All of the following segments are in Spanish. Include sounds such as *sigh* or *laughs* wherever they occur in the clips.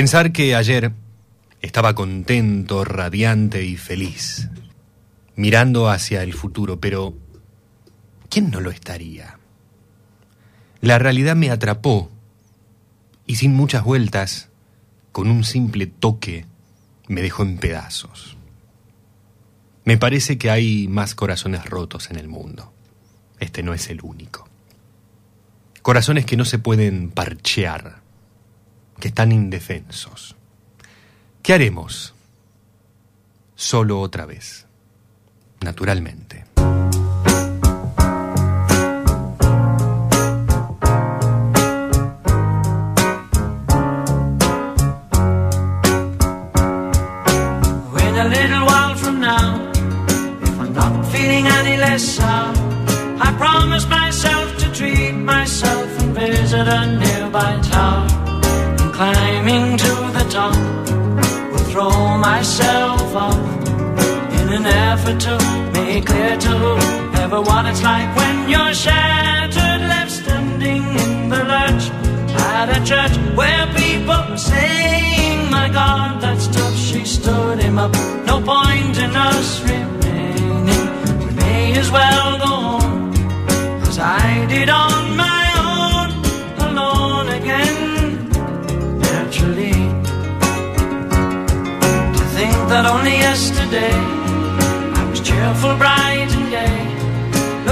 Pensar que ayer estaba contento, radiante y feliz, mirando hacia el futuro, pero ¿quién no lo estaría? La realidad me atrapó y sin muchas vueltas, con un simple toque, me dejó en pedazos. Me parece que hay más corazones rotos en el mundo. Este no es el único. Corazones que no se pueden parchear que están indefensos. ¿Qué haremos? Solo otra vez. Naturalmente. What it's like when you're shattered, left standing in the lurch at a church where people were saying, My God, that's tough. She stood him up. No point in us remaining. We may as well go on, as I did on my own, alone again, naturally. To think that only yesterday I was cheerful, bright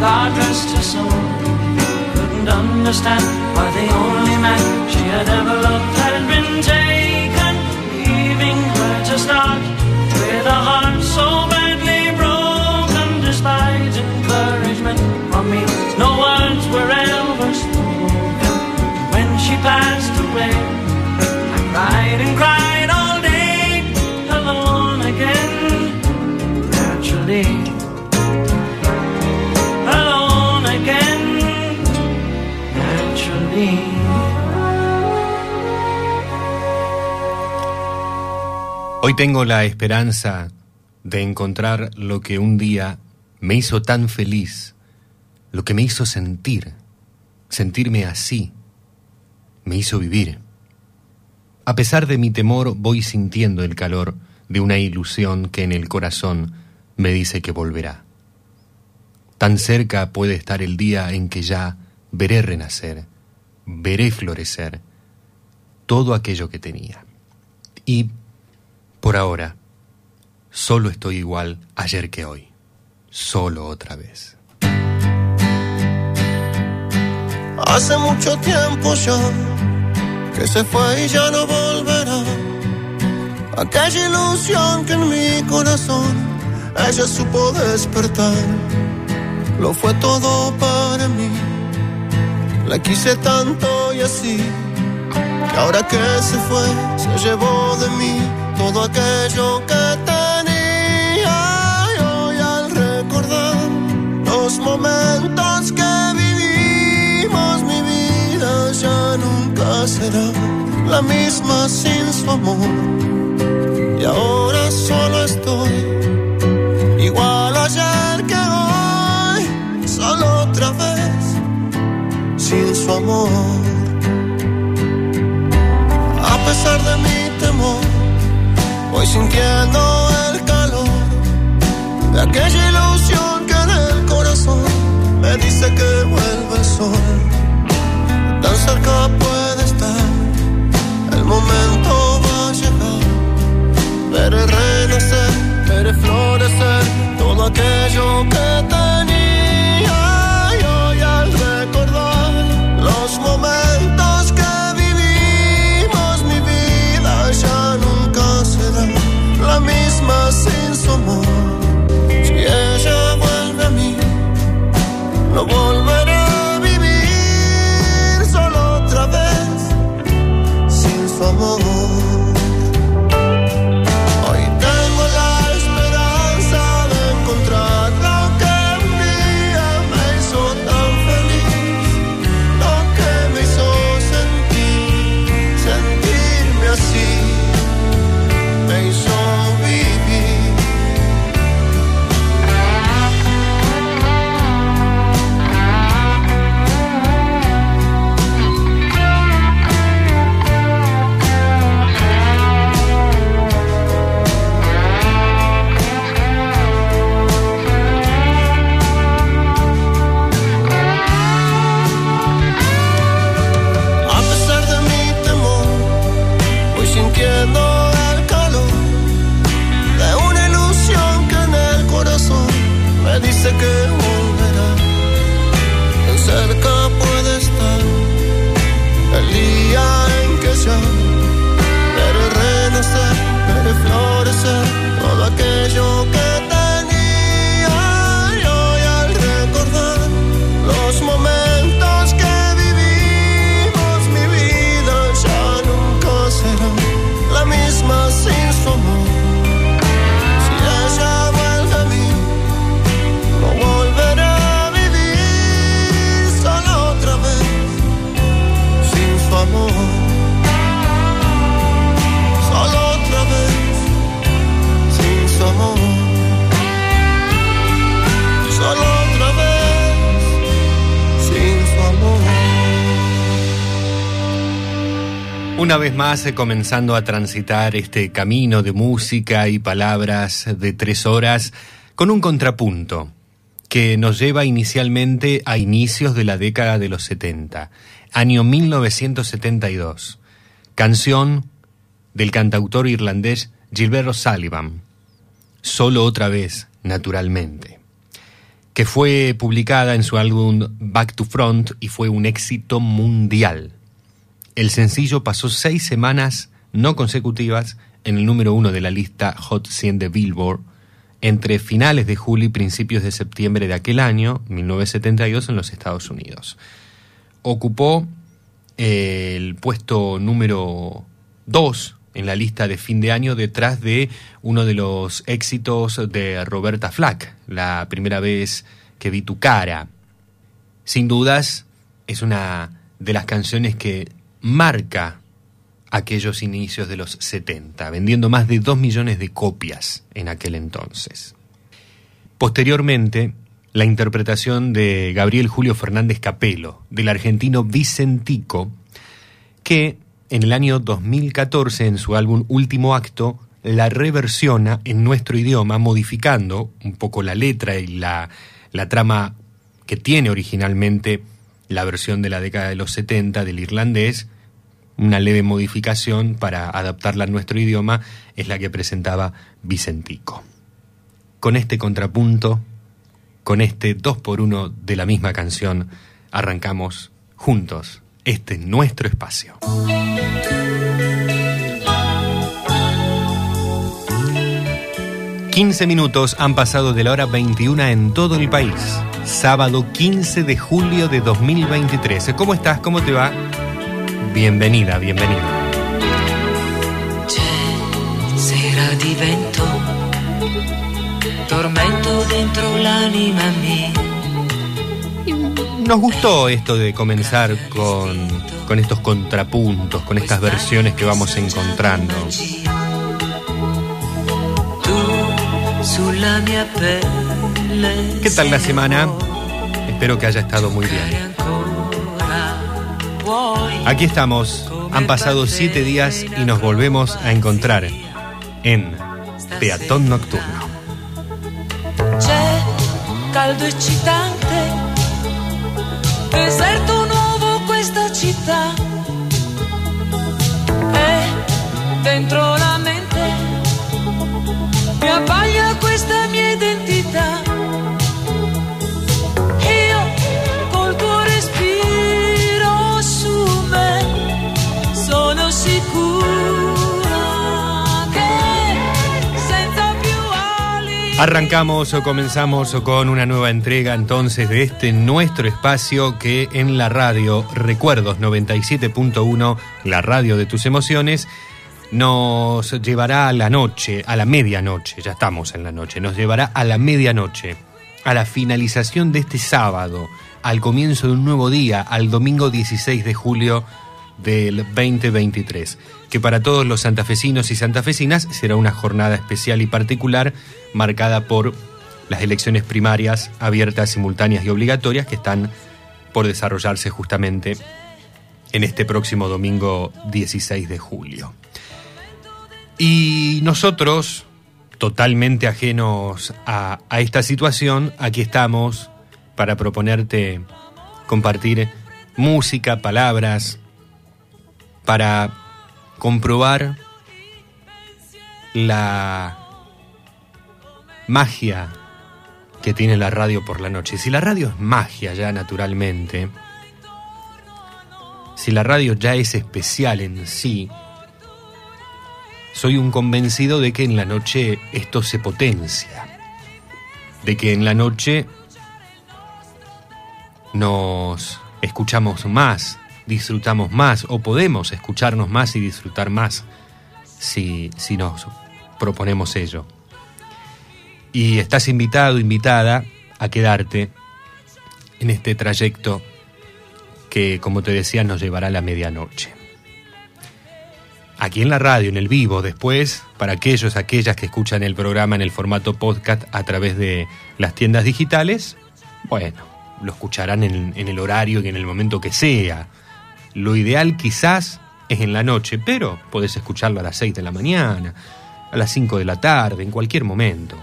God rest her soul, couldn't understand why the only man she had ever loved had been taken, leaving her to start with a heart so badly broken. Despite encouragement from me, no words were ever spoken. When she passed away, I cried and cried Hoy tengo la esperanza de encontrar lo que un día me hizo tan feliz, lo que me hizo sentir, sentirme así, me hizo vivir. A pesar de mi temor, voy sintiendo el calor de una ilusión que en el corazón me dice que volverá. Tan cerca puede estar el día en que ya veré renacer, veré florecer todo aquello que tenía. Y por ahora, solo estoy igual ayer que hoy, solo otra vez. Hace mucho tiempo ya que se fue y ya no volverá. Aquella ilusión que en mi corazón ella supo despertar. Lo fue todo para mí. La quise tanto y así. Que ahora que se fue, se llevó de mí todo aquello que tenía. Y hoy al recordar los momentos que vivimos mi vida ya nunca será la misma sin su amor. Y ahora solo estoy igual ayer que hoy solo otra vez sin su amor. A pesar de temor Voy sintiendo el calor de aquella ilusión que en el corazón me dice que vuelve el sol. Tan cerca puede estar, el momento va a llegar. Veré renacer, veré florecer todo aquello que tenía. Una vez más, eh, comenzando a transitar este camino de música y palabras de tres horas con un contrapunto que nos lleva inicialmente a inicios de la década de los 70, año 1972, canción del cantautor irlandés Gilbert O'Sullivan, solo otra vez, naturalmente, que fue publicada en su álbum Back to Front y fue un éxito mundial. El sencillo pasó seis semanas no consecutivas en el número uno de la lista Hot 100 de Billboard entre finales de julio y principios de septiembre de aquel año, 1972, en los Estados Unidos. Ocupó eh, el puesto número dos en la lista de fin de año detrás de uno de los éxitos de Roberta Flack, la primera vez que vi tu cara. Sin dudas, es una de las canciones que marca aquellos inicios de los 70, vendiendo más de 2 millones de copias en aquel entonces. Posteriormente, la interpretación de Gabriel Julio Fernández Capelo, del argentino Vicentico, que en el año 2014, en su álbum Último Acto, la reversiona en nuestro idioma, modificando un poco la letra y la, la trama que tiene originalmente la versión de la década de los 70 del irlandés, una leve modificación para adaptarla a nuestro idioma, es la que presentaba Vicentico. Con este contrapunto, con este dos por uno de la misma canción, arrancamos juntos este nuestro espacio. 15 minutos han pasado de la hora 21 en todo el país. Sábado 15 de julio de 2023. ¿Cómo estás? ¿Cómo te va? Bienvenida, bienvenido. sera di vento, tormento dentro l'anima mia. Nos gustó esto de comenzar con, con estos contrapuntos, con estas versiones que vamos encontrando. ¿Qué tal la semana? Espero que haya estado muy bien. Aquí estamos. Han pasado siete días y nos volvemos a encontrar en Peatón Nocturno. Caldo eccitante, deserto nuovo questa città. E dentro la mente mi abbaglia questa mia identità. Arrancamos o comenzamos con una nueva entrega entonces de este nuestro espacio que en la radio Recuerdos 97.1, la radio de tus emociones, nos llevará a la noche, a la medianoche, ya estamos en la noche, nos llevará a la medianoche, a la finalización de este sábado, al comienzo de un nuevo día, al domingo 16 de julio del 2023, que para todos los santafesinos y santafesinas será una jornada especial y particular marcada por las elecciones primarias abiertas, simultáneas y obligatorias que están por desarrollarse justamente en este próximo domingo 16 de julio. Y nosotros, totalmente ajenos a, a esta situación, aquí estamos para proponerte compartir música, palabras, para comprobar la magia que tiene la radio por la noche. Si la radio es magia ya naturalmente, si la radio ya es especial en sí, soy un convencido de que en la noche esto se potencia, de que en la noche nos escuchamos más, disfrutamos más o podemos escucharnos más y disfrutar más si, si nos proponemos ello. Y estás invitado, invitada a quedarte en este trayecto que, como te decía, nos llevará a la medianoche. Aquí en la radio, en el vivo, después, para aquellos, aquellas que escuchan el programa en el formato podcast a través de las tiendas digitales, bueno, lo escucharán en, en el horario y en el momento que sea. Lo ideal quizás es en la noche, pero podés escucharlo a las 6 de la mañana, a las 5 de la tarde, en cualquier momento.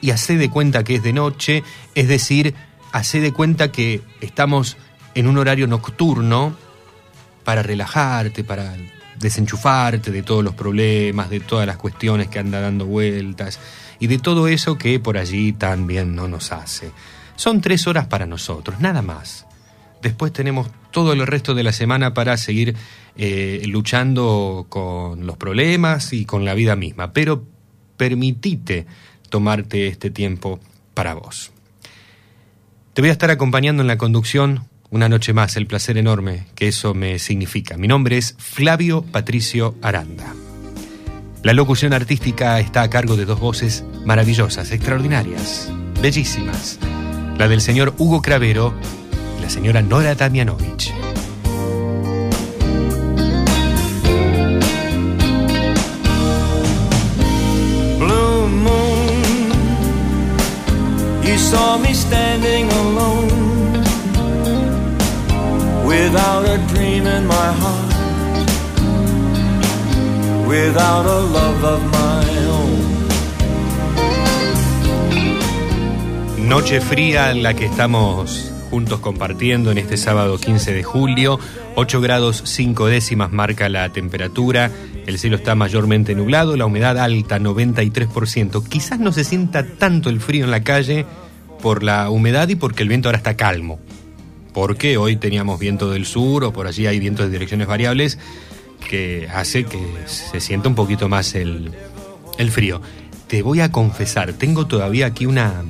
Y hacé de cuenta que es de noche, es decir, hacé de cuenta que estamos en un horario nocturno para relajarte, para desenchufarte de todos los problemas, de todas las cuestiones que anda dando vueltas y de todo eso que por allí también no nos hace. Son tres horas para nosotros, nada más. Después tenemos todo el resto de la semana para seguir eh, luchando con los problemas y con la vida misma. Pero permitite tomarte este tiempo para vos. Te voy a estar acompañando en la conducción una noche más, el placer enorme que eso me significa. Mi nombre es Flavio Patricio Aranda. La locución artística está a cargo de dos voces maravillosas, extraordinarias, bellísimas. La del señor Hugo Cravero la señora Nora Damianovich. Saw me standing alone, without a dream in my heart, without a love of my own. Noche fría en la que estamos juntos compartiendo en este sábado 15 de julio. 8 grados 5 décimas marca la temperatura. El cielo está mayormente nublado, la humedad alta 93%. Quizás no se sienta tanto el frío en la calle por la humedad y porque el viento ahora está calmo. Porque hoy teníamos viento del sur o por allí hay vientos de direcciones variables que hace que se sienta un poquito más el, el frío. Te voy a confesar, tengo todavía aquí una,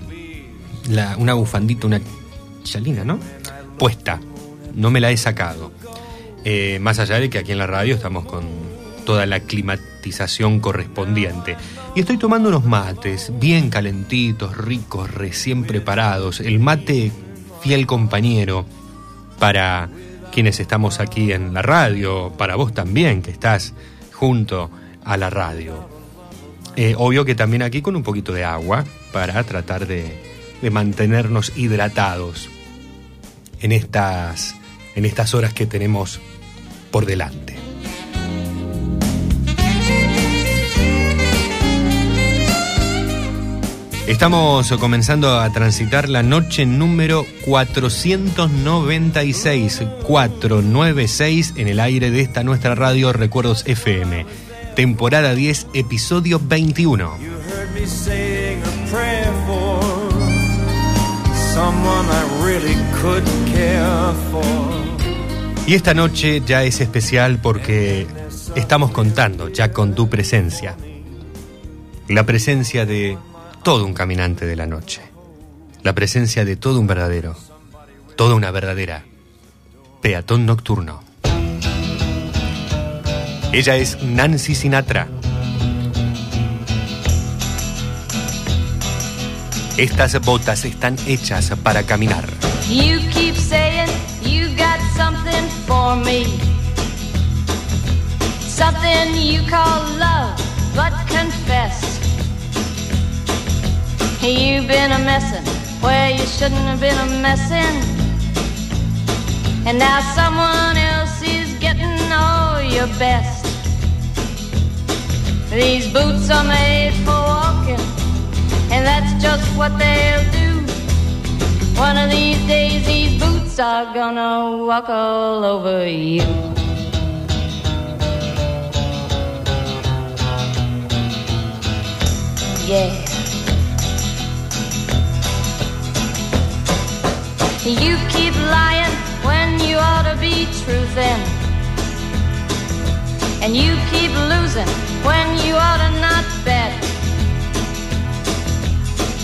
una bufandita, una chalina, ¿no? Puesta. No me la he sacado. Eh, más allá de que aquí en la radio estamos con toda la climatización correspondiente. Y estoy tomando unos mates bien calentitos, ricos, recién preparados. El mate fiel compañero para quienes estamos aquí en la radio, para vos también que estás junto a la radio. Eh, obvio que también aquí con un poquito de agua para tratar de mantenernos hidratados en estas, en estas horas que tenemos por delante. Estamos comenzando a transitar la noche número 496, 496 en el aire de esta nuestra radio Recuerdos FM. Temporada 10, episodio 21. Y esta noche ya es especial porque estamos contando ya con tu presencia. La presencia de todo un caminante de la noche. La presencia de todo un verdadero, toda una verdadera peatón nocturno. Ella es Nancy Sinatra. Estas botas están hechas para caminar. You keep saying you got something for me. Something you call love, but confess. You've been a messin' where you shouldn't have been a messin'. And now someone else is getting all your best. These boots are made for walking, and that's just what they'll do. One of these days, these boots are gonna walk all over you. Yeah. You keep lying when you ought to be truthing. And you keep losing when you ought to not bet.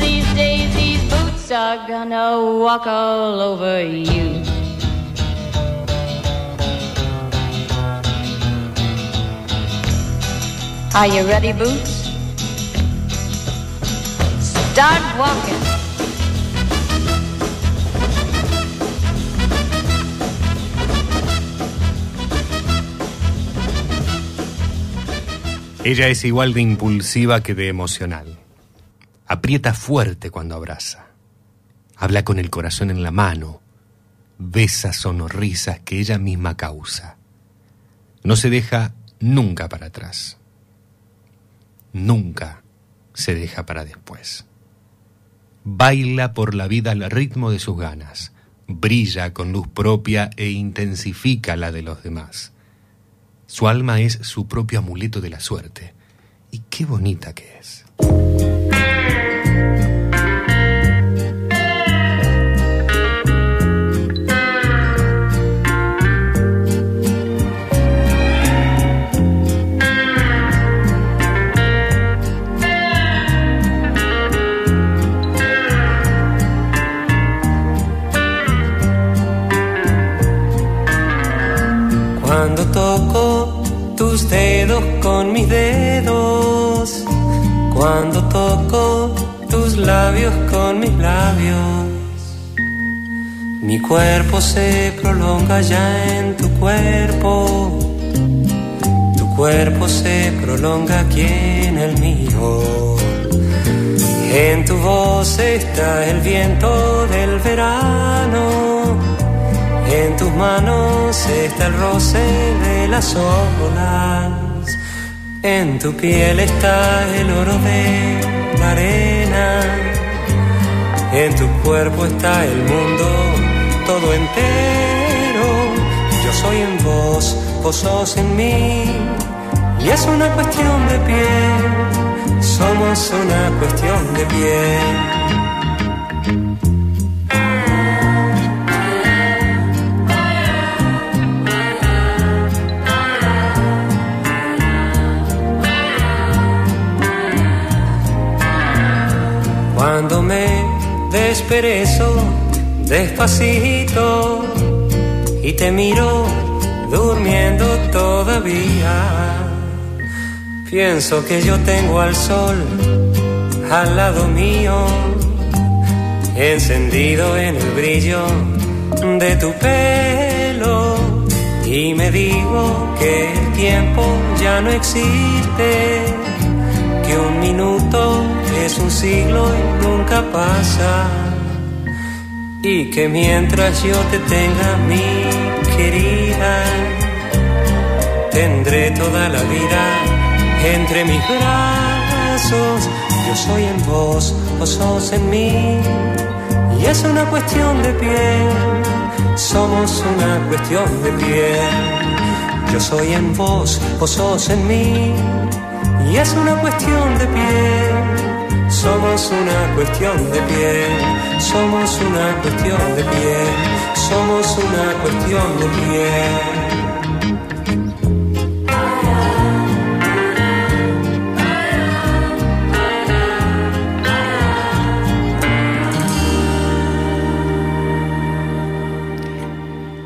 These days, these boots are gonna walk all over you. Are you ready, Boots? Start walking. Ella es igual de impulsiva que de emocional. Aprieta fuerte cuando abraza. Habla con el corazón en la mano. Besa sonrisas que ella misma causa. No se deja nunca para atrás. Nunca se deja para después. Baila por la vida al ritmo de sus ganas. brilla con luz propia e intensifica la de los demás. Su alma es su propio amuleto de la suerte. Y qué bonita que es. Cuando toco tus dedos con mis dedos, cuando toco tus labios con mis labios, mi cuerpo se prolonga ya en tu cuerpo, tu cuerpo se prolonga aquí en el mío. En tu voz está el viento del verano en tus manos está el roce de las olas. En tu piel está el oro de la arena. En tu cuerpo está el mundo todo entero. Yo soy en vos, vos sos en mí. Y es una cuestión de piel. Somos una cuestión de piel. Cuando me desperezo despacito y te miro durmiendo todavía, pienso que yo tengo al sol al lado mío, encendido en el brillo de tu pelo. Y me digo que el tiempo ya no existe, que un minuto es un siglo y nunca pasa. Y que mientras yo te tenga, mi querida, tendré toda la vida entre mis brazos. Yo soy en vos, vos sos en mí. Y es una cuestión de piel, somos una cuestión de piel. Yo soy en vos, vos sos en mí. Y es una cuestión de piel, somos una cuestión de piel, somos una cuestión de piel, somos una cuestión de piel.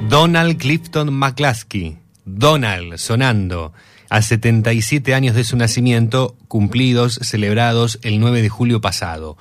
Donald Clifton McCluskey. Donald sonando. A 77 años de su nacimiento, cumplidos, celebrados el 9 de julio pasado.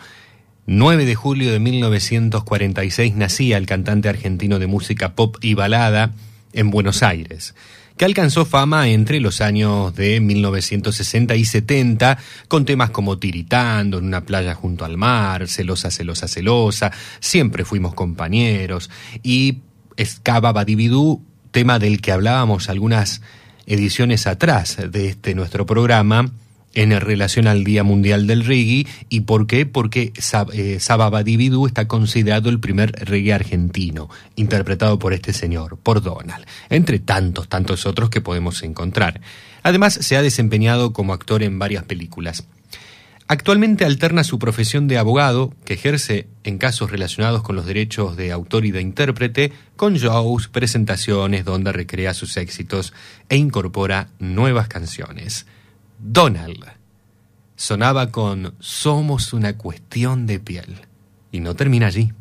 9 de julio de 1946 nacía el cantante argentino de música pop y balada en Buenos Aires, que alcanzó fama entre los años de 1960 y 70 con temas como Tiritando en una playa junto al mar, Celosa, celosa, celosa, Siempre fuimos compañeros y Escaba Badibidú, tema del que hablábamos algunas ediciones atrás de este nuestro programa en relación al Día Mundial del Reggae. ¿Y por qué? Porque eh, Saba Badibidú está considerado el primer reggae argentino, interpretado por este señor, por Donald, entre tantos, tantos otros que podemos encontrar. Además, se ha desempeñado como actor en varias películas. Actualmente alterna su profesión de abogado, que ejerce en casos relacionados con los derechos de autor y de intérprete, con shows, presentaciones donde recrea sus éxitos e incorpora nuevas canciones. Donald sonaba con Somos una cuestión de piel. Y no termina allí.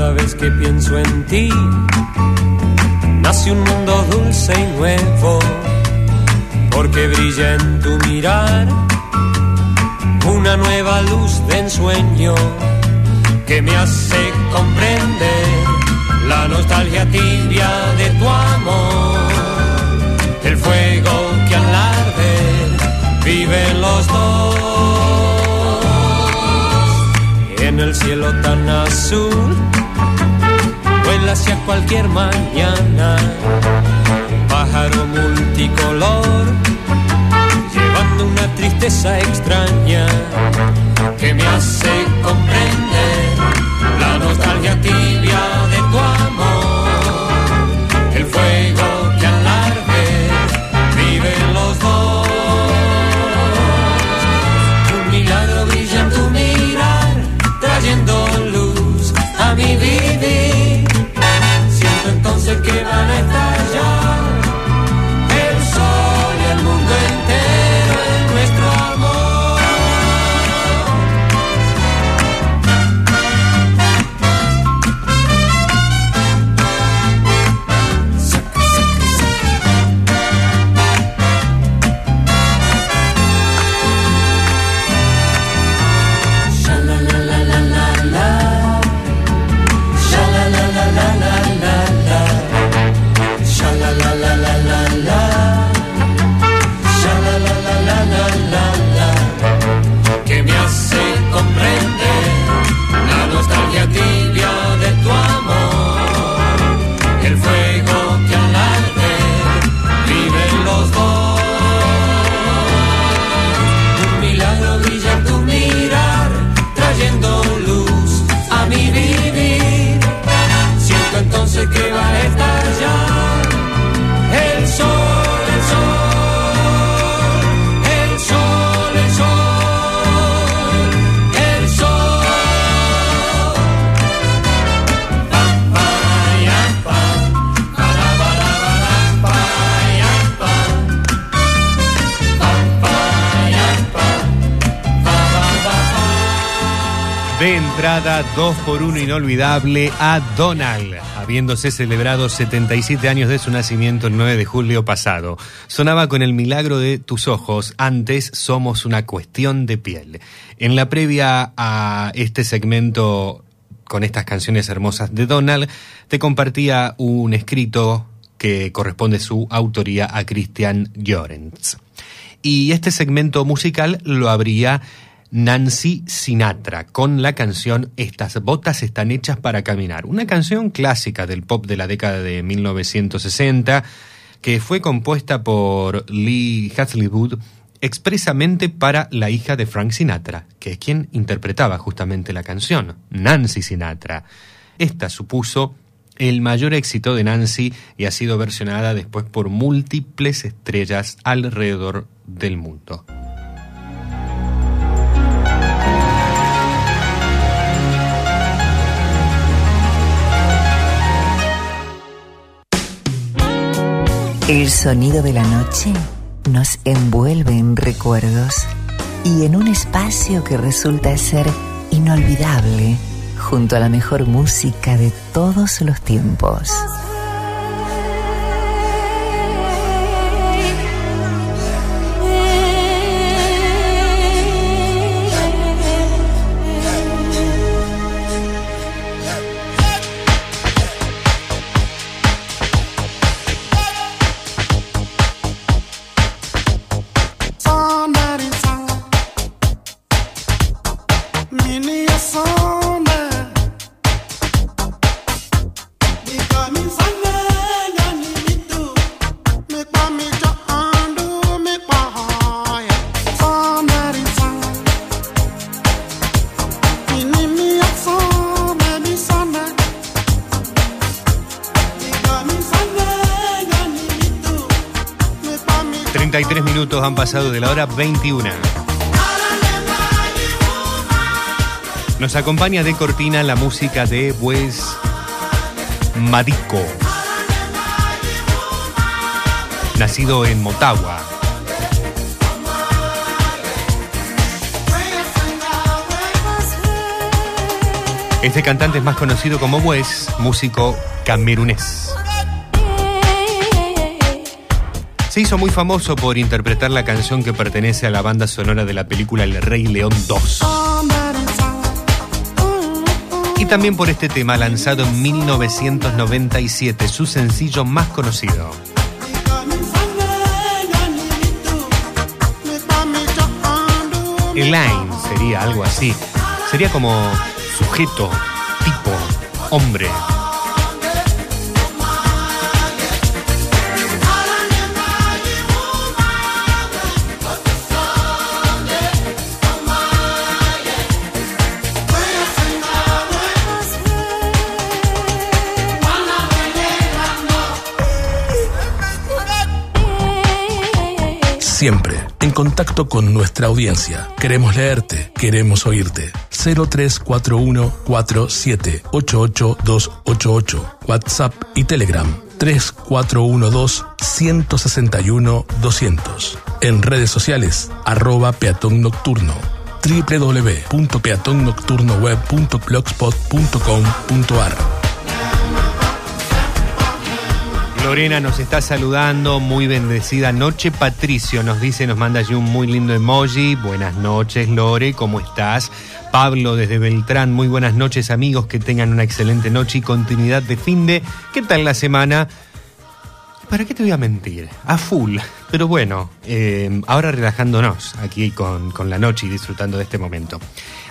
Cada vez que pienso en ti, nace un mundo dulce y nuevo, porque brilla en tu mirar. Una nueva luz de ensueño que me hace comprender la nostalgia tibia de tu amor, el fuego que al arder viven los dos. En el cielo tan azul hacia cualquier mañana. Pájaro multicolor, llevando una tristeza extraña que me hace comprender la nostalgia tibia entrada, 2 por 1 inolvidable a Donald, habiéndose celebrado 77 años de su nacimiento el 9 de julio pasado. Sonaba con el milagro de tus ojos, antes somos una cuestión de piel. En la previa a este segmento con estas canciones hermosas de Donald, te compartía un escrito que corresponde su autoría a Christian Llorens. Y este segmento musical lo abría Nancy Sinatra con la canción Estas botas están hechas para caminar, una canción clásica del pop de la década de 1960 que fue compuesta por Lee Hasselwood expresamente para la hija de Frank Sinatra, que es quien interpretaba justamente la canción, Nancy Sinatra. Esta supuso el mayor éxito de Nancy y ha sido versionada después por múltiples estrellas alrededor del mundo. El sonido de la noche nos envuelve en recuerdos y en un espacio que resulta ser inolvidable junto a la mejor música de todos los tiempos. Pasado de la hora 21. Nos acompaña de cortina la música de Wes Madico. Nacido en Motagua. Este cantante es más conocido como Wes, músico camerunés. Se hizo muy famoso por interpretar la canción que pertenece a la banda sonora de la película El Rey León 2. Y también por este tema lanzado en 1997, su sencillo más conocido. Elaine sería algo así. Sería como sujeto, tipo, hombre. Siempre en contacto con nuestra audiencia. Queremos leerte, queremos oírte. 0341 288 WhatsApp y Telegram 3412 161 200. En redes sociales, arroba peatón nocturno www.peatonnocturnoweb.blogspot.com.ar Lorena nos está saludando, muy bendecida noche. Patricio nos dice, nos manda allí un muy lindo emoji. Buenas noches, Lore, ¿cómo estás? Pablo desde Beltrán, muy buenas noches, amigos, que tengan una excelente noche y continuidad de fin de. ¿Qué tal la semana? ¿Para qué te voy a mentir? A full. Pero bueno, eh, ahora relajándonos aquí con, con la noche y disfrutando de este momento.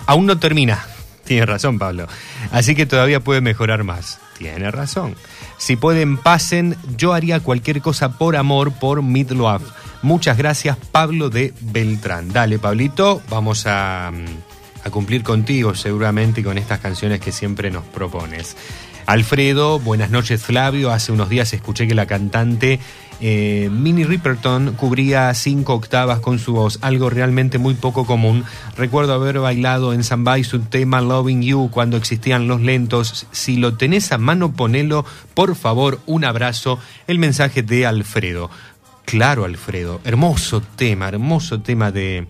Aún no termina. Tienes razón, Pablo. Así que todavía puede mejorar más. Tiene razón. Si pueden, pasen. Yo haría cualquier cosa por amor, por Midlove. Muchas gracias, Pablo de Beltrán. Dale, Pablito, vamos a, mm, a cumplir contigo seguramente con estas canciones que siempre nos propones. Alfredo, buenas noches, Flavio. Hace unos días escuché que la cantante eh, Minnie Riperton cubría cinco octavas con su voz, algo realmente muy poco común. Recuerdo haber bailado en Zambay su tema Loving You cuando existían los lentos. Si lo tenés a mano, ponelo, por favor, un abrazo. El mensaje de Alfredo. Claro, Alfredo, hermoso tema, hermoso tema de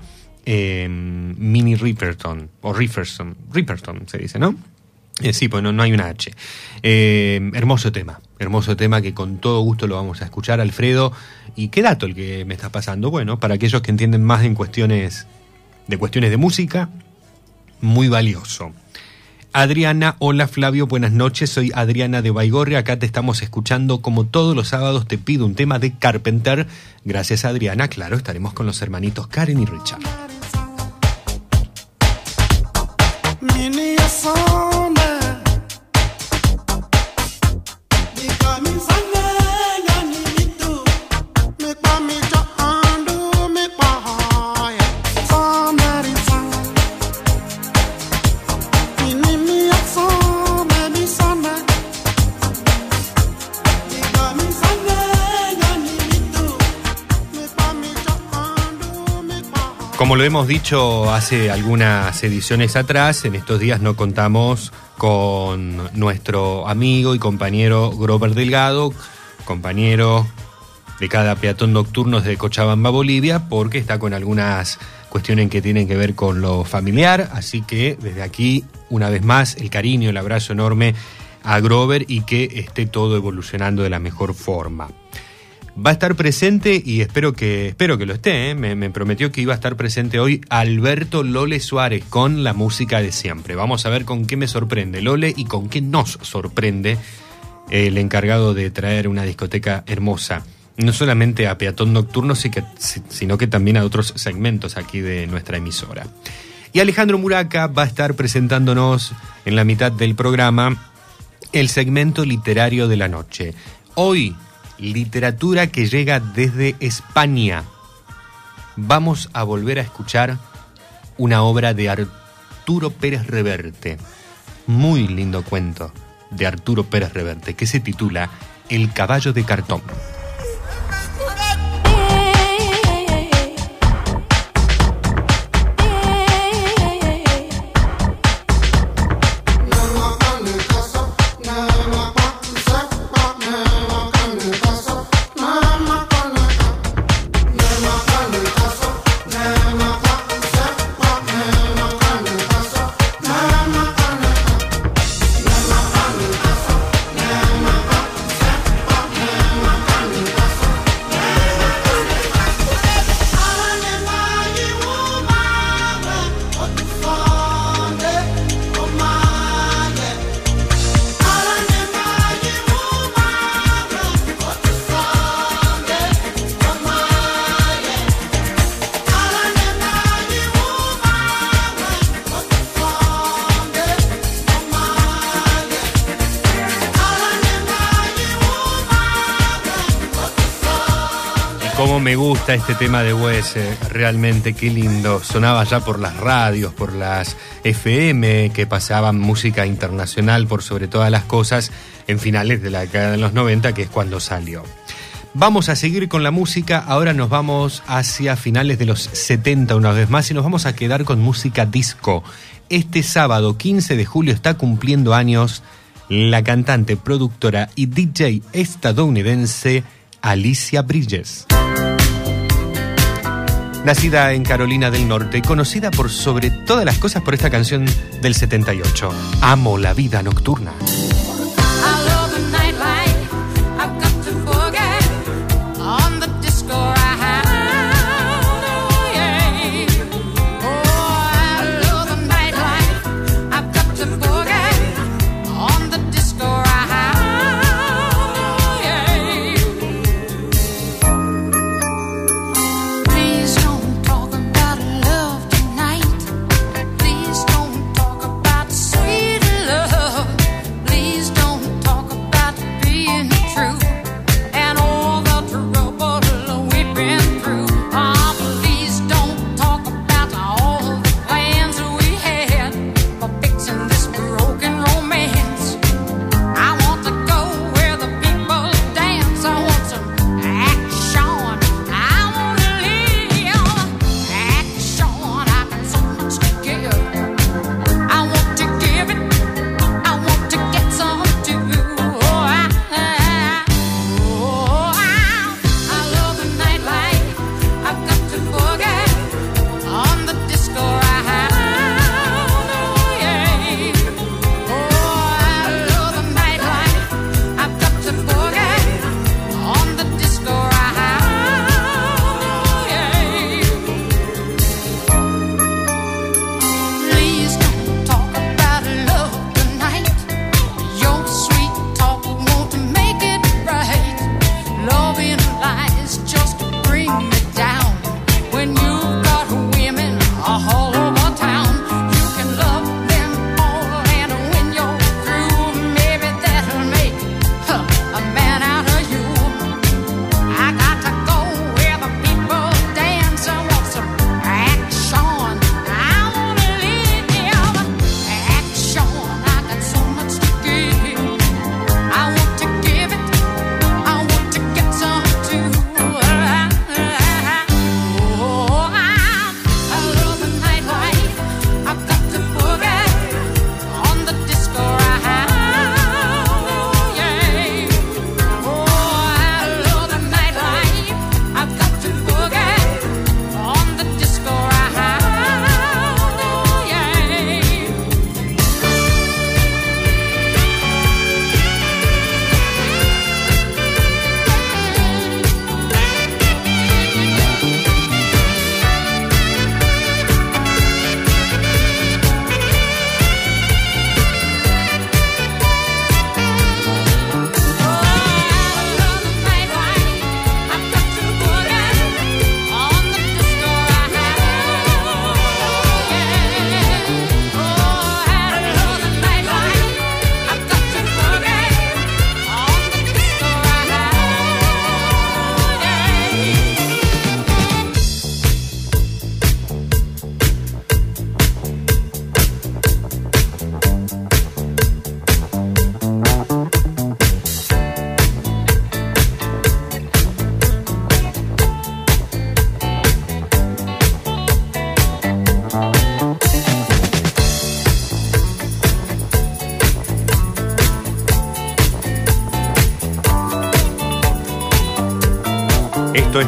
eh, Minnie Riperton, o Riperton, Riperton se dice, ¿no? Eh, sí, pues no, hay una H. Eh, hermoso tema, hermoso tema que con todo gusto lo vamos a escuchar, Alfredo. ¿Y qué dato el que me está pasando? Bueno, para aquellos que entienden más en cuestiones de cuestiones de música, muy valioso. Adriana, hola Flavio, buenas noches, soy Adriana de Baigorria, acá te estamos escuchando como todos los sábados te pido un tema de Carpenter. Gracias Adriana, claro, estaremos con los hermanitos Karen y Richard. Como lo hemos dicho hace algunas ediciones atrás, en estos días no contamos con nuestro amigo y compañero Grover Delgado, compañero de cada peatón nocturno de Cochabamba, Bolivia, porque está con algunas cuestiones que tienen que ver con lo familiar. Así que desde aquí, una vez más, el cariño, el abrazo enorme a Grover y que esté todo evolucionando de la mejor forma. Va a estar presente y espero que, espero que lo esté, ¿eh? me, me prometió que iba a estar presente hoy Alberto Lole Suárez con la música de siempre. Vamos a ver con qué me sorprende Lole y con qué nos sorprende el encargado de traer una discoteca hermosa no solamente a Peatón Nocturno, sino que también a otros segmentos aquí de nuestra emisora. Y Alejandro Muraca va a estar presentándonos en la mitad del programa el segmento literario de la noche. Hoy, literatura que llega desde España. Vamos a volver a escuchar una obra de Arturo Pérez Reverte. Muy lindo cuento de Arturo Pérez Reverte que se titula El caballo de cartón. Este tema de Wes, realmente qué lindo. Sonaba ya por las radios, por las FM que pasaban música internacional por sobre todas las cosas en finales de la década de los 90, que es cuando salió. Vamos a seguir con la música, ahora nos vamos hacia finales de los 70 una vez más y nos vamos a quedar con música disco. Este sábado 15 de julio está cumpliendo años la cantante, productora y DJ estadounidense Alicia Bridges. Nacida en Carolina del Norte, conocida por sobre todas las cosas por esta canción del 78, Amo la vida nocturna.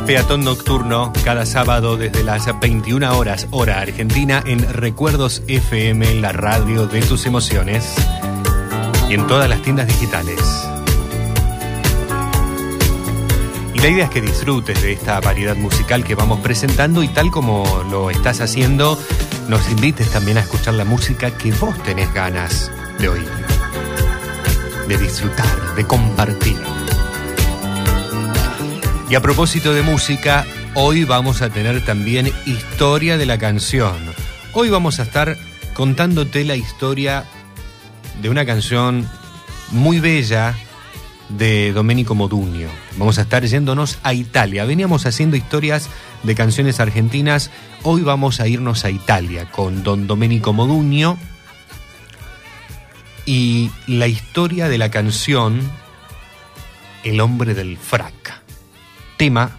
Peatón Nocturno, cada sábado desde las 21 horas, hora argentina, en Recuerdos FM, la radio de tus emociones, y en todas las tiendas digitales. Y la idea es que disfrutes de esta variedad musical que vamos presentando y tal como lo estás haciendo, nos invites también a escuchar la música que vos tenés ganas de oír, de disfrutar, de compartir. Y a propósito de música, hoy vamos a tener también historia de la canción. Hoy vamos a estar contándote la historia de una canción muy bella de Domenico Modugno. Vamos a estar yéndonos a Italia. Veníamos haciendo historias de canciones argentinas. Hoy vamos a irnos a Italia con Don Domenico Modugno y la historia de la canción El hombre del frac. Tema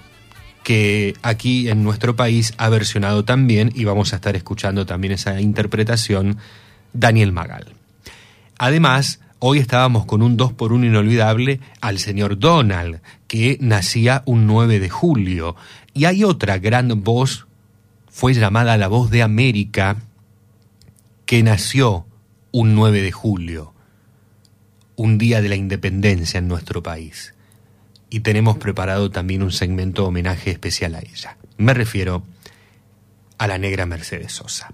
que aquí en nuestro país ha versionado también y vamos a estar escuchando también esa interpretación Daniel Magal. Además, hoy estábamos con un 2 por 1 inolvidable al señor Donald, que nacía un 9 de julio. Y hay otra gran voz, fue llamada la voz de América, que nació un 9 de julio, un día de la independencia en nuestro país. Y tenemos preparado también un segmento homenaje especial a ella. Me refiero a la negra Mercedes Sosa.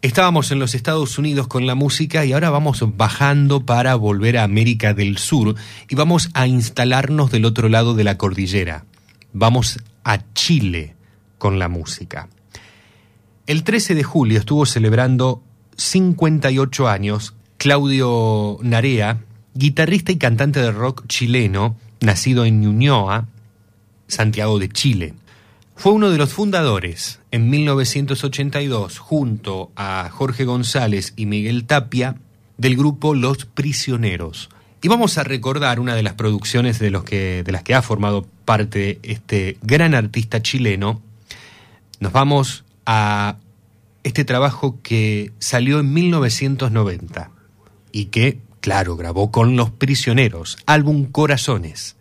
Estábamos en los Estados Unidos con la música y ahora vamos bajando para volver a América del Sur y vamos a instalarnos del otro lado de la cordillera. Vamos a Chile con la música. El 13 de julio estuvo celebrando 58 años Claudio Narea, guitarrista y cantante de rock chileno, nacido en Ñuñoa, Santiago de Chile. Fue uno de los fundadores en 1982, junto a Jorge González y Miguel Tapia, del grupo Los Prisioneros. Y vamos a recordar una de las producciones de, los que, de las que ha formado parte este gran artista chileno. Nos vamos a este trabajo que salió en 1990 y que, claro, grabó con Los Prisioneros, álbum Corazones,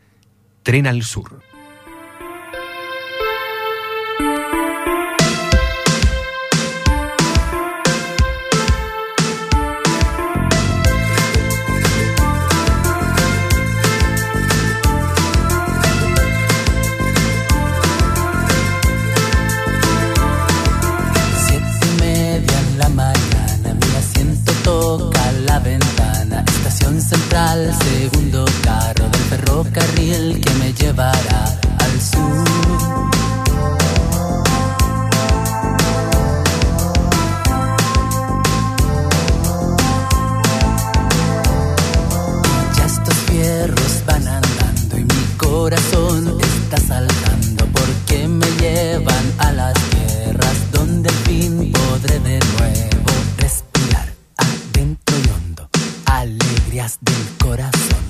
Tren al Sur. Central, segundo carro del ferrocarril que me llevará al sur. Ya estos fierros van andando y mi corazón está saltando porque me llevan a las tierras donde al fin podré de nuevo respirar adentro y hondo alegrías del corazón.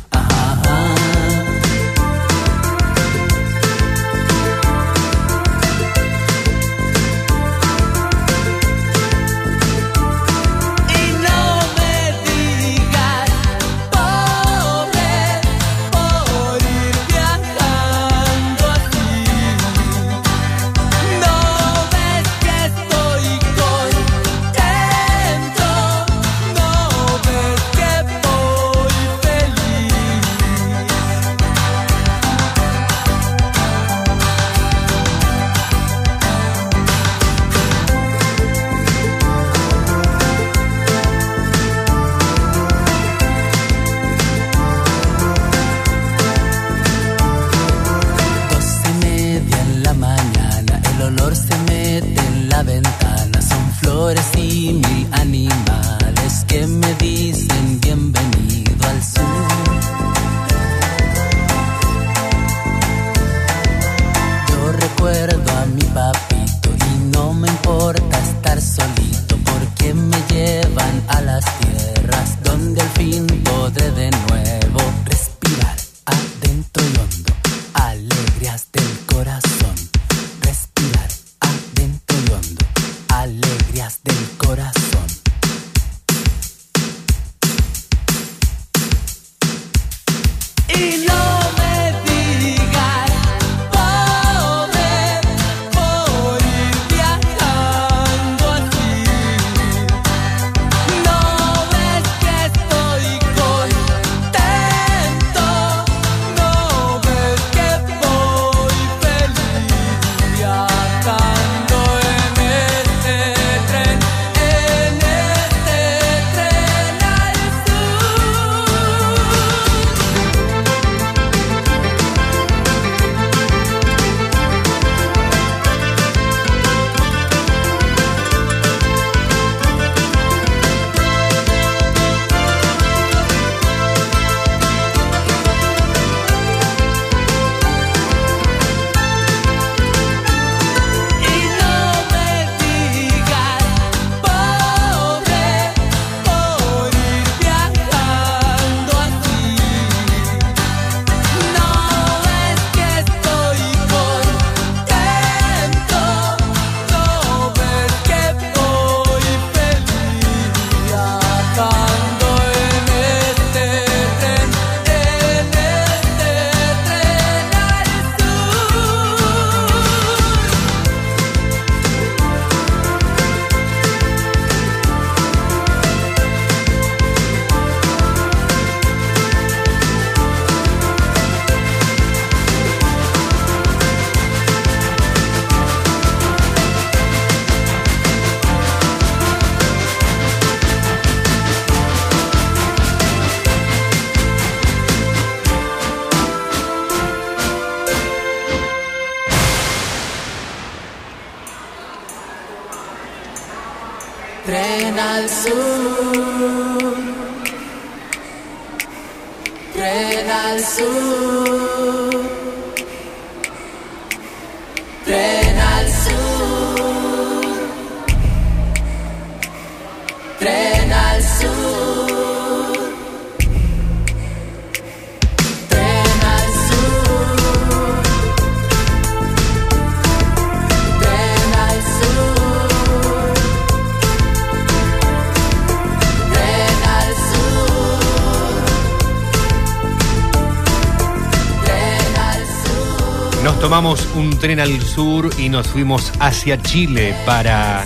Un tren al sur y nos fuimos hacia Chile para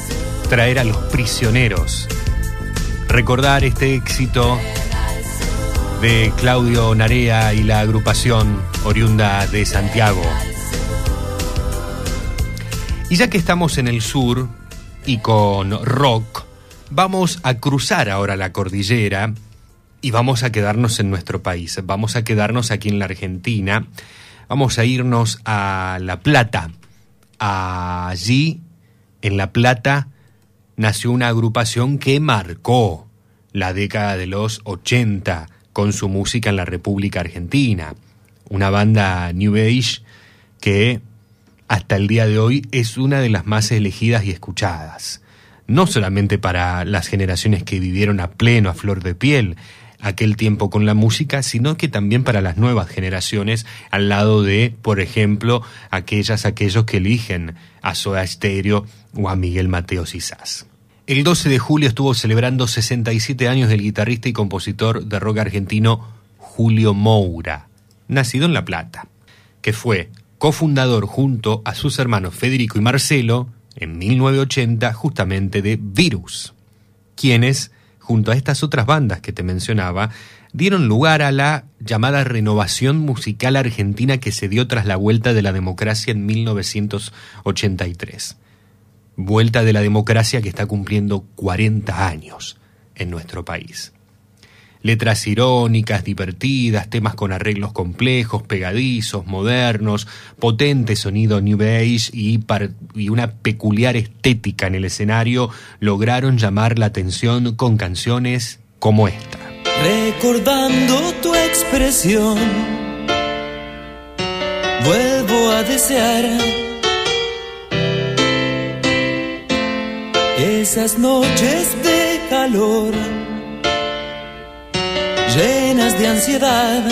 traer a los prisioneros. Recordar este éxito de Claudio Narea y la agrupación oriunda de Santiago. Y ya que estamos en el sur y con rock, vamos a cruzar ahora la cordillera y vamos a quedarnos en nuestro país. Vamos a quedarnos aquí en la Argentina. Vamos a irnos a La Plata. Allí, en La Plata, nació una agrupación que marcó la década de los 80 con su música en la República Argentina. Una banda New Age que hasta el día de hoy es una de las más elegidas y escuchadas. No solamente para las generaciones que vivieron a pleno, a flor de piel, aquel tiempo con la música, sino que también para las nuevas generaciones, al lado de, por ejemplo, aquellas, aquellos que eligen a Soda Stereo o a Miguel Mateo Sisás. El 12 de julio estuvo celebrando 67 años del guitarrista y compositor de rock argentino Julio Moura, nacido en La Plata, que fue cofundador junto a sus hermanos Federico y Marcelo en 1980 justamente de Virus, quienes, junto a estas otras bandas que te mencionaba, dieron lugar a la llamada renovación musical argentina que se dio tras la vuelta de la democracia en 1983. Vuelta de la democracia que está cumpliendo 40 años en nuestro país. Letras irónicas, divertidas, temas con arreglos complejos, pegadizos, modernos, potente sonido New Age y, y una peculiar estética en el escenario lograron llamar la atención con canciones como esta. Recordando tu expresión, vuelvo a desear esas noches de calor, llenas de ansiedad,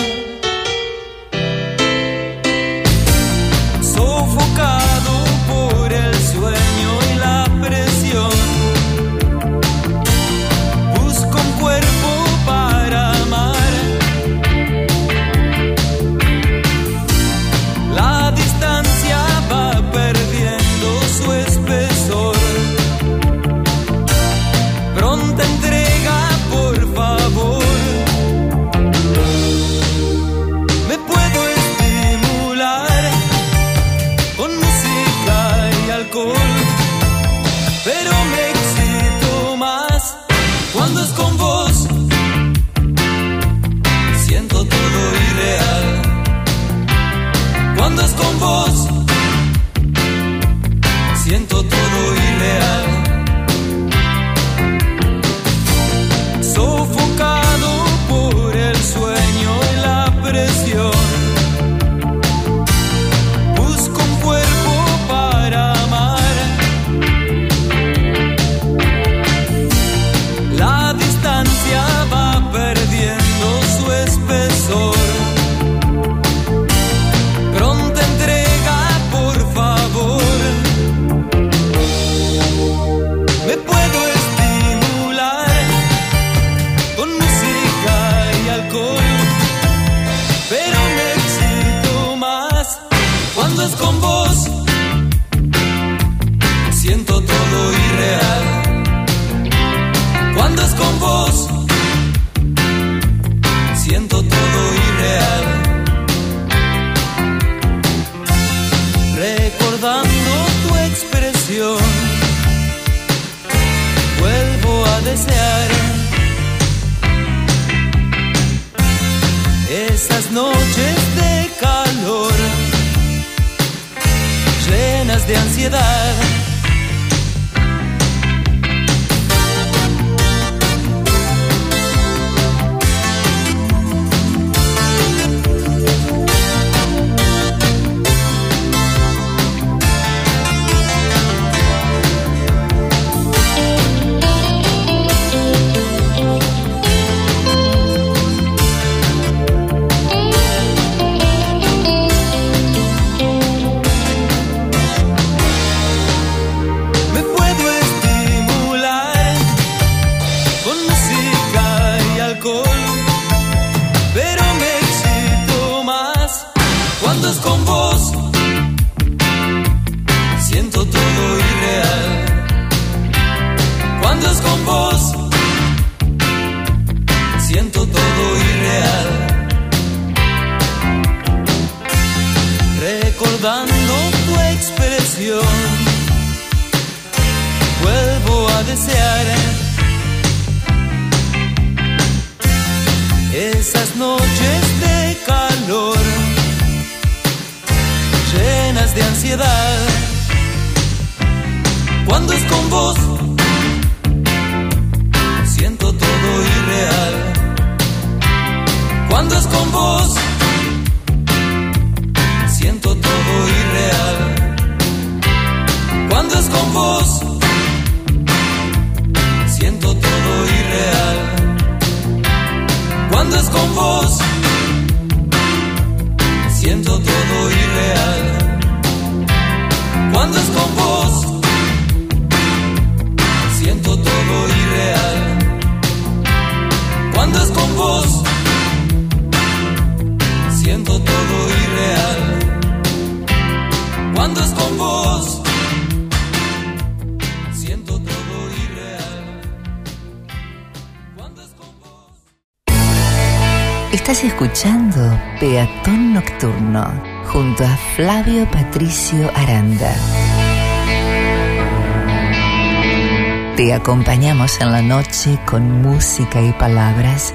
en la noche con música y palabras.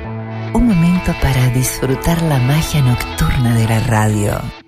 Un momento para disfrutar la magia nocturna de la radio.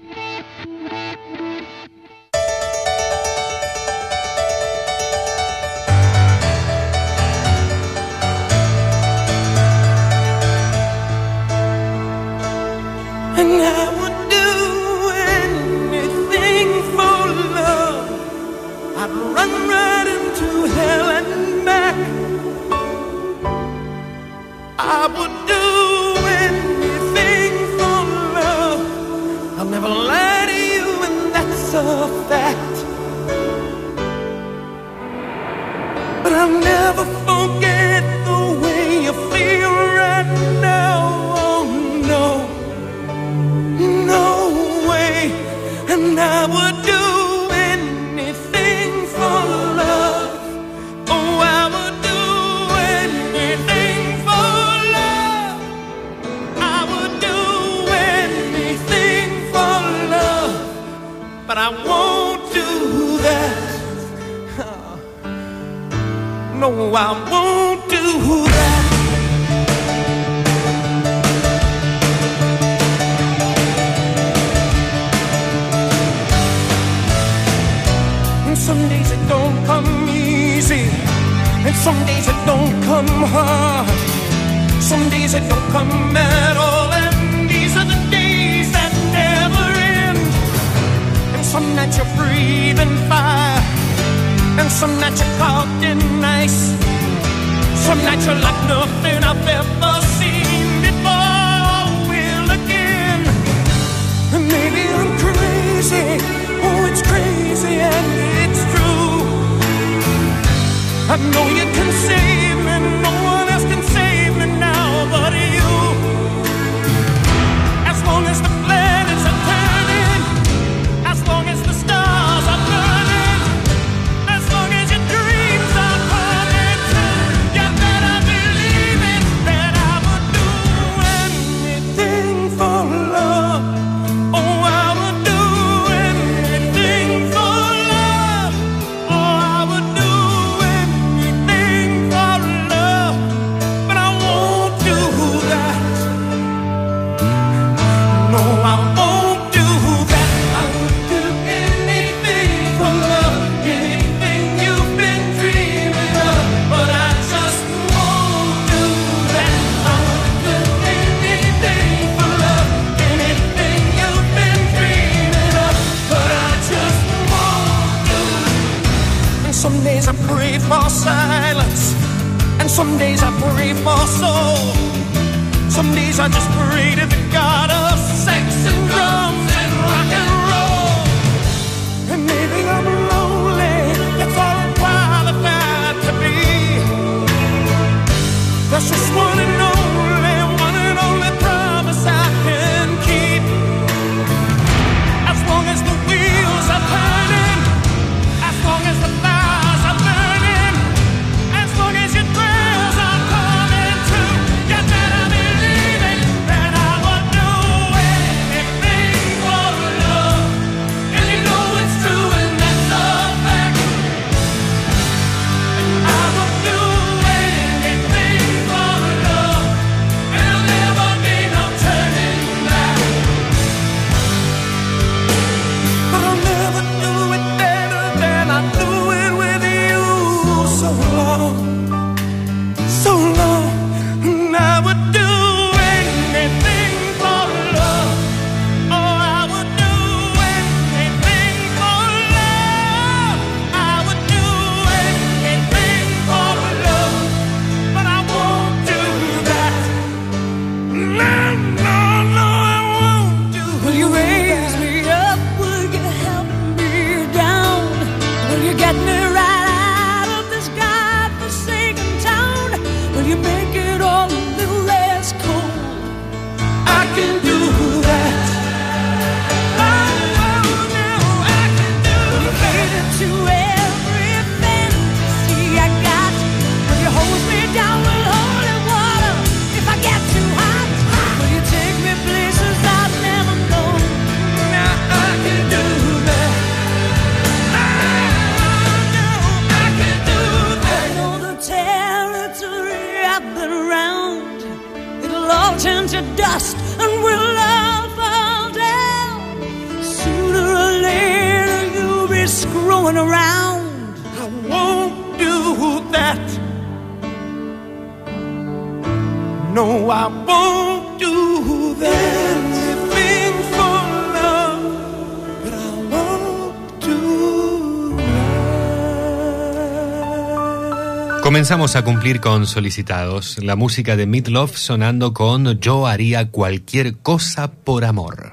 Comenzamos a cumplir con solicitados. La música de Meatloaf sonando con Yo haría cualquier cosa por amor.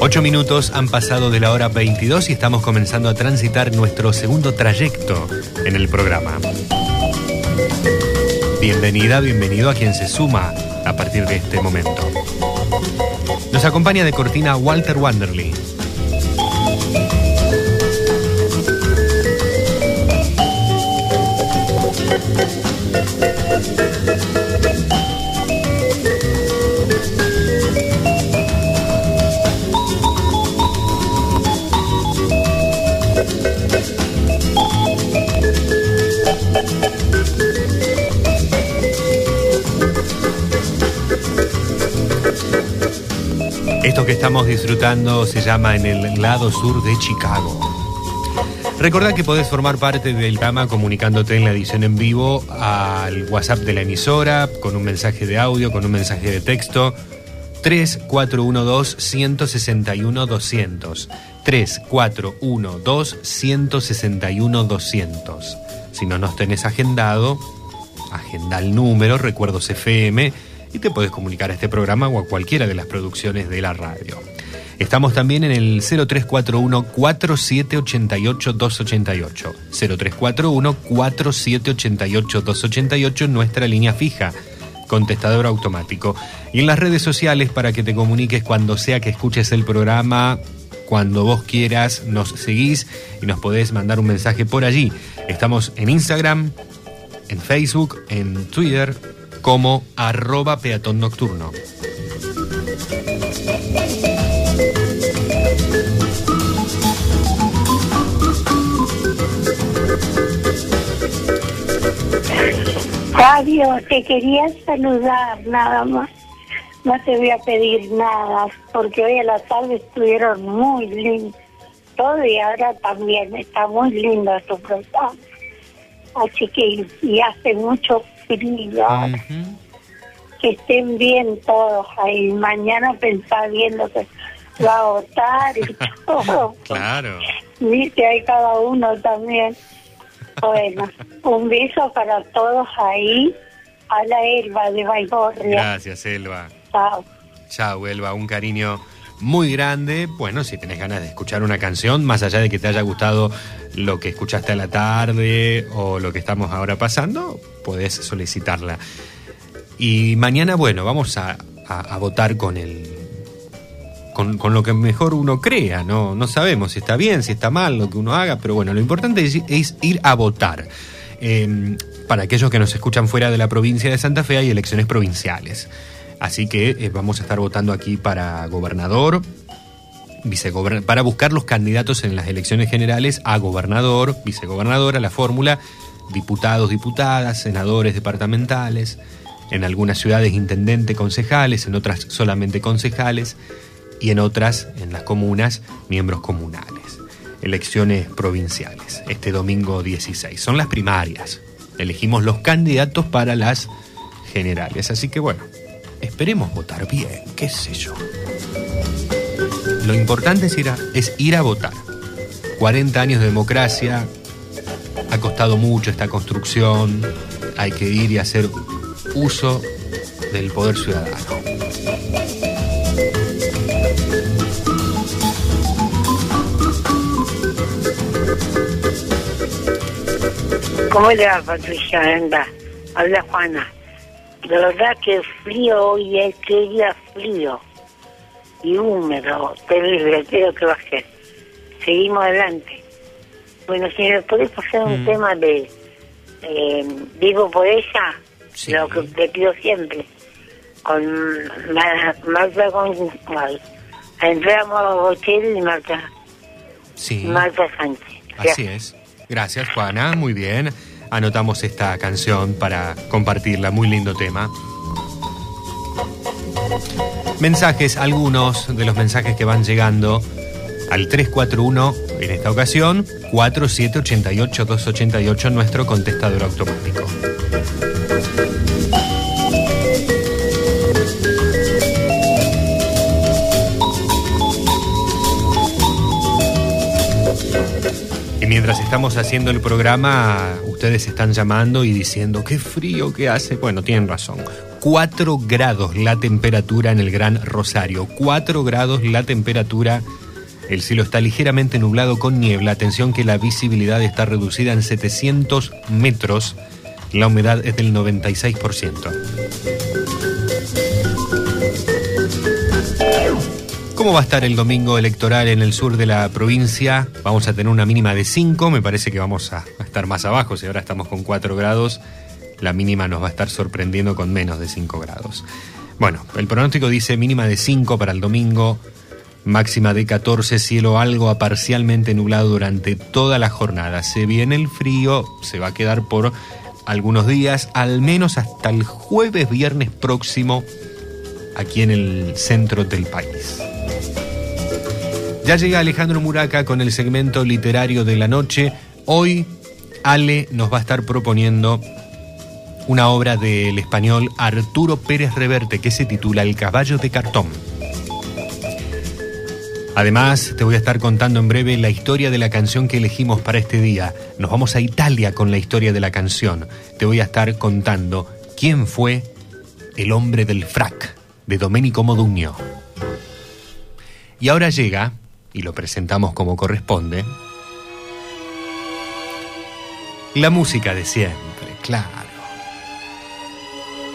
Ocho minutos han pasado de la hora 22 y estamos comenzando a transitar nuestro segundo trayecto en el programa. Bienvenida, bienvenido a quien se suma a partir de este momento. Nos acompaña de cortina Walter Wanderley. Estamos disfrutando se llama En el lado sur de Chicago. Recordá que podés formar parte del programa comunicándote en la edición en vivo al WhatsApp de la emisora, con un mensaje de audio, con un mensaje de texto. 3412-161-200. 3412-161-200. Si no nos tenés agendado, agenda el número, recuerdos FM, y te puedes comunicar a este programa o a cualquiera de las producciones de la radio. Estamos también en el 0341-4788-288. 0341-4788-288, nuestra línea fija, contestador automático. Y en las redes sociales para que te comuniques cuando sea que escuches el programa, cuando vos quieras, nos seguís y nos podés mandar un mensaje por allí. Estamos en Instagram, en Facebook, en Twitter, como arroba peatón nocturno. Fabio, te quería saludar nada más. No te voy a pedir nada, porque hoy a la tarde estuvieron muy lindos. Todo y ahora también está muy lindo tu programa. Así que, y hace mucho frío. Que estén bien todos ahí. Mañana pensar viendo que va a votar y *laughs* todo. Claro. Viste, hay cada uno también. Bueno, un beso para todos ahí. A la Elba de Baigorria. Gracias, Elba. Chao. Chao, Elba, un cariño muy grande. Bueno, si tenés ganas de escuchar una canción, más allá de que te haya gustado lo que escuchaste a la tarde o lo que estamos ahora pasando, podés solicitarla. Y mañana, bueno, vamos a, a- a votar con el. Con, con lo que mejor uno crea, ¿no? No sabemos si está bien, si está mal lo que uno haga, pero bueno, lo importante es, ir a votar. Eh, para aquellos que nos escuchan fuera de la provincia de Santa Fe hay elecciones provinciales. Así que eh, vamos a estar votando aquí para gobernador, vicegober- para buscar los candidatos en las elecciones generales a gobernador, vicegobernador, a la fórmula, diputados, diputadas, senadores departamentales, en algunas ciudades intendente, concejales, en otras solamente concejales y en otras, en las comunas, miembros comunales. Elecciones provinciales, este domingo 16. Son las primarias. Elegimos los candidatos para las generales. Así que bueno, esperemos votar bien, qué sé yo. Lo importante es ir a, es ir a votar. 40 años de democracia, ha costado mucho esta construcción, hay que ir y hacer uso del poder ciudadano. ¿Cómo le va, Patricia? Anda, habla Juana. La verdad que frío hoy es que día frío y húmedo, terrible, creo que baje. Seguimos adelante. Bueno, si me podés pasar un Mm. tema de eh, Vivo por ella, lo que te pido siempre, con Ma- Marta con ay, Andrea Bocelli y Marta, Sí. Marta Sánchez. Así es. Gracias, Juana. Muy bien. anotamos esta canción para compartirla. Muy lindo tema. Mensajes, algunos de los mensajes que van llegando al 341, en esta ocasión, 4788-288, nuestro contestador automático. Mientras estamos haciendo el programa, ustedes están llamando y diciendo, qué frío que hace. Bueno, tienen razón. 4 grados la temperatura en el Gran Rosario. 4 grados la temperatura. El cielo está ligeramente nublado con niebla. Atención que la visibilidad está reducida en 700 metros. La humedad es del 96%. ¿Cómo va a estar el domingo electoral en el sur de la provincia? Vamos a tener una mínima de 5, me parece que vamos a, estar más abajo, si ahora estamos con 4 grados, la mínima nos va a estar sorprendiendo con menos de 5 grados. Bueno, el pronóstico dice mínima de 5 para el domingo, máxima de 14, cielo algo a parcialmente nublado durante toda la jornada. Se viene el frío, se va a quedar por algunos días, al menos hasta el jueves, viernes próximo, aquí en el centro del país. Ya llega Alejandro Muraca con el segmento literario de la noche. Hoy Ale nos va a estar proponiendo una obra del español Arturo Pérez Reverte que se titula El caballo de cartón. Además, te voy a estar contando en breve la historia de la canción que elegimos para este día. Nos vamos a Italia con la historia de la canción. Te voy a estar contando quién fue el hombre del frac de Domenico Modugno. Y ahora llega, y lo presentamos como corresponde, la música de siempre, claro.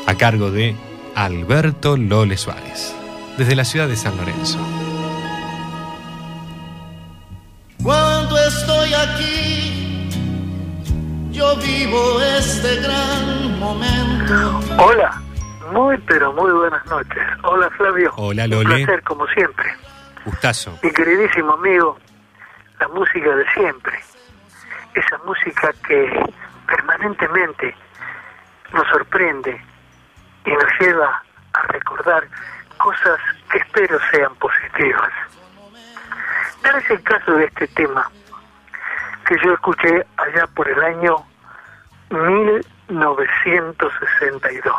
A cargo de Alberto Lole Suárez, desde la ciudad de San Lorenzo. Cuando estoy aquí, yo vivo este gran momento. Hola, muy pero muy buenas noches. Hola Flavio. Hola Un Lole. placer como siempre. Gustazo. Mi queridísimo amigo, la música de siempre. Esa música que permanentemente nos sorprende y nos lleva a recordar cosas que espero sean positivas. Tal es el caso de este tema que yo escuché allá por el año 1962.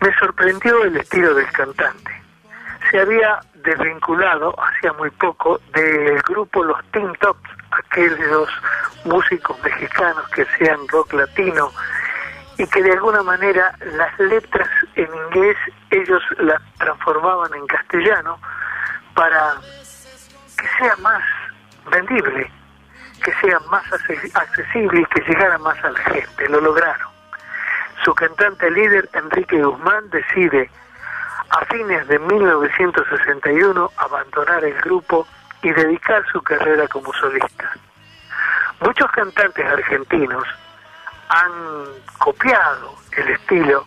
Me sorprendió el estilo del cantante. Se había desvinculado hacía muy poco del grupo Los Teen Tops, aquellos músicos mexicanos que hacían rock latino y que de alguna manera las letras en inglés ellos las transformaban en castellano para que sea más vendible, que sea más accesible y que llegara más a la gente. Lo lograron. Su cantante líder, Enrique Guzmán, decide a fines de 1961 abandonar el grupo y dedicar su carrera como solista. Muchos cantantes argentinos han copiado el estilo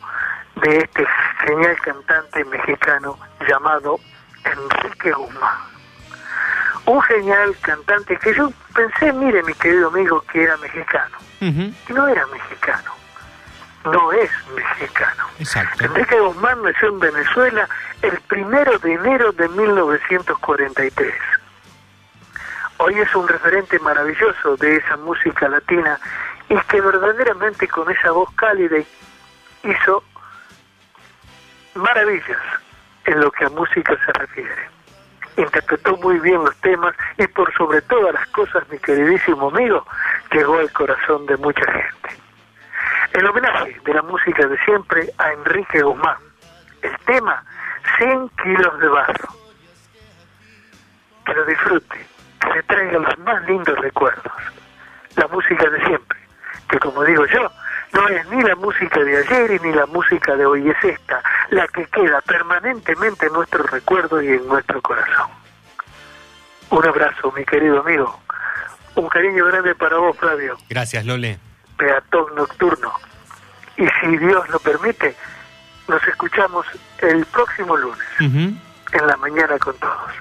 de este genial cantante mexicano llamado Enrique Guzmán. Un genial cantante que yo pensé, mire mi querido amigo, que era mexicano. Y no era mexicano. No es mexicano. Exacto. Enrique Guzmán nació en Venezuela el primero de enero de 1943. Hoy es un referente maravilloso de esa música latina y que verdaderamente con esa voz cálida hizo maravillas en lo que a música se refiere. Interpretó muy bien los temas y por sobre todas las cosas, mi queridísimo amigo, llegó al corazón de mucha gente. El homenaje de la música de siempre a Enrique Guzmán. El tema 100 kilos de barro. Que lo disfrute, que le traiga los más lindos recuerdos. La música de siempre, que como digo yo, no es ni la música de ayer y ni la música de hoy, es esta, la que queda permanentemente en nuestro recuerdo y en nuestro corazón. Un abrazo, mi querido amigo. Un cariño grande para vos, Flavio. Gracias, Lole. Peatón Nocturno. Y si Dios lo permite, nos escuchamos el próximo lunes, en la mañana con todos.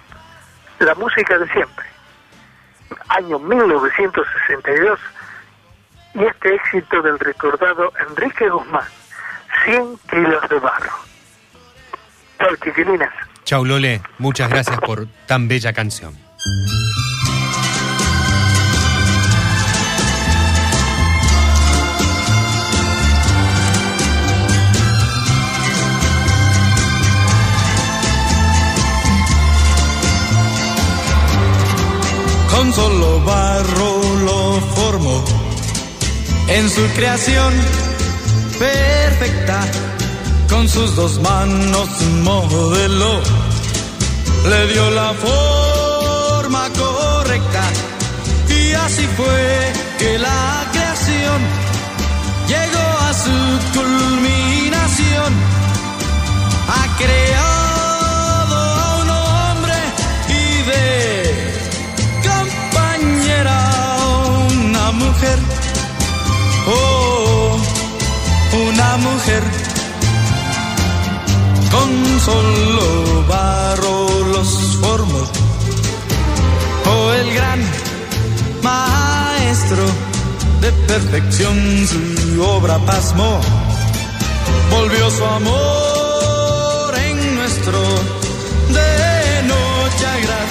La música de siempre. Año 1962, y este éxito del recordado Enrique Guzmán, 100 kilos de barro. Chao, chiquilinas. Chau Lole, muchas gracias por tan bella canción. Con solo barro lo formó en su creación perfecta. Con sus dos manos modeló le dio la forma correcta. Y así fue que la creación llegó a su culminación. Ha creado a un hombre y mujer, oh, una mujer, con solo barro los formó, oh el gran maestro de perfección su obra pasmó, volvió su amor en nuestro de noche agradeceré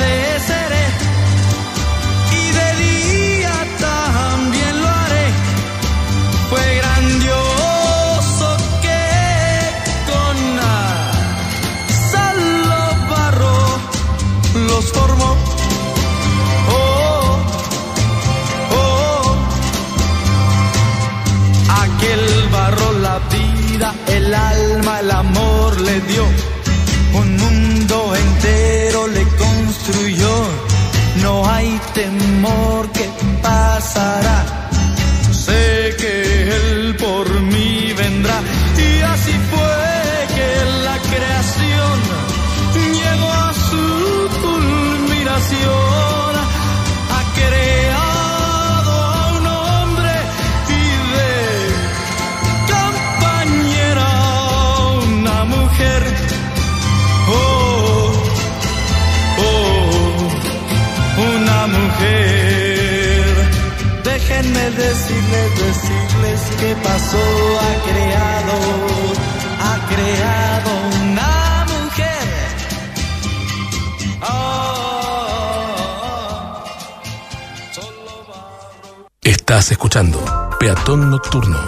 temor que pasará. Sé que Él por mí vendrá. Y así fue que la creación llegó a su culminación. Déjenme decirles, decirles que pasó, ha creado, ha creado una mujer. Estás escuchando Peatón Nocturno,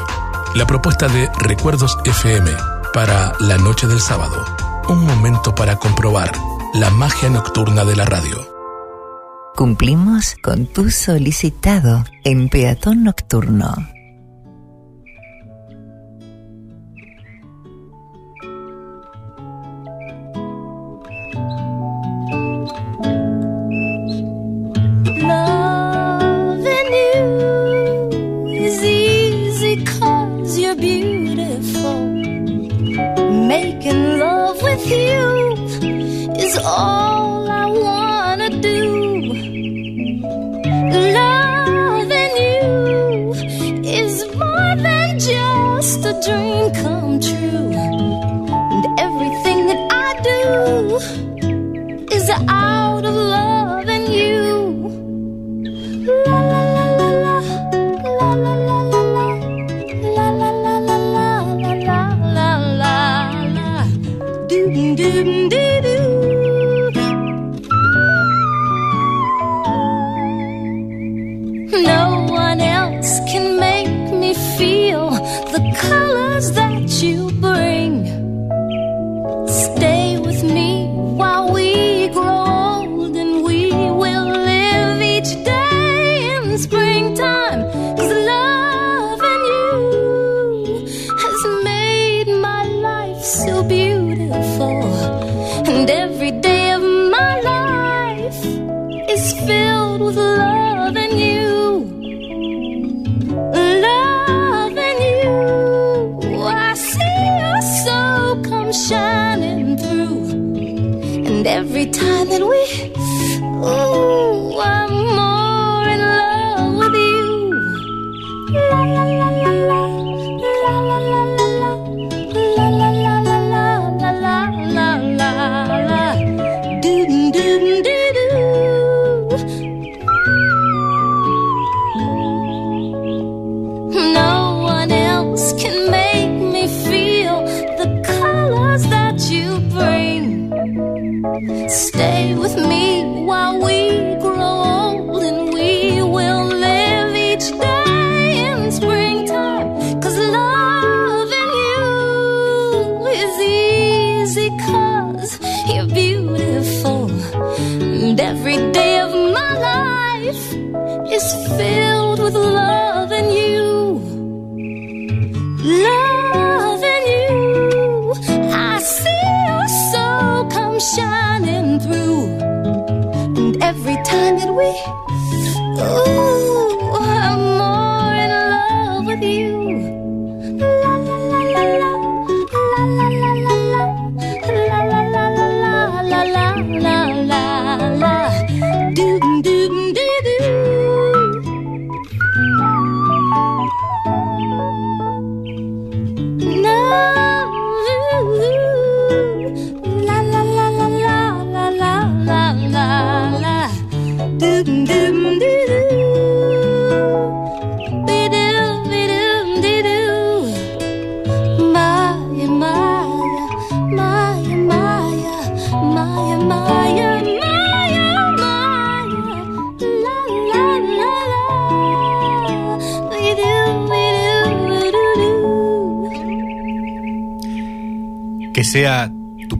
la propuesta de Recuerdos FM para la noche del sábado. Un momento para comprobar la magia nocturna de la radio. Cumplimos con tu solicitado en Peatón Nocturno. Beautiful. Making love with you is all dream come true. And everything that I do is out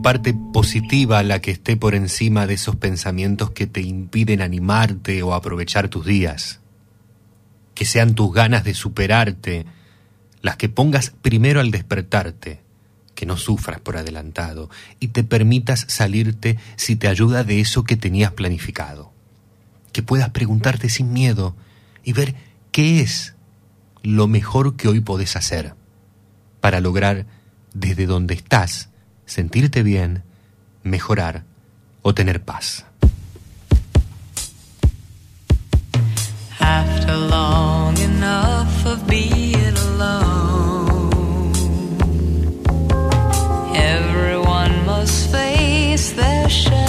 parte positiva la que esté por encima de esos pensamientos que te impiden animarte o aprovechar tus días. Que sean tus ganas de superarte las que pongas primero al despertarte, que no sufras por adelantado y te permitas salirte si te ayuda de eso que tenías planificado. Que puedas preguntarte sin miedo y ver qué es lo mejor que hoy podés hacer para lograr desde donde estás sentirte bien, mejorar o tener paz. After long enough of being alone, everyone must face their shame.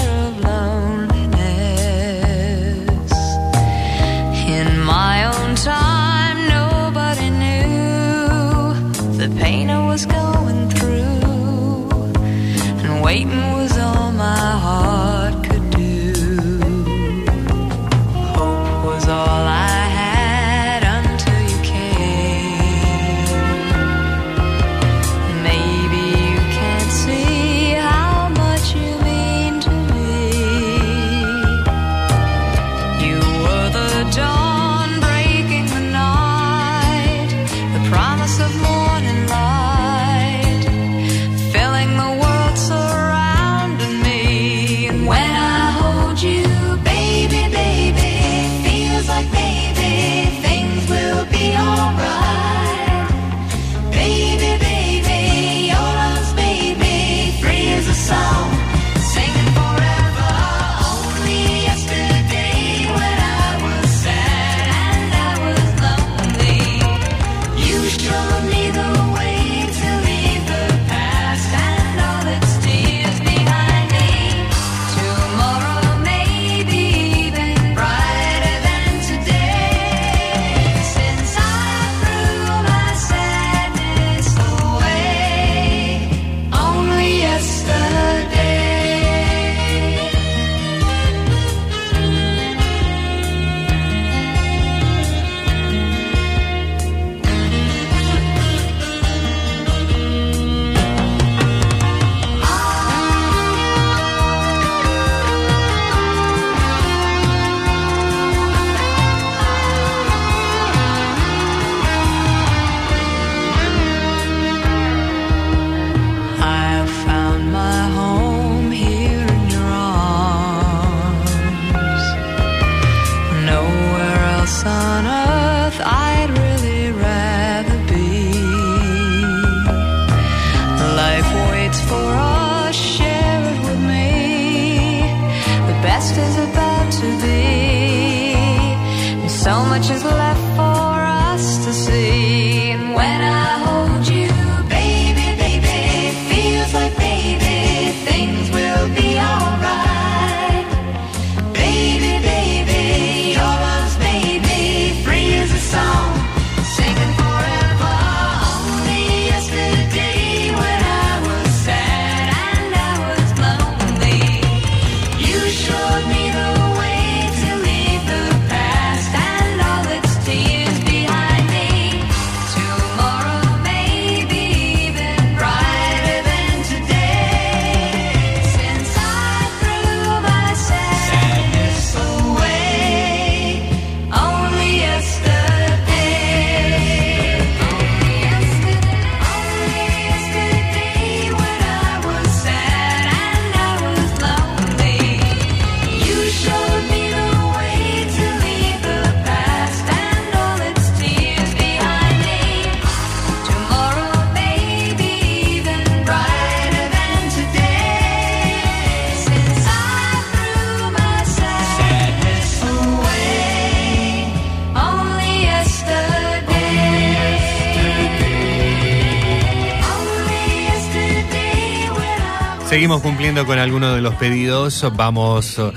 Seguimos cumpliendo con algunos de los pedidos. Vamos, eh,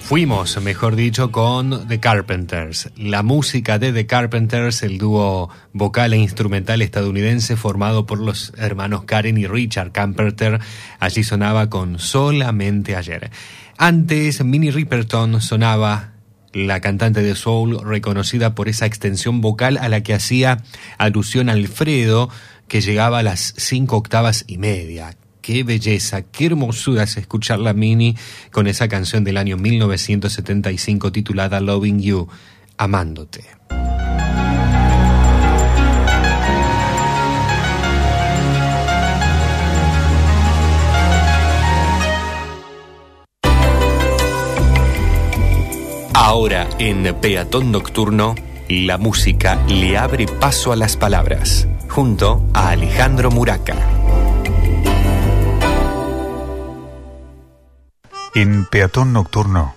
fuimos, mejor dicho, con The Carpenters. La música de The Carpenters, el dúo vocal e instrumental estadounidense formado por los hermanos Karen y Richard Carpenter, allí sonaba con Solamente ayer. Antes, Minnie Riperton sonaba la cantante de soul reconocida por esa extensión vocal a la que hacía alusión Alfredo, que llegaba a las cinco octavas y media. Qué belleza, qué hermosura es escuchar la Mini con esa canción del año 1975 titulada Loving You, Amándote. Ahora en Peatón Nocturno, la música le abre paso a las palabras, junto a Alejandro Muraca. En Peatón Nocturno,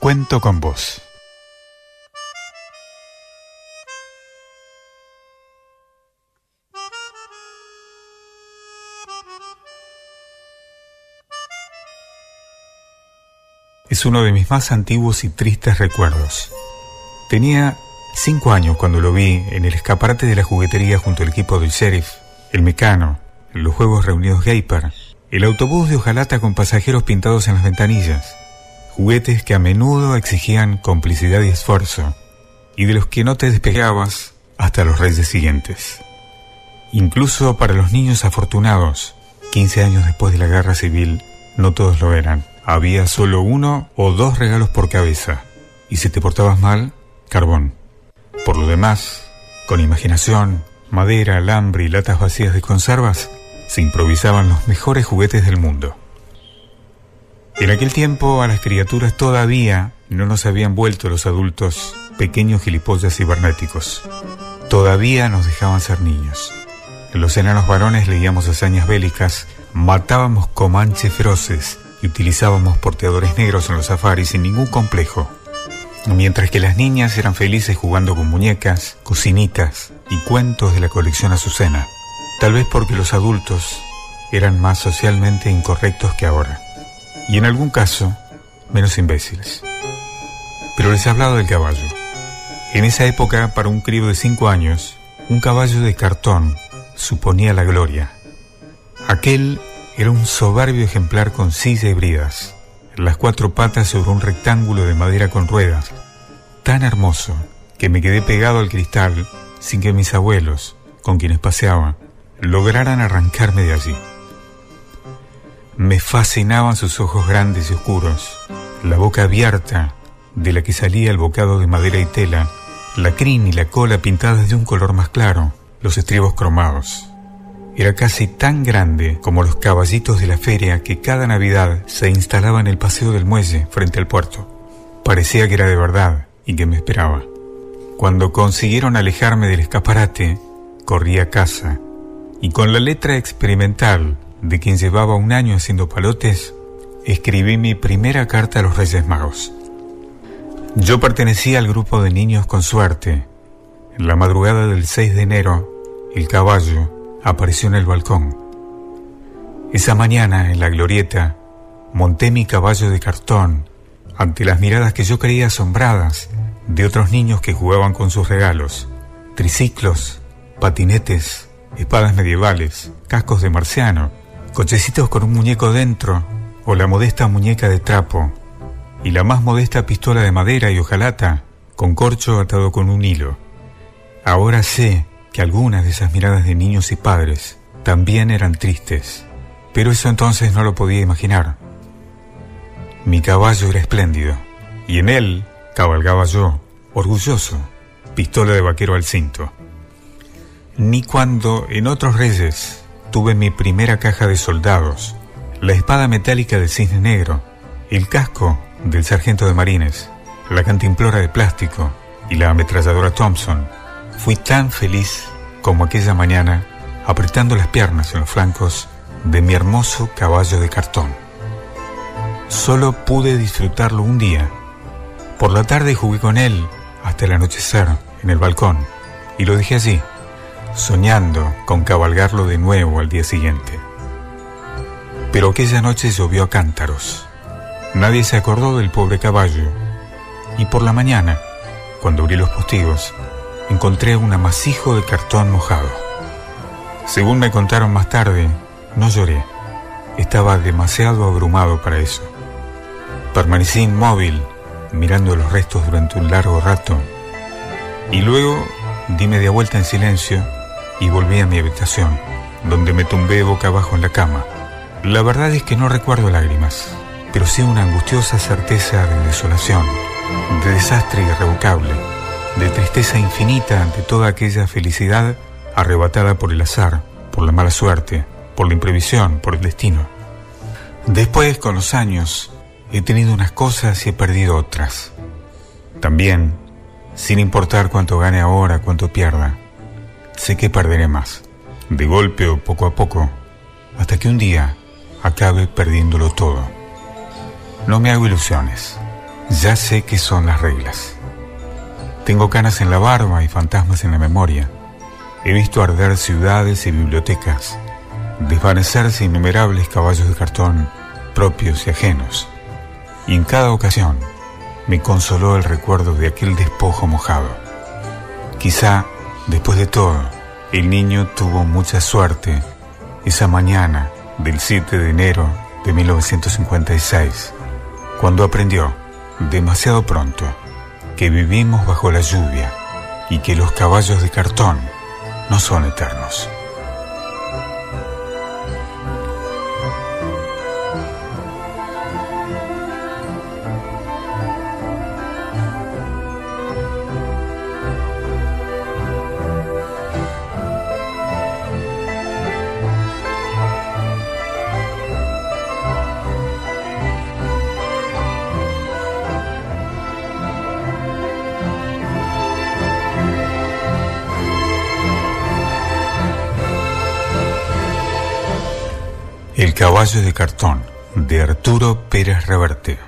cuento con vos. Es uno de mis más antiguos y tristes recuerdos. Tenía cinco años cuando lo vi en el escaparate de la juguetería junto al equipo del sheriff, el mecano, los juegos reunidos Gayper, el autobús de hojalata con pasajeros pintados en las ventanillas, juguetes que a menudo exigían complicidad y esfuerzo, y de los que no te despegabas hasta los reyes siguientes. Incluso para los niños afortunados, 15 años después de la guerra civil, no todos lo eran. Había solo uno o dos regalos por cabeza, y si te portabas mal, carbón. Por lo demás, con imaginación, madera, alambre y latas vacías de conservas, se improvisaban los mejores juguetes del mundo. En aquel tiempo a las criaturas todavía no nos habían vuelto los adultos pequeños gilipollas cibernéticos. Todavía nos dejaban ser niños. Los enanos varones leíamos hazañas bélicas, matábamos comanches feroces y utilizábamos porteadores negros en los safaris sin ningún complejo. Mientras que las niñas eran felices jugando con muñecas, cocinitas y cuentos de la colección Azucena. Tal vez porque los adultos eran más socialmente incorrectos que ahora. Y en algún caso, menos imbéciles. Pero les he hablado del caballo. En esa época, para un crío de cinco años, un caballo de cartón suponía la gloria. Aquel era un soberbio ejemplar con silla y bridas, las cuatro patas sobre un rectángulo de madera con ruedas, tan hermoso que me quedé pegado al cristal sin que mis abuelos, con quienes paseaba, lograran arrancarme de allí. Me fascinaban sus ojos grandes y oscuros, la boca abierta de la que salía el bocado de madera y tela, la crin y la cola pintadas de un color más claro, los estribos cromados. Era casi tan grande como los caballitos de la feria que cada Navidad se instalaba en el paseo del muelle frente al puerto. Parecía que era de verdad y que me esperaba. Cuando consiguieron alejarme del escaparate, corrí a casa y con la letra experimental de quien llevaba un año haciendo palotes, escribí mi primera carta a los Reyes Magos. Yo pertenecía al grupo de niños con suerte. En la madrugada del 6 de enero, el caballo apareció en el balcón. Esa mañana, en la glorieta, monté mi caballo de cartón ante las miradas que yo creía asombradas de otros niños que jugaban con sus regalos, triciclos, patinetes, espadas medievales, cascos de marciano, cochecitos con un muñeco dentro o la modesta muñeca de trapo y la más modesta pistola de madera y hojalata con corcho atado con un hilo. Ahora sé que algunas de esas miradas de niños y padres también eran tristes, pero eso entonces no lo podía imaginar. Mi caballo era espléndido y en él cabalgaba yo, orgulloso, pistola de vaquero al cinto. Ni cuando en otros reyes tuve mi primera caja de soldados, la espada metálica del cisne negro, el casco del sargento de marines, la cantimplora de plástico y la ametralladora Thompson, fui tan feliz como aquella mañana apretando las piernas en los flancos de mi hermoso caballo de cartón. Solo pude disfrutarlo un día. Por la tarde jugué con él hasta el anochecer en el balcón y lo dejé allí, soñando con cabalgarlo de nuevo al día siguiente. Pero aquella noche llovió a cántaros. Nadie se acordó del pobre caballo. Y por la mañana, cuando abrí los postigos, encontré un amasijo de cartón mojado. Según me contaron más tarde, no lloré. Estaba demasiado abrumado para eso. Permanecí inmóvil, mirando los restos durante un largo rato. Y luego di media vuelta en silencio y volví a mi habitación, donde me tumbé boca abajo en la cama. La verdad es que no recuerdo lágrimas, pero sí una angustiosa certeza de desolación, de desastre irrevocable, de tristeza infinita ante toda aquella felicidad arrebatada por el azar, por la mala suerte, por la imprevisión, por el destino. Después, con los años, he tenido unas cosas y he perdido otras. También, sin importar cuánto gane ahora, cuánto pierda, sé que perderé más, de golpe o poco a poco, hasta que un día acabe perdiéndolo todo. No me hago ilusiones, ya sé que son las reglas. Tengo canas en la barba y fantasmas en la memoria. He visto arder ciudades y bibliotecas, desvanecerse innumerables caballos de cartón, propios y ajenos. Y en cada ocasión me consoló el recuerdo de aquel despojo mojado. Quizá, después de todo, el niño tuvo mucha suerte esa mañana del 7 de enero de 1956, cuando aprendió, demasiado pronto, que vivimos bajo la lluvia y que los caballos de cartón no son eternos. El caballo de cartón de Arturo Pérez Reverte.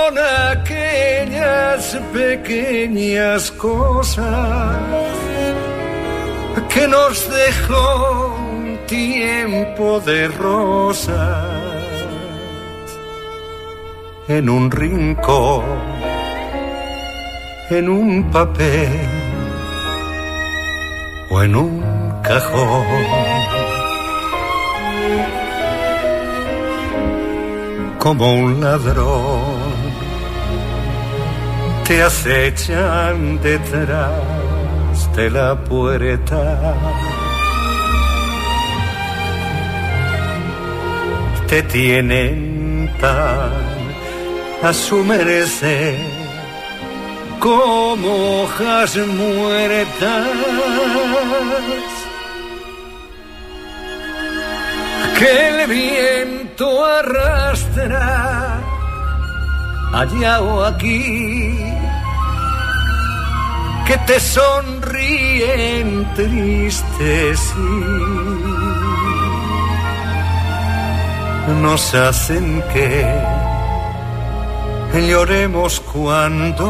Aquellas pequeñas cosas que nos dejó un tiempo de rosas en un rincón, en un papel o en un cajón. como un ladrón te acechan detrás de la puerta. Te tienen tan a su merced como hojas muertas que el viento arrastra allá o aquí, que te sonríen tristes y nos hacen que lloremos cuando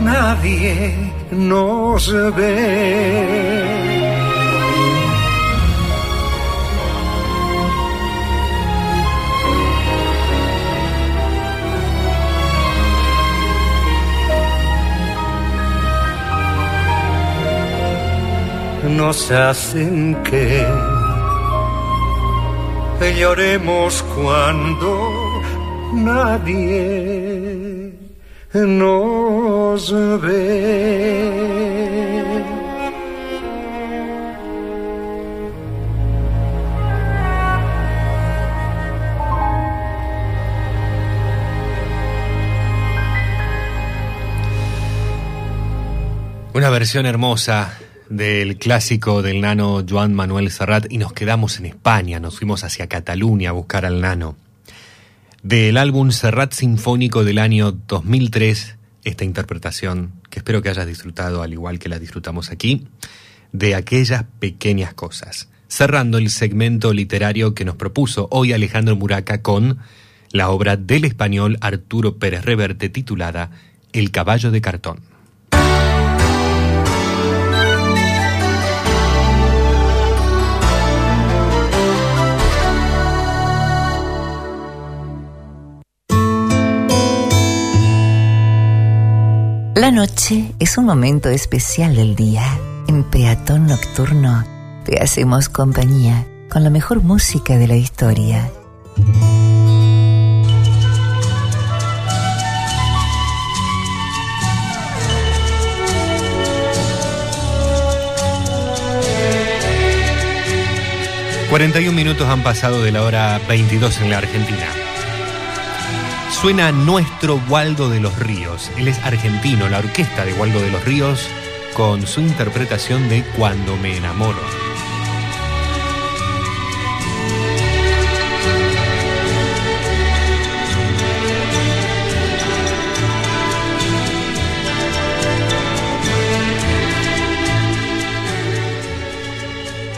nadie nos ve. Nos hacen que lloremos cuando nadie nos ve. Una versión hermosa del clásico del nano Joan Manuel Serrat y nos quedamos en España, nos fuimos hacia Cataluña a buscar al nano. Del álbum Serrat Sinfónico del año 2003, esta interpretación, que espero que hayas disfrutado al igual que la disfrutamos aquí, de aquellas pequeñas cosas. Cerrando el segmento literario que nos propuso hoy Alejandro Muraca con la obra del español Arturo Pérez Reverte titulada El caballo de cartón. La noche es un momento especial del día. En Peatón Nocturno te hacemos compañía con la mejor música de la historia. ...41 minutos han pasado de la hora 22 en la Argentina. Suena nuestro Waldo de los Ríos. Él es argentino, la orquesta de Waldo de los Ríos, con su interpretación de Cuando me enamoro.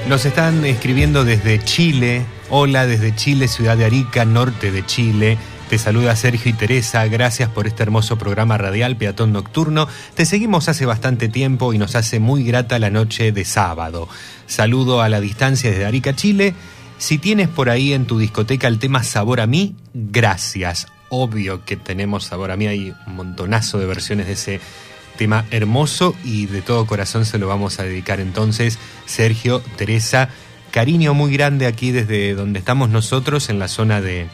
Nos están escribiendo desde Chile. Hola desde Chile, ciudad de Arica, norte de Chile. Te saluda Sergio y Teresa, gracias por este hermoso programa radial Peatón Nocturno. Te seguimos hace bastante tiempo y nos hace muy grata la noche de sábado. Saludo a la distancia desde Arica, Chile. Si tienes por ahí en tu discoteca el tema Sabor a mí, gracias. Obvio que tenemos Sabor a mí, hay un montonazo de versiones de ese tema hermoso y de todo corazón se lo vamos a dedicar entonces, Sergio, Teresa. Cariño muy grande aquí desde donde estamos nosotros en la zona de,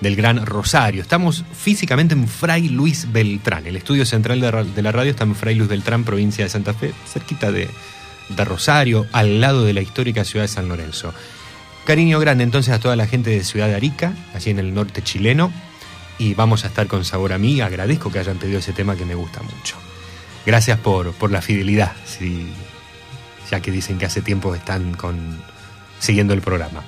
del Gran Rosario. Estamos físicamente en Fray Luis Beltrán. El estudio central de, la radio está en Fray Luis Beltrán, provincia de Santa Fe, cerquita de, Rosario, al lado de la histórica ciudad de San Lorenzo. Cariño grande entonces a toda la gente de Ciudad de Arica, allí en el norte chileno. Y vamos a estar con sabor a mí. Agradezco que hayan pedido ese tema que me gusta mucho. Gracias por, por la fidelidad, ya que dicen que hace tiempo están con, siguiendo el programa.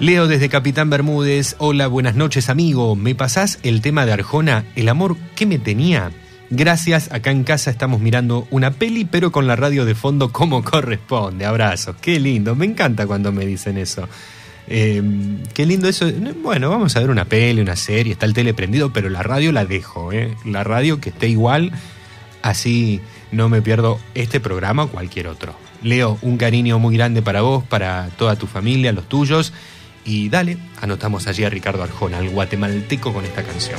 Leo desde Capitán Bermúdez. Hola, buenas noches, amigo. ¿Me pasás el tema de Arjona? El amor que me tenía. Gracias, acá en casa estamos mirando una peli, pero con la radio de fondo como *laughs* corresponde. Abrazos. Qué lindo. Me encanta cuando me dicen eso. Eh, qué lindo eso. Bueno, vamos a ver una peli, una serie, está el tele prendido, pero la radio la dejo. ¿eh? La radio que esté igual, así no me pierdo este programa o cualquier otro. Leo, un cariño muy grande para vos, para toda tu familia, los tuyos. Y dale, anotamos allí a Ricardo Arjona, el guatemalteco, con esta canción.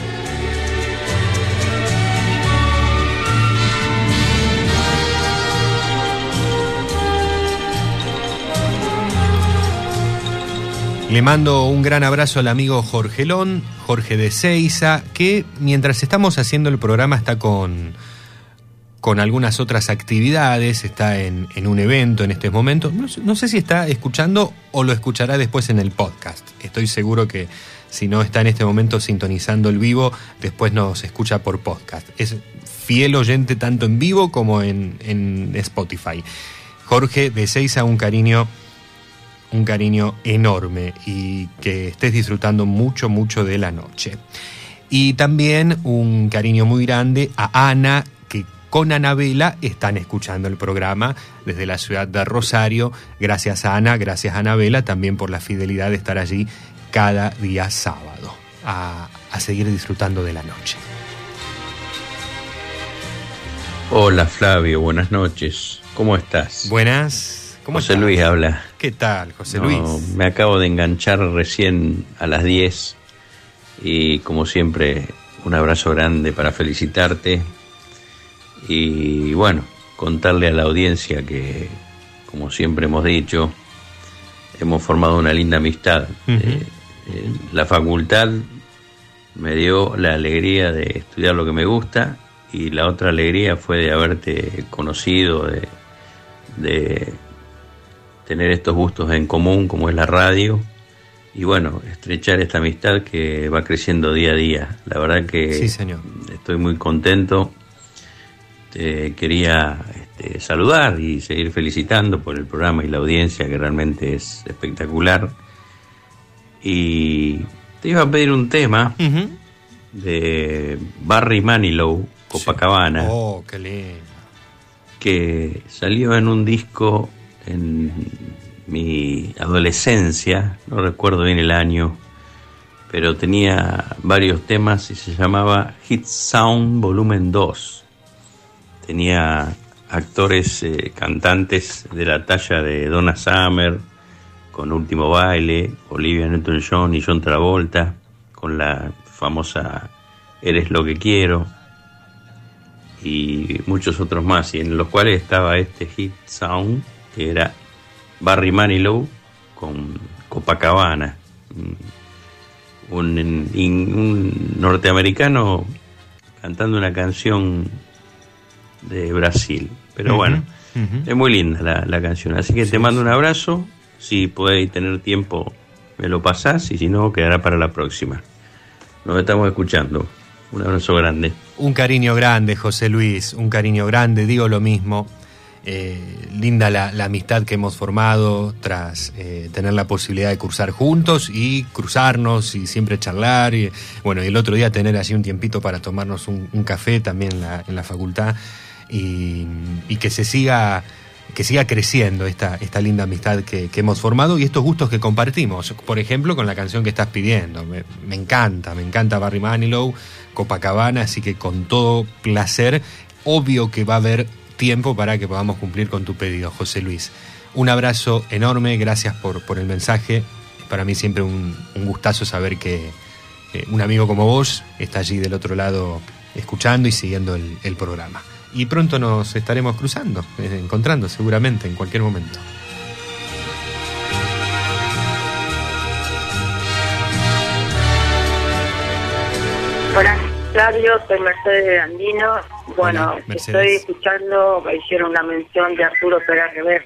Le mando un gran abrazo al amigo Jorgelón, Jorge de Seiza, que mientras estamos haciendo el programa está con, con algunas otras actividades, está en, en un evento en estos momentos. No, sé- si está escuchando o lo escuchará después en el podcast. Estoy seguro que si no está en este momento sintonizando el vivo, después nos escucha por podcast. Es fiel oyente tanto en vivo como en, en Spotify. Jorge de Seiza, un cariño un cariño enorme y que estés disfrutando mucho, mucho de la noche. Y también un cariño muy grande a Ana, con Anabela están escuchando el programa desde la ciudad de Rosario. Gracias a Ana, gracias a Anabela también por la fidelidad de estar allí cada día sábado a, a seguir disfrutando de la noche. Hola Flavio, buenas noches. ¿Cómo estás? Buenas. ¿Cómo José estás? Luis habla. ¿Qué tal, José No, Luis? Me acabo de enganchar recién a las 10 y como siempre un abrazo grande para felicitarte y bueno, contarle a la audiencia que como siempre hemos dicho, hemos formado una linda amistad. Eh, eh, la facultad me dio la alegría de estudiar lo que me gusta y la otra alegría fue de haberte conocido, de, de tener estos gustos en común como es la radio y bueno, estrechar esta amistad que va creciendo día a día. La verdad que Sí, señor. estoy muy contento. Te quería este, saludar y seguir felicitando por el programa y la audiencia que realmente es espectacular. Y te iba a pedir un tema de Barry Manilow, Copacabana, Oh, qué lindo. que salió en un disco en mi adolescencia, no recuerdo bien el año, pero tenía varios temas y se llamaba Hit Sound Volumen 2. Tenía actores, eh, cantantes de la talla de Donna Summer, con Último Baile, Olivia Newton-John y John Travolta, con la famosa Eres lo que quiero, y muchos otros más, y en los cuales estaba este hit sound, que era Barry Manilow con Copacabana, Mm, un, norteamericano cantando una canción de Brasil. Pero bueno, es muy linda la, la canción. Así que te mando un abrazo. Si podéis tener tiempo, me lo pasás y si no, quedará para la próxima. Nos estamos escuchando. Un abrazo grande. Un cariño grande, José Luis, un cariño grande, digo lo mismo. Eh, linda la, la amistad que hemos formado tras eh, tener la posibilidad de cursar juntos y cruzarnos y siempre charlar. Y, bueno, y el otro día tener así un tiempito para tomarnos un, un café también en la, en la facultad y, que se siga que siga creciendo esta, esta linda amistad que, hemos formado y estos gustos que compartimos. Por ejemplo, con la canción que estás pidiendo. Me, encanta, me encanta Barry Manilow, Copacabana, así que con todo placer, obvio que va a haber tiempo para que podamos cumplir con tu pedido, José Luis. Un abrazo enorme, gracias por, por el mensaje. Para mí siempre un, gustazo saber que un amigo como vos está allí del otro lado escuchando y siguiendo el programa. Y pronto nos estaremos cruzando, eh, encontrando seguramente en cualquier momento. Hola, Flavio, soy Mercedes Andino. Bueno, Hola, estoy escuchando, me hicieron una mención de Arturo Pérez Rever.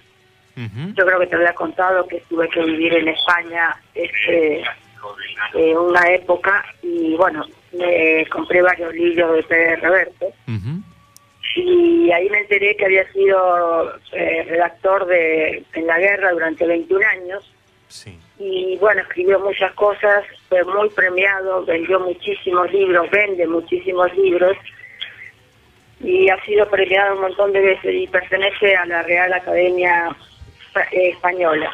Yo creo que te había contado que tuve que vivir en España este, eh, una época y bueno, me compré varios libros de Pérez Reverte y ahí me enteré que había sido eh, redactor de en la guerra durante 21 años. Y bueno, escribió muchas cosas, fue muy premiado, vendió muchísimos libros, vende muchísimos libros. Y ha sido premiado un montón de veces y pertenece a la Real Academia eh, Española.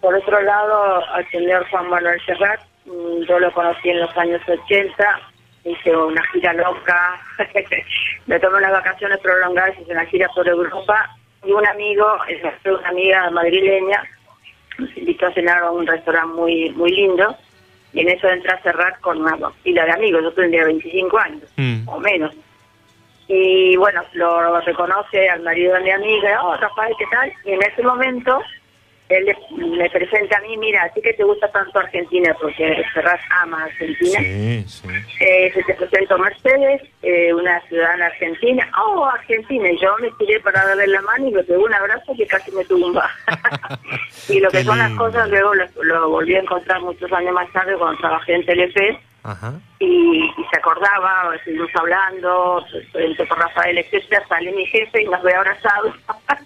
Por otro lado, al señor Juan Manuel Serrat, mm, yo lo conocí en los años 80, hice una gira loca, *laughs* me tomé unas vacaciones prolongadas, hice una gira por Europa y un amigo, una amiga madrileña, nos invitó a cenar a un restaurante muy muy lindo y en eso entré a cerrar con una pila de amigos, yo tendría 25 años o menos. Y bueno, lo reconoce al marido de mi amiga, oh Rafael, ¿qué tal? Y en ese momento él me presenta a mí, mira, a ti que te gusta tanto Argentina, porque Serrat ama Argentina, Sí, sí. eh, se te presento Mercedes, eh, una ciudadana argentina. Oh, Argentina. Y yo me tiré para darle la mano y le pegué un abrazo que casi me tumba. *laughs* y lo que Qué son las cosas, luego lo, lo volví a encontrar muchos años más tarde cuando trabajé en Telefe Ajá. y, y se acordaba, estuvimos hablando, frente por Rafael, etcétera, sale mi jefe y nos ve abrazados.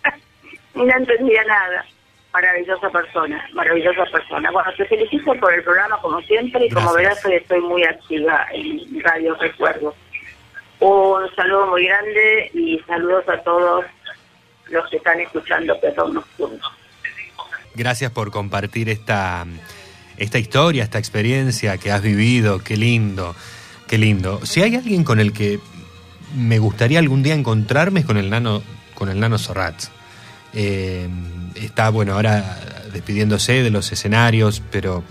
*laughs* y no entendía nada. Maravillosa persona, maravillosa persona. Bueno, te felicito por el programa como siempre y como verás hoy estoy muy activa en Radio Recuerdo. Un saludo muy grande y saludos a todos los que están escuchando Perdón Nocturno. Gracias por compartir esta, esta historia, esta experiencia que has vivido. Qué lindo, qué lindo. Si hay alguien con el que me gustaría algún día encontrarme es con el nano, con el nano Sorrat. Eh, está, bueno, ahora despidiéndose de los escenarios, pero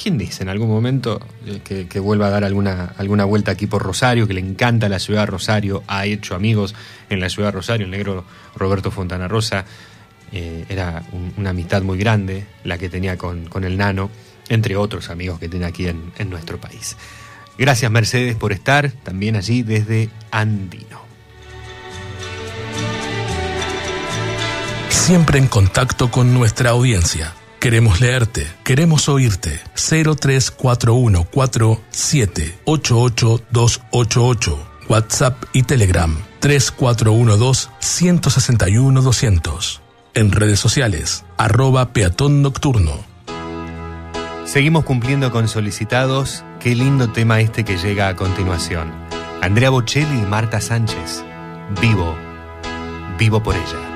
¿quién dice en algún momento eh, que, vuelva a dar alguna, alguna vuelta aquí por Rosario, que le encanta la ciudad de Rosario, ha hecho amigos en la ciudad de Rosario, el negro Roberto Fontana Rosa, eh, era un- una amistad muy grande la que tenía con, con el nano, entre otros amigos que tiene aquí en, en nuestro país. Gracias Mercedes por estar también allí desde Andino. Siempre en contacto con nuestra audiencia. Queremos leerte, queremos oírte. 03414788288. WhatsApp y Telegram 3412-161-200. En redes sociales, arroba peatón nocturno. Seguimos cumpliendo con solicitados. Qué lindo tema este que llega a continuación. Andrea Bocelli y Marta Sánchez. Vivo. Vivo por ella.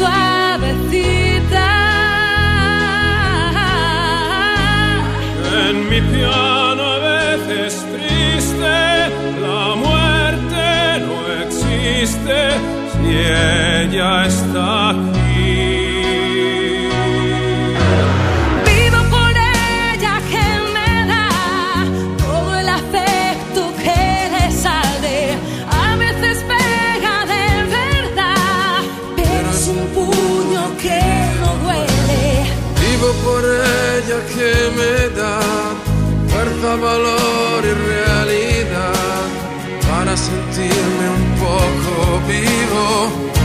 suavecita. en mi piano a veces triste. La muerte no existe si ella está. Fuerza, valor y realidad para sentirme un poco vivo.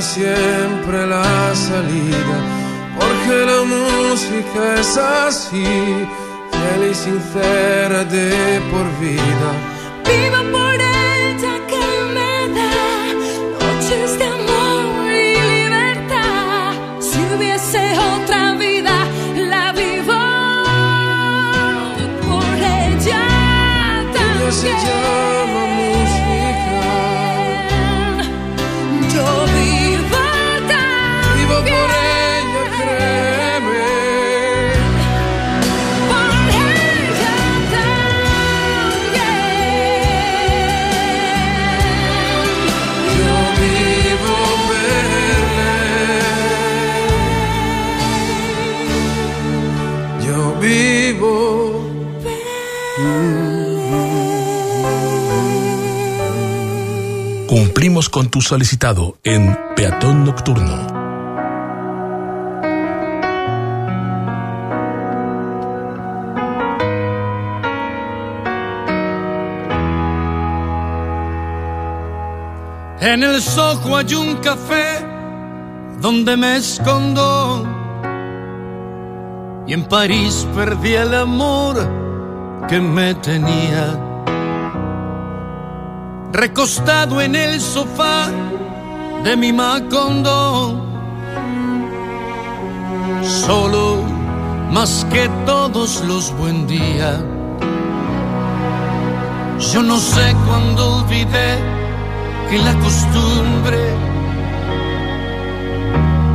Siempre la salida, porque la música es así, fiel y sincera de por vida. Cumplimos con tu solicitado en Peatón Nocturno. En el Soho hay un café donde me escondo. Y en París perdí el amor que me tenía. Recostado en el sofá de mi Macondo. Solo más que todos los buen día. Yo no sé cuándo olvidé que la costumbre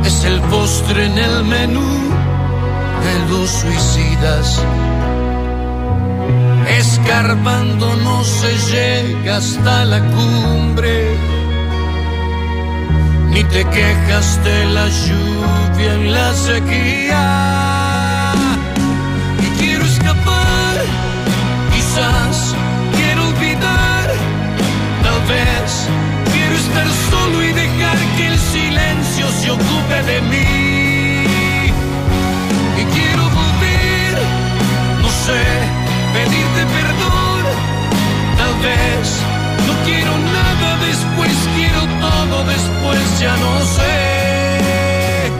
es el postre en el menú de los suicidas. Escarbando no se llega hasta la cumbre, ni te quejas de la lluvia en la sequía. Y quiero escapar, quizás quiero olvidar, tal vez quiero estar solo y dejar que el silencio se ocupe de mí. Pedirte perdón. Tal vez no quiero nada después, quiero todo después, ya no sé.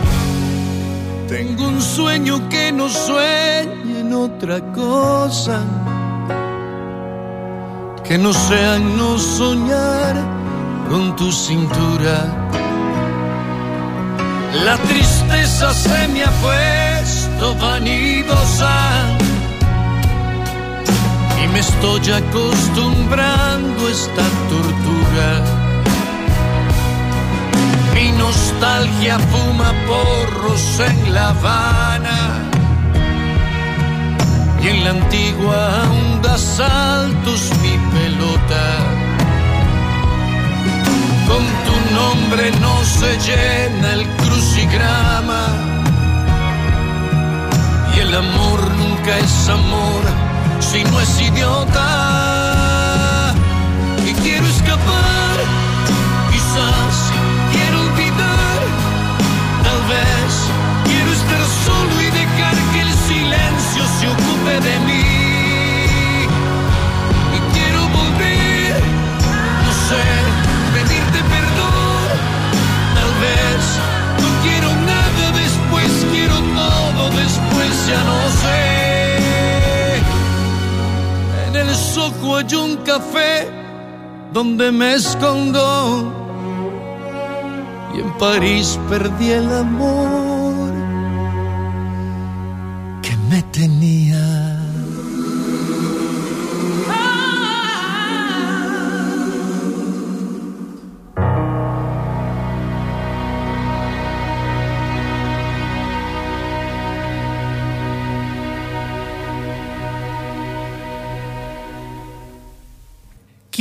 Tengo un sueño que no sueñe en otra cosa que no sea no soñar con tu cintura. La tristeza se me ha puesto vanidosa me estoy acostumbrando a esta tortura. Mi nostalgia fuma porros en La Habana y en la antigua aún da saltos mi pelota. Con tu nombre no se llena el crucigrama y el amor nunca es amor si no es idiota. Y quiero escapar, quizás quiero olvidar, tal vez quiero estar solo y dejar que el silencio se ocupe de mí. Y quiero volver, no sé, pedirte perdón. Tal vez no quiero nada después, quiero todo después, ya no sé. El soco hay un café donde me escondo. Y en París perdí el amor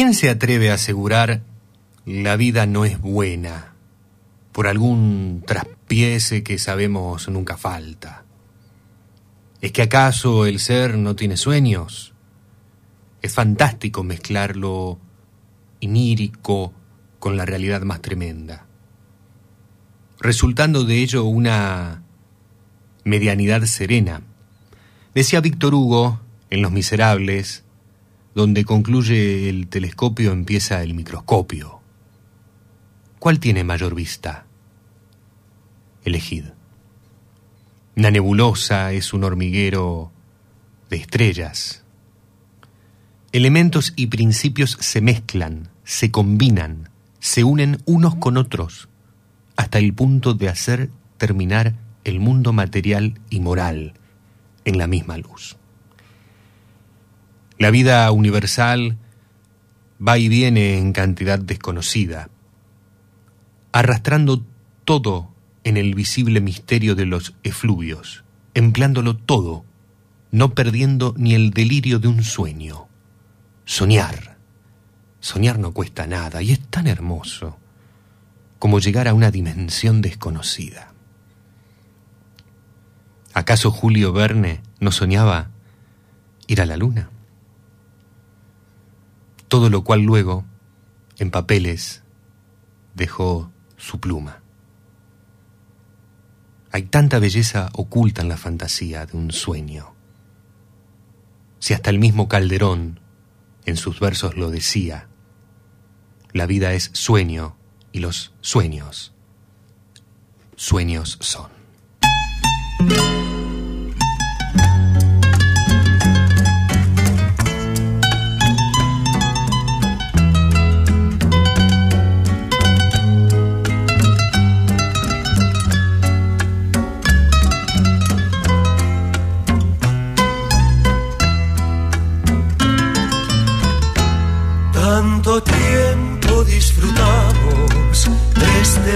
¿Quién se atreve a asegurar la vida no es buena por algún traspiese que sabemos nunca falta? ¿Es que acaso el ser no tiene sueños? Es fantástico mezclar lo inírico con la realidad más tremenda, resultando de ello una medianidad serena. Decía Víctor Hugo en Los Miserables, donde concluye el telescopio empieza el microscopio. ¿Cuál tiene mayor vista? Elegid. Una nebulosa es un hormiguero de estrellas. Elementos y principios se mezclan, se combinan, se unen unos con otros, hasta el punto de hacer terminar el mundo material y moral en la misma luz. La vida universal va y viene en cantidad desconocida, arrastrando todo en el visible misterio de los efluvios, empleándolo todo, no perdiendo ni el delirio de un sueño. Soñar. Soñar no cuesta nada y es tan hermoso como llegar a una dimensión desconocida. ¿Acaso Julio Verne ¿No soñaba ir a la luna? Todo lo cual luego, en papeles, dejó su pluma. Hay tanta belleza oculta en la fantasía de un sueño. Si hasta el mismo Calderón en sus versos lo decía, la vida es sueño y los sueños, sueños son.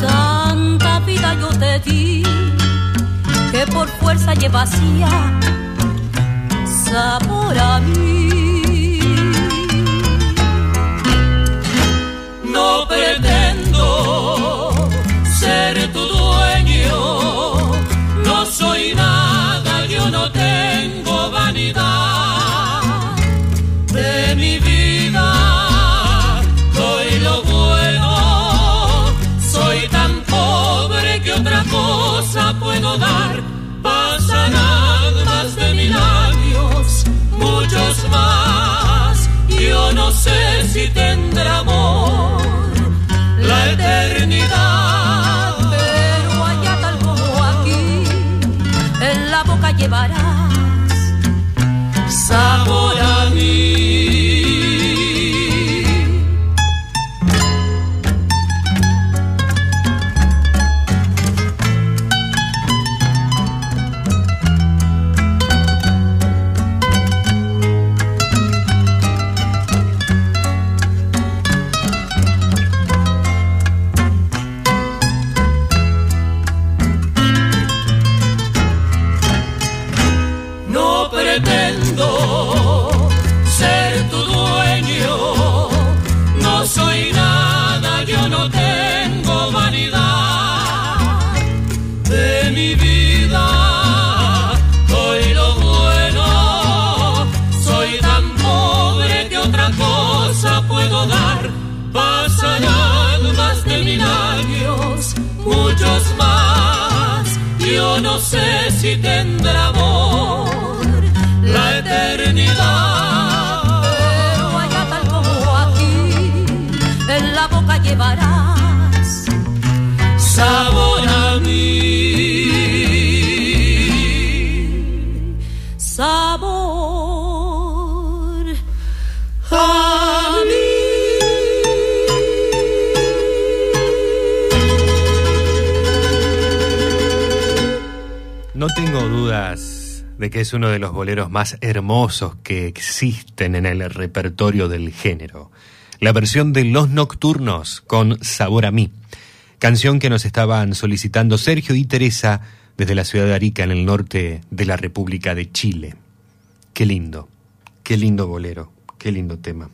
Tanta vida yo te di que por fuerza llevas ya sabor a mí. Sé si tendrá de que es uno de los boleros más hermosos que existen en el repertorio del género. La versión de Los Nocturnos con Sabor a mí. Canción que nos estaban solicitando Sergio y Teresa desde la ciudad de Arica en el norte de la República de Chile. Qué lindo, qué lindo bolero, qué lindo tema.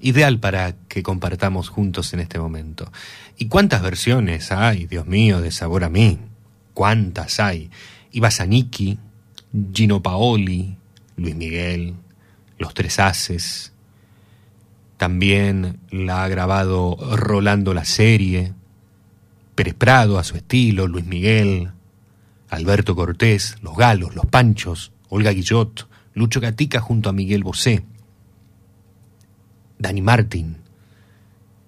Ideal para que compartamos juntos en este momento. ¿Y cuántas versiones hay, Dios mío, de Sabor a mí? ¿Cuántas hay? Iba Zanicki, Gino Paoli, Luis Miguel, Los Tres Haces. También la ha grabado Rolando la serie, Pérez Prado a su estilo, Luis Miguel, Alberto Cortés, Los Galos, Los Panchos, Olga Guillot, Lucho Gatica junto a Miguel Bosé, Dani Martin.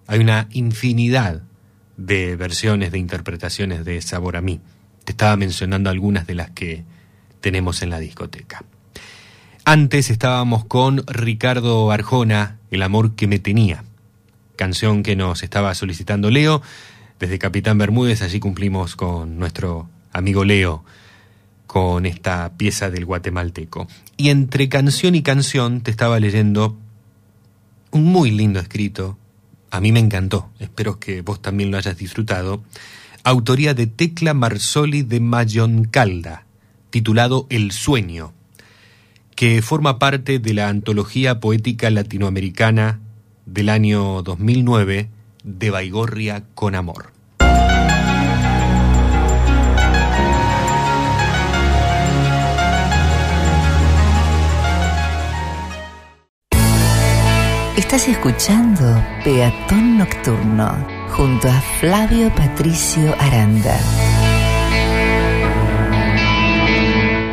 Hay una infinidad de versiones, de interpretaciones de Sabor a mí. Te estaba mencionando algunas de las que tenemos en la discoteca. Antes estábamos con Ricardo Arjona, El amor que me tenía, canción que nos estaba solicitando Leo. Desde Capitán Bermúdez, allí cumplimos con nuestro amigo Leo con esta pieza del guatemalteco. Y entre canción y canción te estaba leyendo un muy lindo escrito, a mí me encantó, espero que vos también lo hayas disfrutado, autoría de Tecla Marsoli de Mayoncalda, titulado El sueño, que forma parte de la antología poética latinoamericana del año 2009 de Baigorria con Amor. Estás escuchando Peatón Nocturno junto a Flavio Patricio Aranda.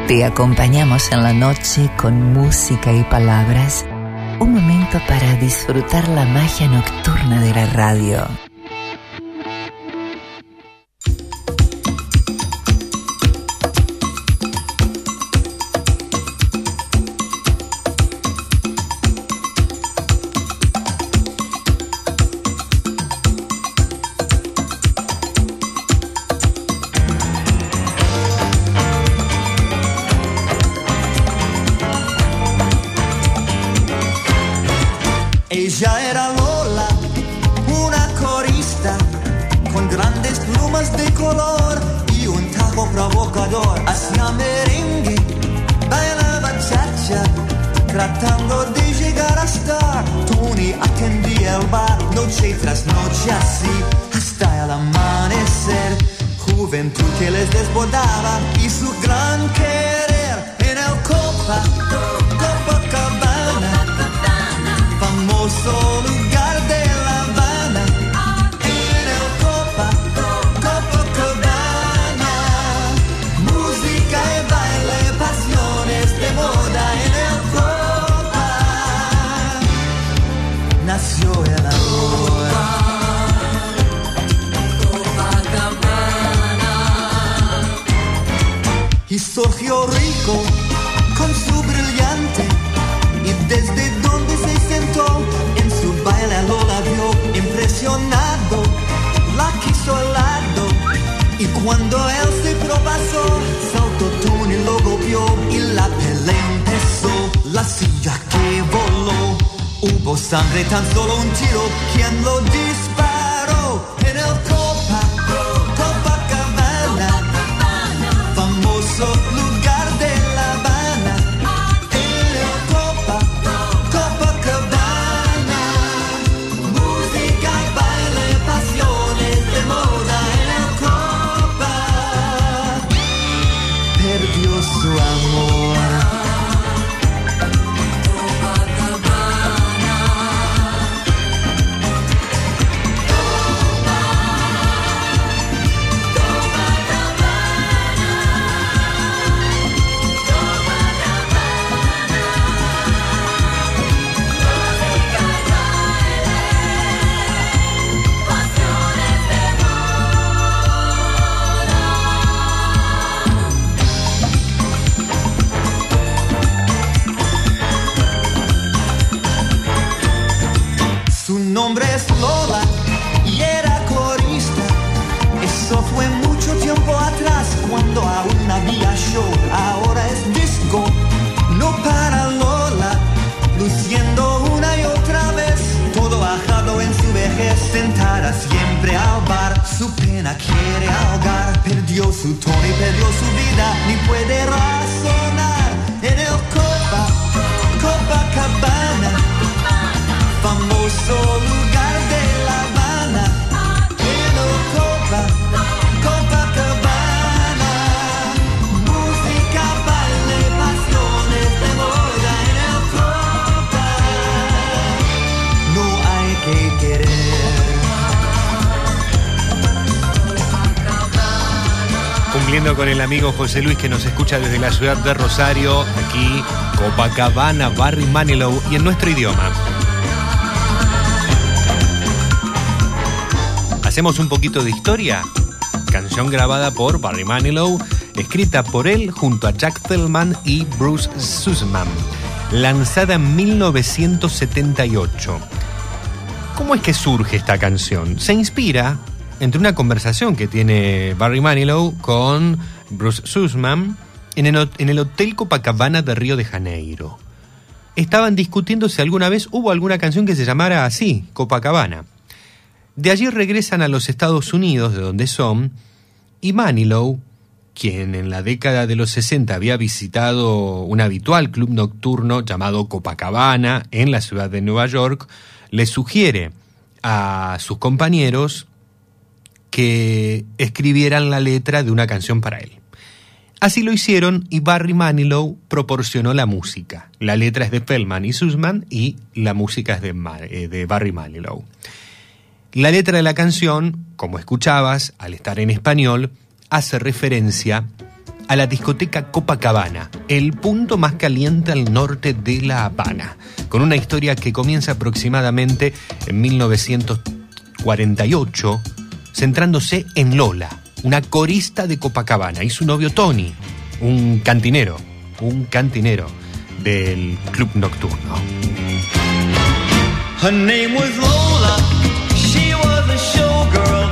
Te acompañamos en la noche con música y palabras, un momento para disfrutar la magia nocturna de la radio. Y surgió rico con su brillante y desde donde se sentó en su baile lo la vio impresionado, la quiso al lado y cuando él se propasó, saltó Tony lo golpeó y la pelea empezó, la silla que voló, hubo sangre tan solo un tiro, quien lo disparó en el Con el amigo José Luis que nos escucha desde la ciudad de Rosario, aquí Copacabana, Barry Manilow y en nuestro idioma. Hacemos un poquito de historia. Canción grabada por Barry Manilow, escrita por él junto a Jack Tillman y Bruce Sussman, lanzada en 1978. ¿Cómo es que surge esta canción? Se inspira entre una conversación que tiene Barry Manilow con Bruce Sussman en el, Hotel Copacabana de Río de Janeiro. Estaban discutiendo si alguna vez hubo alguna canción que se llamara así, Copacabana. De allí regresan a los Estados Unidos, de donde son, y Manilow, quien en la década de los 60 había visitado un habitual club nocturno llamado Copacabana en la ciudad de Nueva York, le sugiere a sus compañeros que escribieran la letra de una canción para él. Así lo hicieron y Barry Manilow proporcionó la música. La letra es de Feldman y Sussman y la música es de, eh, de Barry Manilow. La letra de la canción, como escuchabas, al estar en español, hace referencia a la discoteca Copacabana, el punto más caliente al norte de La Habana, con una historia que comienza aproximadamente en 1948, centrándose en Lola, una corista de Copacabana, y su novio Tony, un cantinero, un cantinero del club nocturno. Her name was Lola. Showgirl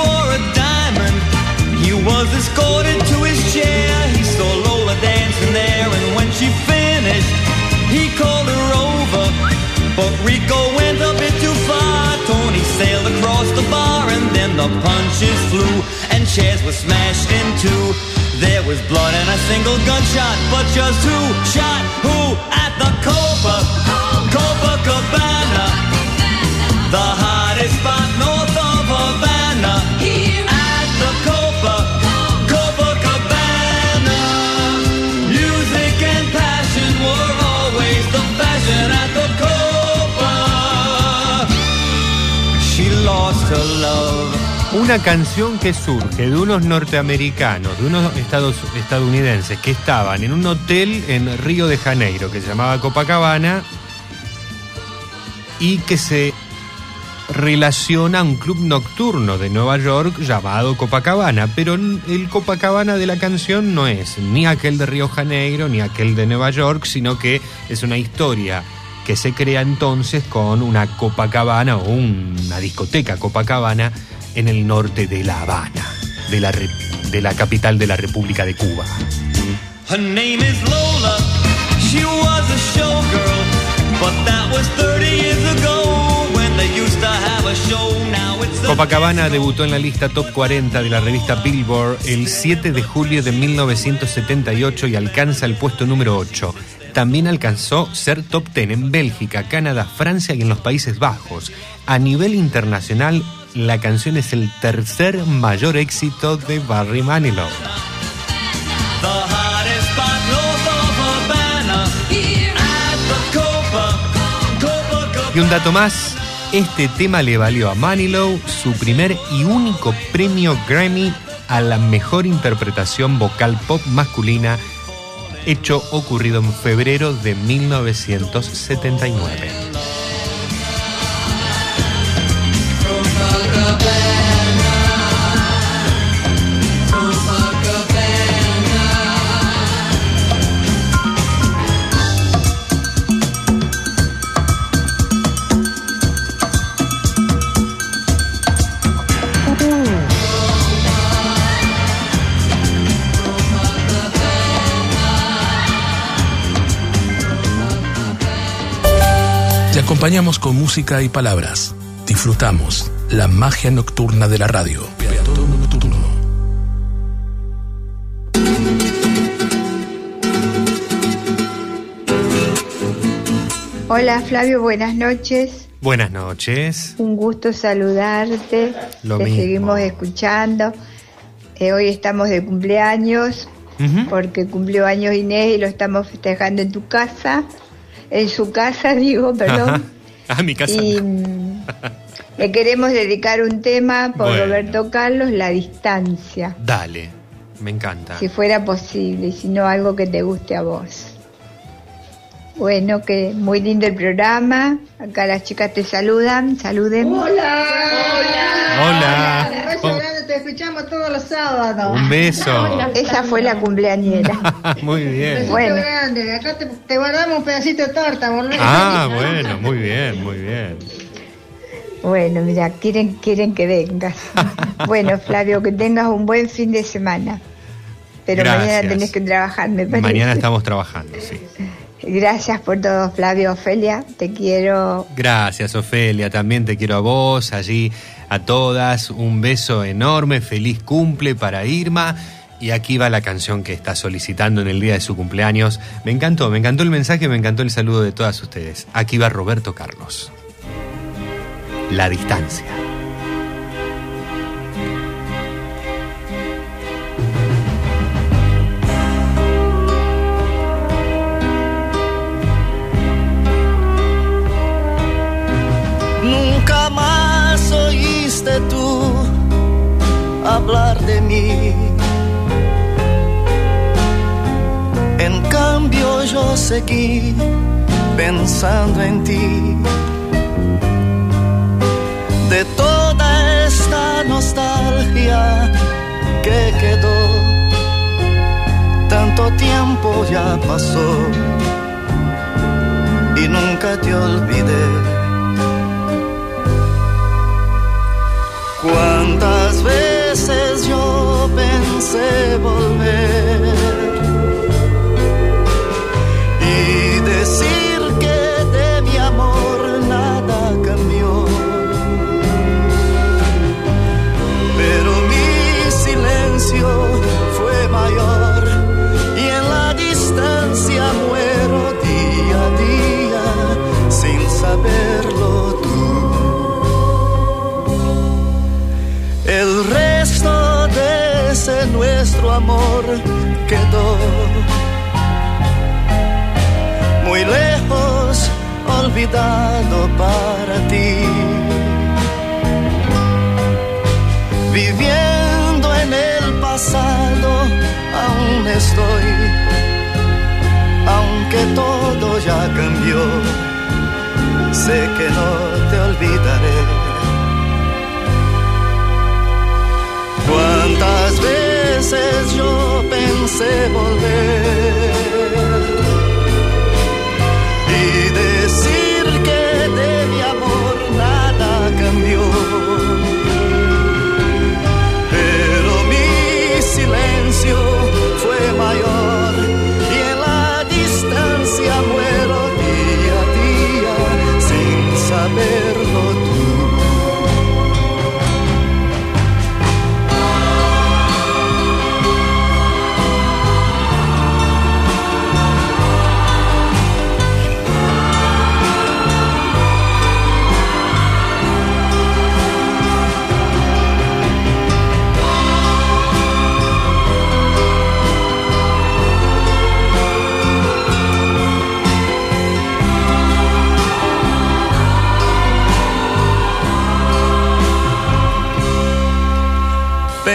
escorted to his chair. He saw Lola dancing there, and when she finished, he called her over. But Rico went a bit too far. Tony sailed across the bar, and then the punches flew, and chairs were smashed in two. There was blood and a single gunshot, but just who shot who at the Copa, Copacabana? The hottest spot Una canción que surge de unos norteamericanos, de unos estadounidenses que estaban en un hotel en Río de Janeiro que se llamaba Copacabana y que se relaciona a un club nocturno de Nueva York llamado Copacabana, pero el Copacabana de la canción no es ni aquel de Río Janeiro ni aquel de Nueva York, sino que es una historia que se crea entonces con una Copacabana o una discoteca Copacabana en el norte de La Habana, de la, de la capital de la República de Cuba. Her name is Lola. She was a showgirl, but that was 30 years ago when they used to have a show. Now it's a Copacabana debutó en la lista Top 40 de la revista Billboard el 7 de julio de 1978 y alcanza el puesto número 8. También alcanzó ser top 10 en Bélgica, Canadá, Francia y en los Países Bajos. A nivel internacional, la canción es el tercer mayor éxito de Barry Manilow. Y un dato más, este tema le valió a Manilow su primer y único premio Grammy a la mejor interpretación vocal pop masculina, hecho ocurrido en febrero de 1979. Acompañamos con música y palabras. Disfrutamos la magia nocturna de la radio. Peatón nocturno. Hola Flavio, buenas noches. Buenas noches. Un gusto saludarte. Lo Te mismo. seguimos escuchando. Eh, hoy estamos de cumpleaños porque cumplió años Inés y lo estamos festejando en tu casa. En su casa, *laughs* digo, perdón. Ah, mi casa. Y mm, le queremos dedicar un tema por Bueno. Roberto Carlos, La Distancia. Dale, me encanta. Si fuera posible, y si no, algo que te guste a vos. Bueno, que muy lindo el programa. Acá las chicas te saludan. Saluden. Hola. Hola. Grande, te escuchamos todos los sábados. Un beso. *laughs* Esa fue la cumpleañera. *laughs* Muy bien. Besito Bueno. grande. Acá te, te guardamos un pedacito de torta, volvés. Ah, bueno, muy bien, muy bien. Bueno, mira, quieren, quieren que vengas. *laughs* bueno, Flavio, que tengas un buen fin de semana. Pero mañana tenés que trabajar, me parece. Mañana estamos trabajando, sí. Gracias por todo, Flavio. Ofelia, te quiero. Gracias, Ofelia. También te quiero a vos, allí a todas. Un beso enorme, feliz cumple para Irma. Y aquí va la canción que está solicitando en el día de su cumpleaños. Me encantó, me encantó el mensaje, me encantó el saludo de todas ustedes. Aquí va Roberto Carlos. La distancia. Oíste tú hablar de mí. En cambio yo seguí pensando en ti. De toda esta nostalgia que quedó, tanto tiempo ya pasó y nunca te olvidé. Cuántas veces yo pensé volver y decir que de mi amor nada cambió. Pero mi silencio amor quedó muy lejos, olvidado para ti. Viviendo en el pasado, aún estoy, aunque todo ya cambió, sé que no te olvidaré. Cuántas veces yo pensé volver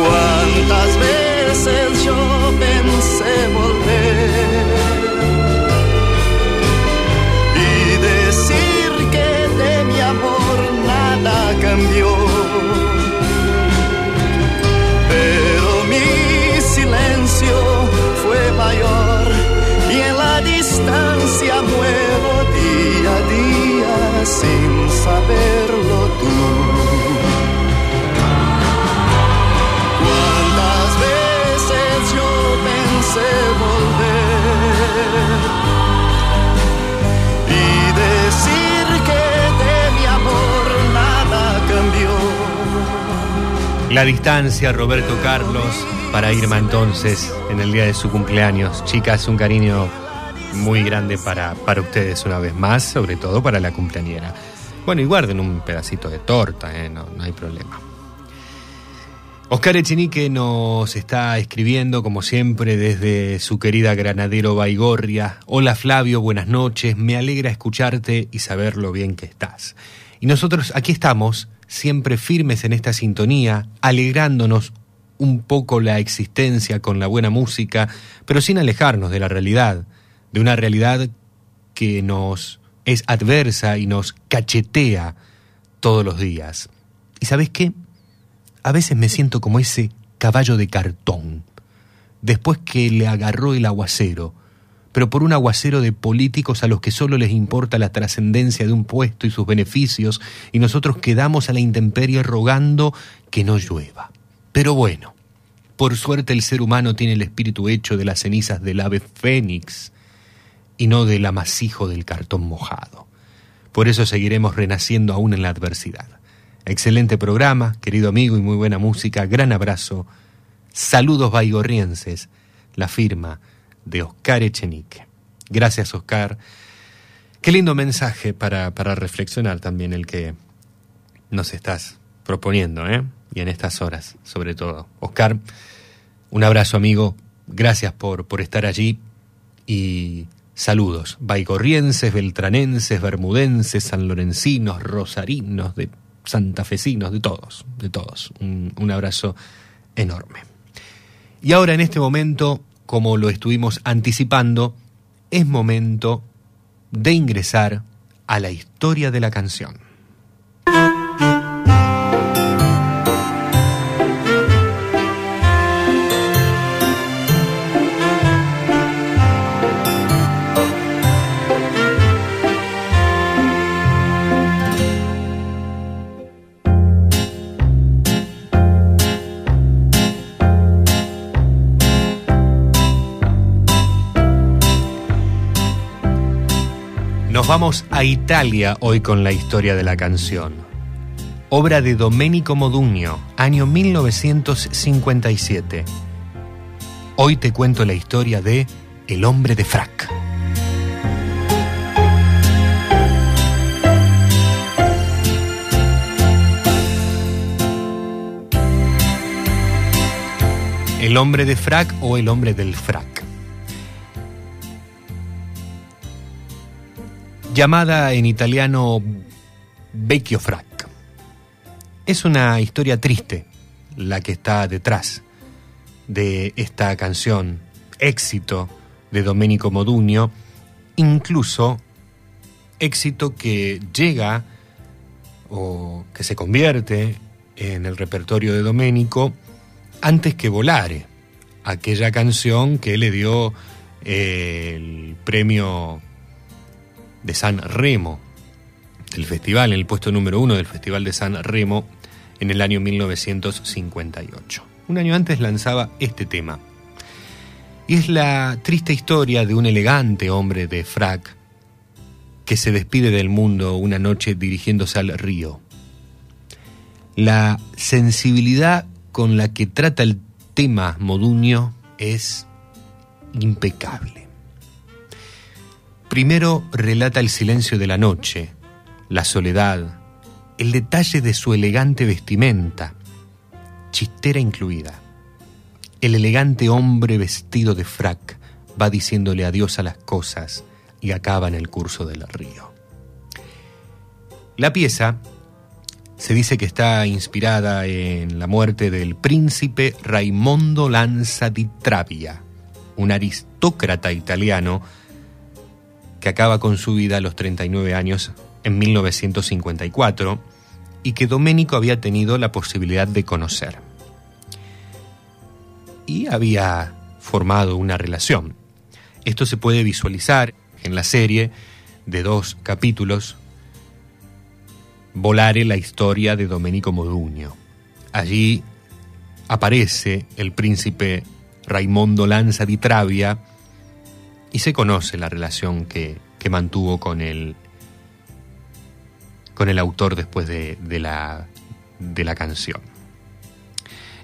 Cuántas veces yo pensé volver y decir que de mi amor nada cambió. Pero mi silencio fue mayor y en la distancia muero día a día sin La distancia, Roberto Carlos, para Irma entonces, en el día de su cumpleaños. Chicas, un cariño muy grande para, para ustedes una vez más, sobre todo para la cumpleañera. Bueno, y guarden un pedacito de torta, ¿eh? no, no hay problema. Oscar Echenique nos está escribiendo, como siempre, desde su querida Granadero Baigorria. Hola Flavio, buenas noches. Me alegra escucharte y saber lo bien que estás. Y nosotros aquí estamos, siempre firmes en esta sintonía, alegrándonos un poco la existencia con la buena música, pero sin alejarnos de la realidad, de una realidad que nos es adversa y nos cachetea todos los días. ¿Y sabes qué? A veces me siento como ese caballo de cartón, después que le agarró el aguacero, pero por un aguacero de políticos a los que solo les importa la trascendencia de un puesto y sus beneficios, y nosotros quedamos a la intemperie rogando que no llueva. Pero bueno, por suerte el ser humano tiene el espíritu hecho de las cenizas del ave fénix y no del amasijo del cartón mojado. Por eso seguiremos renaciendo aún en la adversidad. Excelente programa, querido amigo y muy buena música. Gran abrazo. Saludos baigorrienses. La firma de Oscar Echenique. Gracias, Oscar. Qué lindo mensaje para, para reflexionar también el que nos estás proponiendo, ¿eh? Y en estas horas, sobre todo. Oscar, un abrazo, amigo. Gracias por, por estar allí y saludos. Baigorrienses, beltranenses, bermudenses, sanlorencinos, rosarinos, de santafesinos, de todos, de todos. Un, un abrazo enorme. Y ahora en este momento, como lo estuvimos anticipando, es momento de ingresar a la historia de la canción. Vamos a Italia hoy con la historia de la canción. Obra de Domenico Modugno, año 1957. Hoy te cuento la historia de El hombre de frac. El hombre de frac o el hombre del frac. Llamada en italiano Vecchio Frac. Es una historia triste la que está detrás de esta canción, éxito de Domenico Modugno, incluso éxito que llega o que se convierte en el repertorio de Domenico antes que Volare, aquella canción que le dio el premio de San Remo, del festival, en el puesto número uno del Festival de San Remo en el año 1958. Un año antes lanzaba este tema. Y es la triste historia de un elegante hombre de frac que se despide del mundo una noche dirigiéndose al río. La sensibilidad con la que trata el tema Moduño es impecable. Primero relata el silencio de la noche, la soledad, el detalle de su elegante vestimenta, chistera incluida. El elegante hombre vestido de frac va diciéndole adiós a las cosas y acaba en el curso del río. La pieza se dice que está inspirada en la muerte del príncipe Raimondo Lanza di Travia, un aristócrata italiano que acaba con su vida a los 39 años en 1954 y que Domenico había tenido la posibilidad de conocer. Y había formado una relación. Esto se puede visualizar en la serie de dos capítulos, Volare la historia de Domenico Modugno. Allí aparece el príncipe Raimondo Lanza di Travia, y se conoce la relación que, que mantuvo con el, con el autor después de, de, la, de la canción.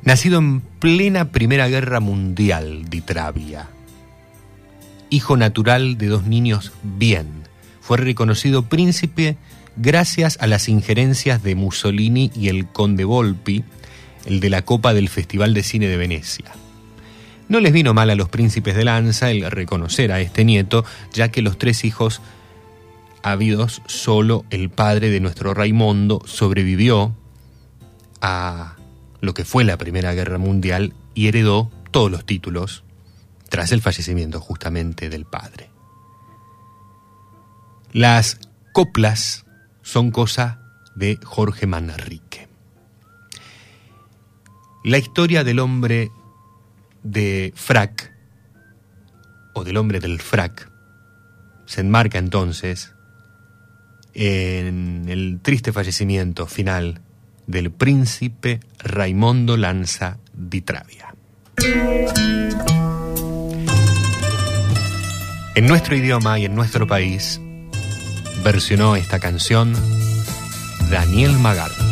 Nacido en plena Primera Guerra Mundial de Travia, hijo natural de dos niños bien, fue reconocido príncipe gracias a las injerencias de Mussolini y el conde Volpi, el de la Copa del Festival de Cine de Venecia. No les vino mal a los príncipes de Lanza el reconocer a este nieto, ya que los tres hijos habidos, solo el padre de nuestro Raimundo sobrevivió a lo que fue la Primera Guerra Mundial y heredó todos los títulos tras el fallecimiento justamente del padre. Las coplas son cosa de Jorge Manrique. La historia del hombre de frac, o del hombre del frac, se enmarca entonces en el triste fallecimiento final del príncipe Raimondo Lanza di Travia. En nuestro idioma y en nuestro país versionó esta canción Daniel Magal.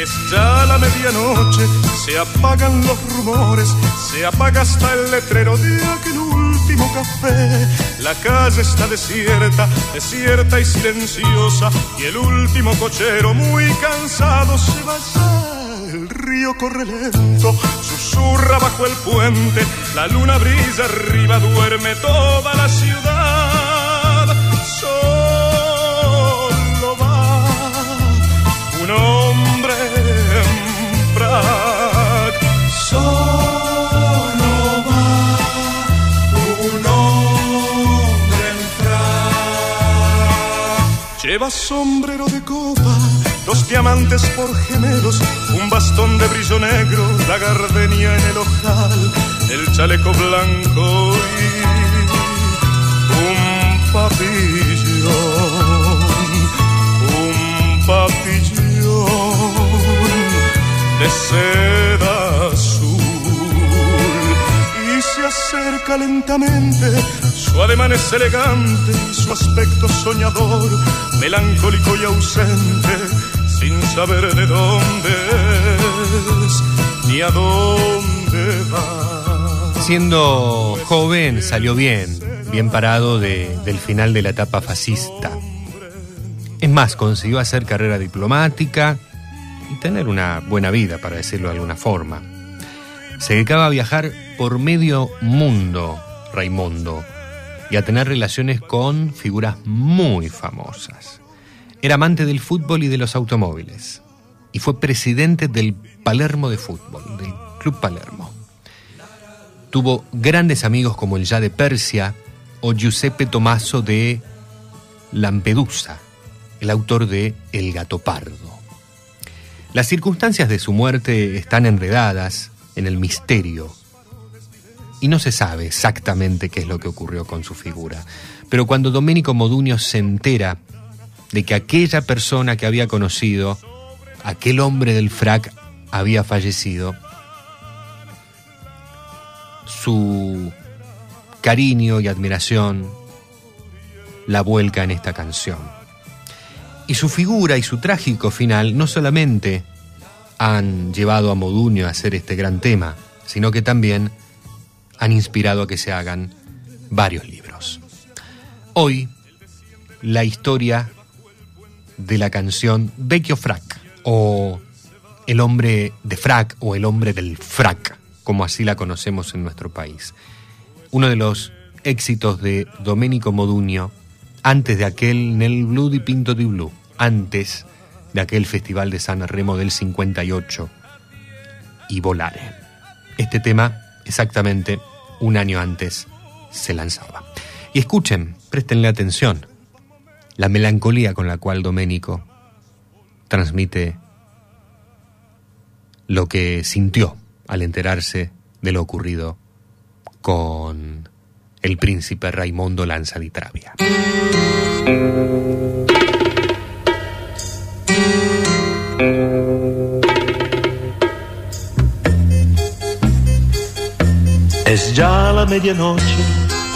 Es ya la medianoche, se apagan los rumores, se apaga hasta el letrero de aquel último café. La calle está desierta, desierta y silenciosa, y el último cochero muy cansado se va. El río corre lento, susurra bajo el puente, la luna brilla arriba, duerme toda la ciudad. Solo va un hombre frac. Solo va un hombre en frac. Lleva sombrero de copa, dos diamantes por gemelos, un bastón de brillo negro, la gardenia en el ojal, el chaleco blanco y un papillón, un papillón de seda azul y se acerca lentamente. Su ademán es elegante, su aspecto soñador, melancólico y ausente, sin saber de dónde es ni a dónde va. Siendo joven salió bien, bien parado de- del final de la etapa fascista. Es más, consiguió hacer carrera diplomática y tener una buena vida, para decirlo de alguna forma. Se dedicaba a viajar por medio mundo, Raimundo, y a tener relaciones con figuras muy famosas. Era amante del fútbol y de los automóviles, y fue presidente del Palermo de Fútbol, del Club Palermo. Tuvo grandes amigos como el ya de Persia o Giuseppe Tommaso de Lampedusa, el autor de El gato pardo. Las circunstancias de su muerte están enredadas en el misterio y no se sabe exactamente qué es lo que ocurrió con su figura. Pero cuando Domenico Modugno se entera de que aquella persona que había conocido, aquel hombre del frac, había fallecido, su cariño y admiración la vuelca en esta canción. Y su figura y su trágico final no solamente han llevado a Modugno a hacer este gran tema, sino que también han inspirado a que se hagan varios libros. Hoy, la historia de la canción Vecchio Frac, o El hombre de frac, o El hombre del frac, como así la conocemos en nuestro país. Uno de los éxitos de Domenico Modugno antes de aquel Nel Blue di Pinto di Blue, antes de aquel Festival de San Remo del 58 y Volare. Este tema, exactamente un año antes, se lanzaba. Y escuchen, préstenle atención, la melancolía con la cual Domenico transmite lo que sintió al enterarse de lo ocurrido con el príncipe Raimondo Lanza di Travia. Medianoche,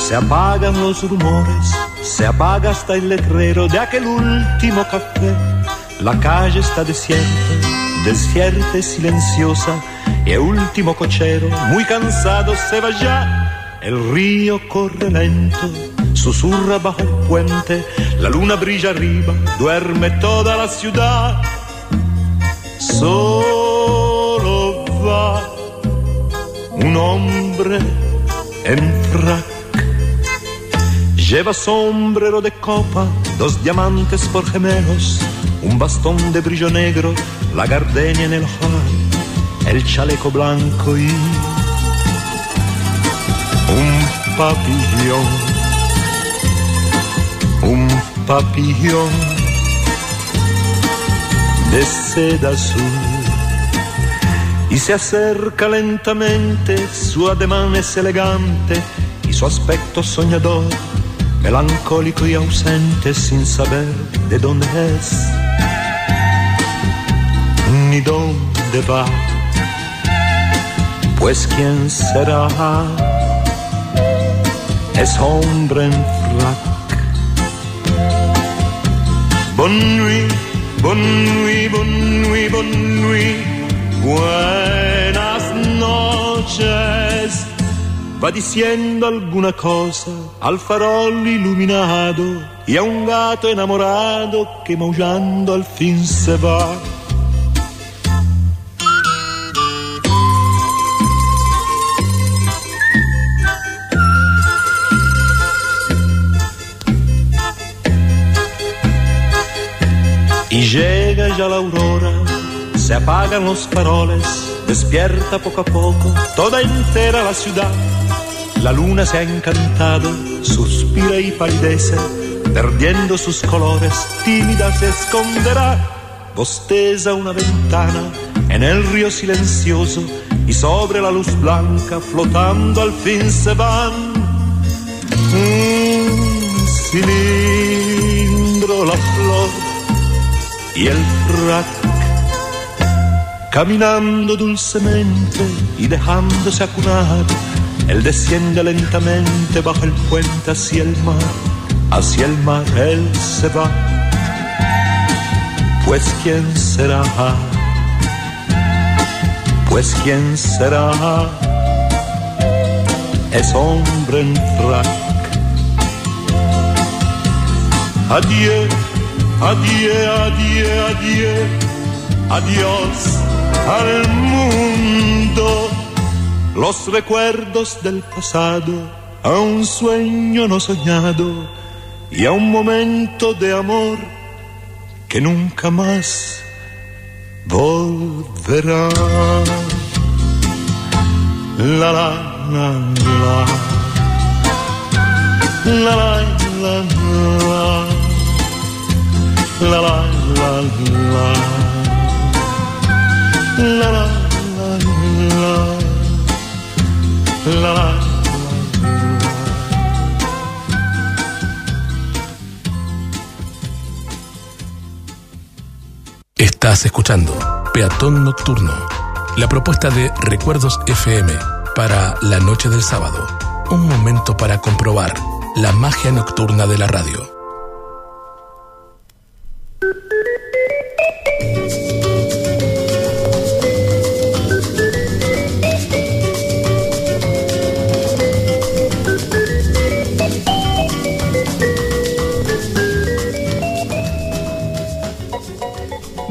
se apagan los rumores, se apaga hasta el letrero de aquel último café. La calle está desierta, desierta y silenciosa, y el último cochero, muy cansado, se va ya. El río corre lento, susurra bajo el puente, la luna brilla arriba, duerme toda la ciudad. Solo va un hombre en frac. Lleva sombrero de copa, dos diamantes por gemelos, un bastón de brillo negro, la gardenia en el ojal, el chaleco blanco y un papillón, un papillón de seda azul. Y se acerca lentamente, su ademán es elegante y su aspecto soñador, melancólico y ausente sin saber de dónde es ni dónde va. Pues quién será, es hombre en frac. Bonne nuit, bonne nuit, bonne nuit, bonne nuit. Buenas noches. Va diciendo alguna cosa al farol iluminado y a un gato enamorado que maullando al fin se va. Y llega ya la aurora, se apagan los faroles, despierta poco a poco toda entera la ciudad. La luna se ha encantado, suspira y palidece, perdiendo sus colores, tímida se esconderá. Bosteza una ventana en el río silencioso y sobre la luz blanca flotando al fin se van. Un cilindro, la flor y el frac caminando dulcemente y dejándose acunar. Él desciende lentamente bajo el puente hacia el mar, hacia el mar él se va. Pues quién será, pues quién será, es hombre en frac. Adiós Adiós, adiós, adiós, adiós al mundo. Los recuerdos del pasado, a un sueño no soñado y a un momento de amor que nunca más volverá. La la la la. La la la la. La la la la. Estás escuchando Peatón Nocturno, la propuesta de Recuerdos FM para la noche del sábado. Un momento para comprobar la magia nocturna de la radio.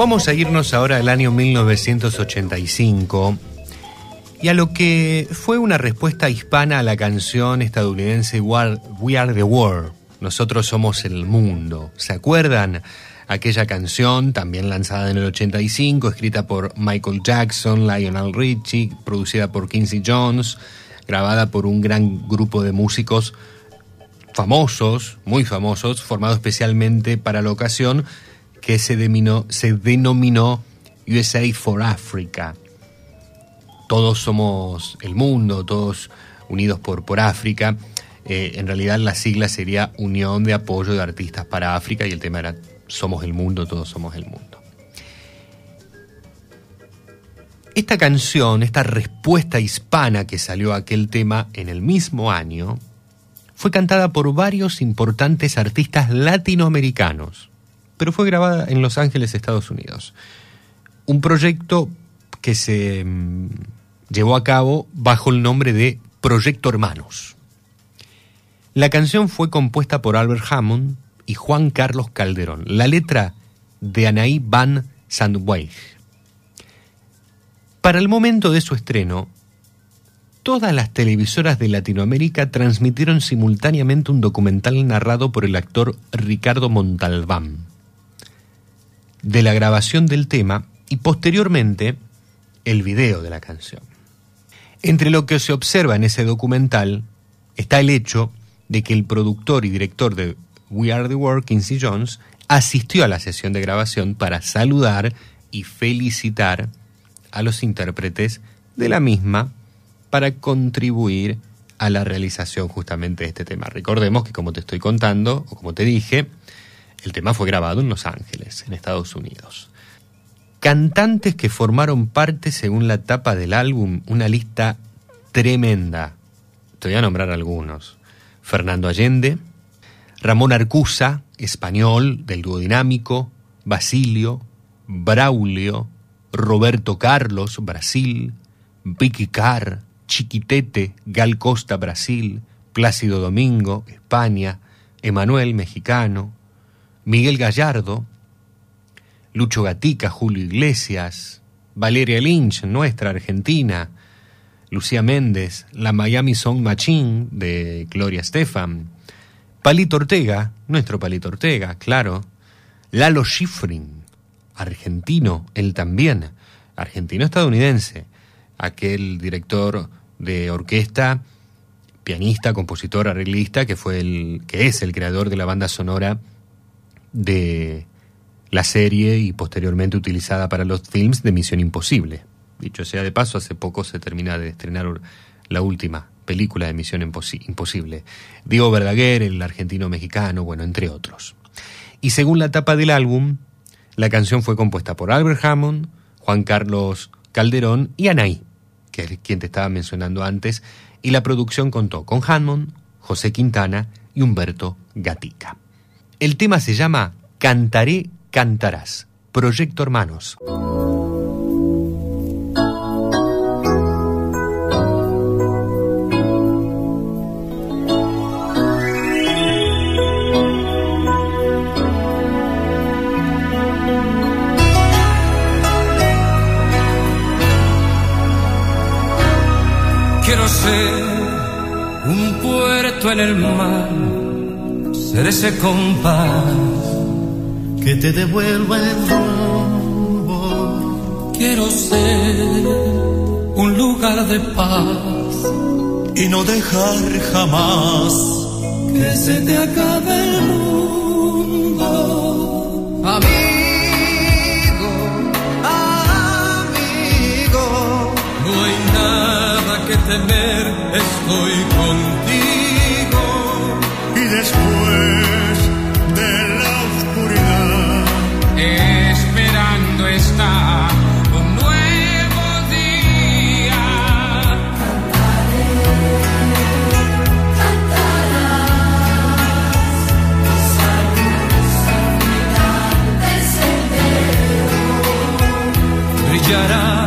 Vamos a irnos ahora al año 1985 y a lo que fue una respuesta hispana a la canción estadounidense We Are the World. Nosotros somos el mundo. ¿Se acuerdan? Aquella canción, también lanzada en el 85, escrita por Michael Jackson, Lionel Richie, producida por Quincy Jones, grabada por un gran grupo de músicos famosos, muy famosos, formado especialmente para la ocasión, que se denominó, USA for Africa. Todos somos el mundo, todos unidos por, por África. Eh, en realidad la sigla sería Unión de Apoyo de Artistas para África y el tema era Somos el mundo, todos somos el mundo. Esta canción, esta respuesta hispana que salió a aquel tema en el mismo año, fue cantada por varios importantes artistas latinoamericanos, pero fue grabada en Los Ángeles, Estados Unidos. Un proyecto que se mm, llevó a cabo bajo el nombre de Proyecto Hermanos. La canción fue compuesta por Albert Hammond y Juan Carlos Calderón. La letra de Anaí Van Sandweig. Para el momento de su estreno, todas las televisoras de Latinoamérica transmitieron simultáneamente un documental narrado por el actor Ricardo Montalbán de la grabación del tema y posteriormente el video de la canción. Entre lo que se observa en ese documental está el hecho de que el productor y director de We Are the World, Quincy Jones, asistió a la sesión de grabación para saludar y felicitar a los intérpretes de la misma para contribuir a la realización justamente de este tema. Recordemos que como te estoy contando, o como te dije, el tema fue grabado en Los Ángeles, en Estados Unidos. Cantantes que formaron parte según la tapa del álbum, una lista tremenda. Te voy a nombrar algunos. Fernando Allende, Ramón Arcusa, español, del dúo dinámico, Basilio, Braulio, Roberto Carlos, Brasil, Vicky Carr, Chiquitete, Gal Costa, Brasil, Plácido Domingo, España, Emanuel, mexicano, Miguel Gallardo, Lucho Gatica, Julio Iglesias, Valeria Lynch, nuestra Argentina, Lucía Méndez, la Miami Song Machine de Gloria Estefan, Palito Ortega, nuestro Palito Ortega, claro, Lalo Schifrin, argentino, él también, argentino-estadounidense, aquel director de orquesta, pianista, compositor, arreglista, que fue el, que es el creador de la banda sonora de la serie y posteriormente utilizada para los films de Misión Imposible. Dicho sea de paso, hace poco se termina de estrenar la última película de Misión Imposi- Imposible. Diego Verdaguer, el argentino mexicano, bueno, entre otros. Y según la tapa del álbum, la canción fue compuesta por Albert Hammond, Juan Carlos Calderón y Anaí, que es quien te estaba mencionando antes, y la producción contó con Hammond, José Quintana y Humberto Gatica. El tema se llama Cantaré, cantarás. Proyecto Hermanos. Quiero ser un puerto en el mar, ser ese compás que te devuelva el rumbo. Quiero ser un lugar de paz y no dejar jamás que se te acabe el mundo. Amigo, amigo, no hay nada que temer, estoy contigo. Brillará como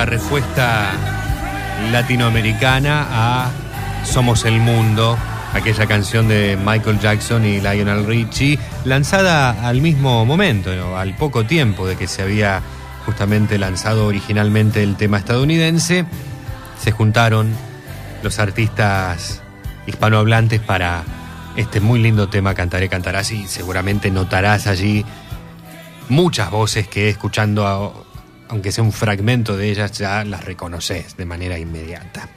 la respuesta latinoamericana a Somos el Mundo, aquella canción de Michael Jackson y Lionel Richie, lanzada al mismo momento, al poco tiempo de que se había justamente lanzado originalmente el tema estadounidense, se juntaron los artistas hispanohablantes para este muy lindo tema Cantaré, Cantarás y seguramente notarás allí muchas voces que escuchando, a- aunque sea un fragmento de ellas, ya las reconoces de manera inmediata.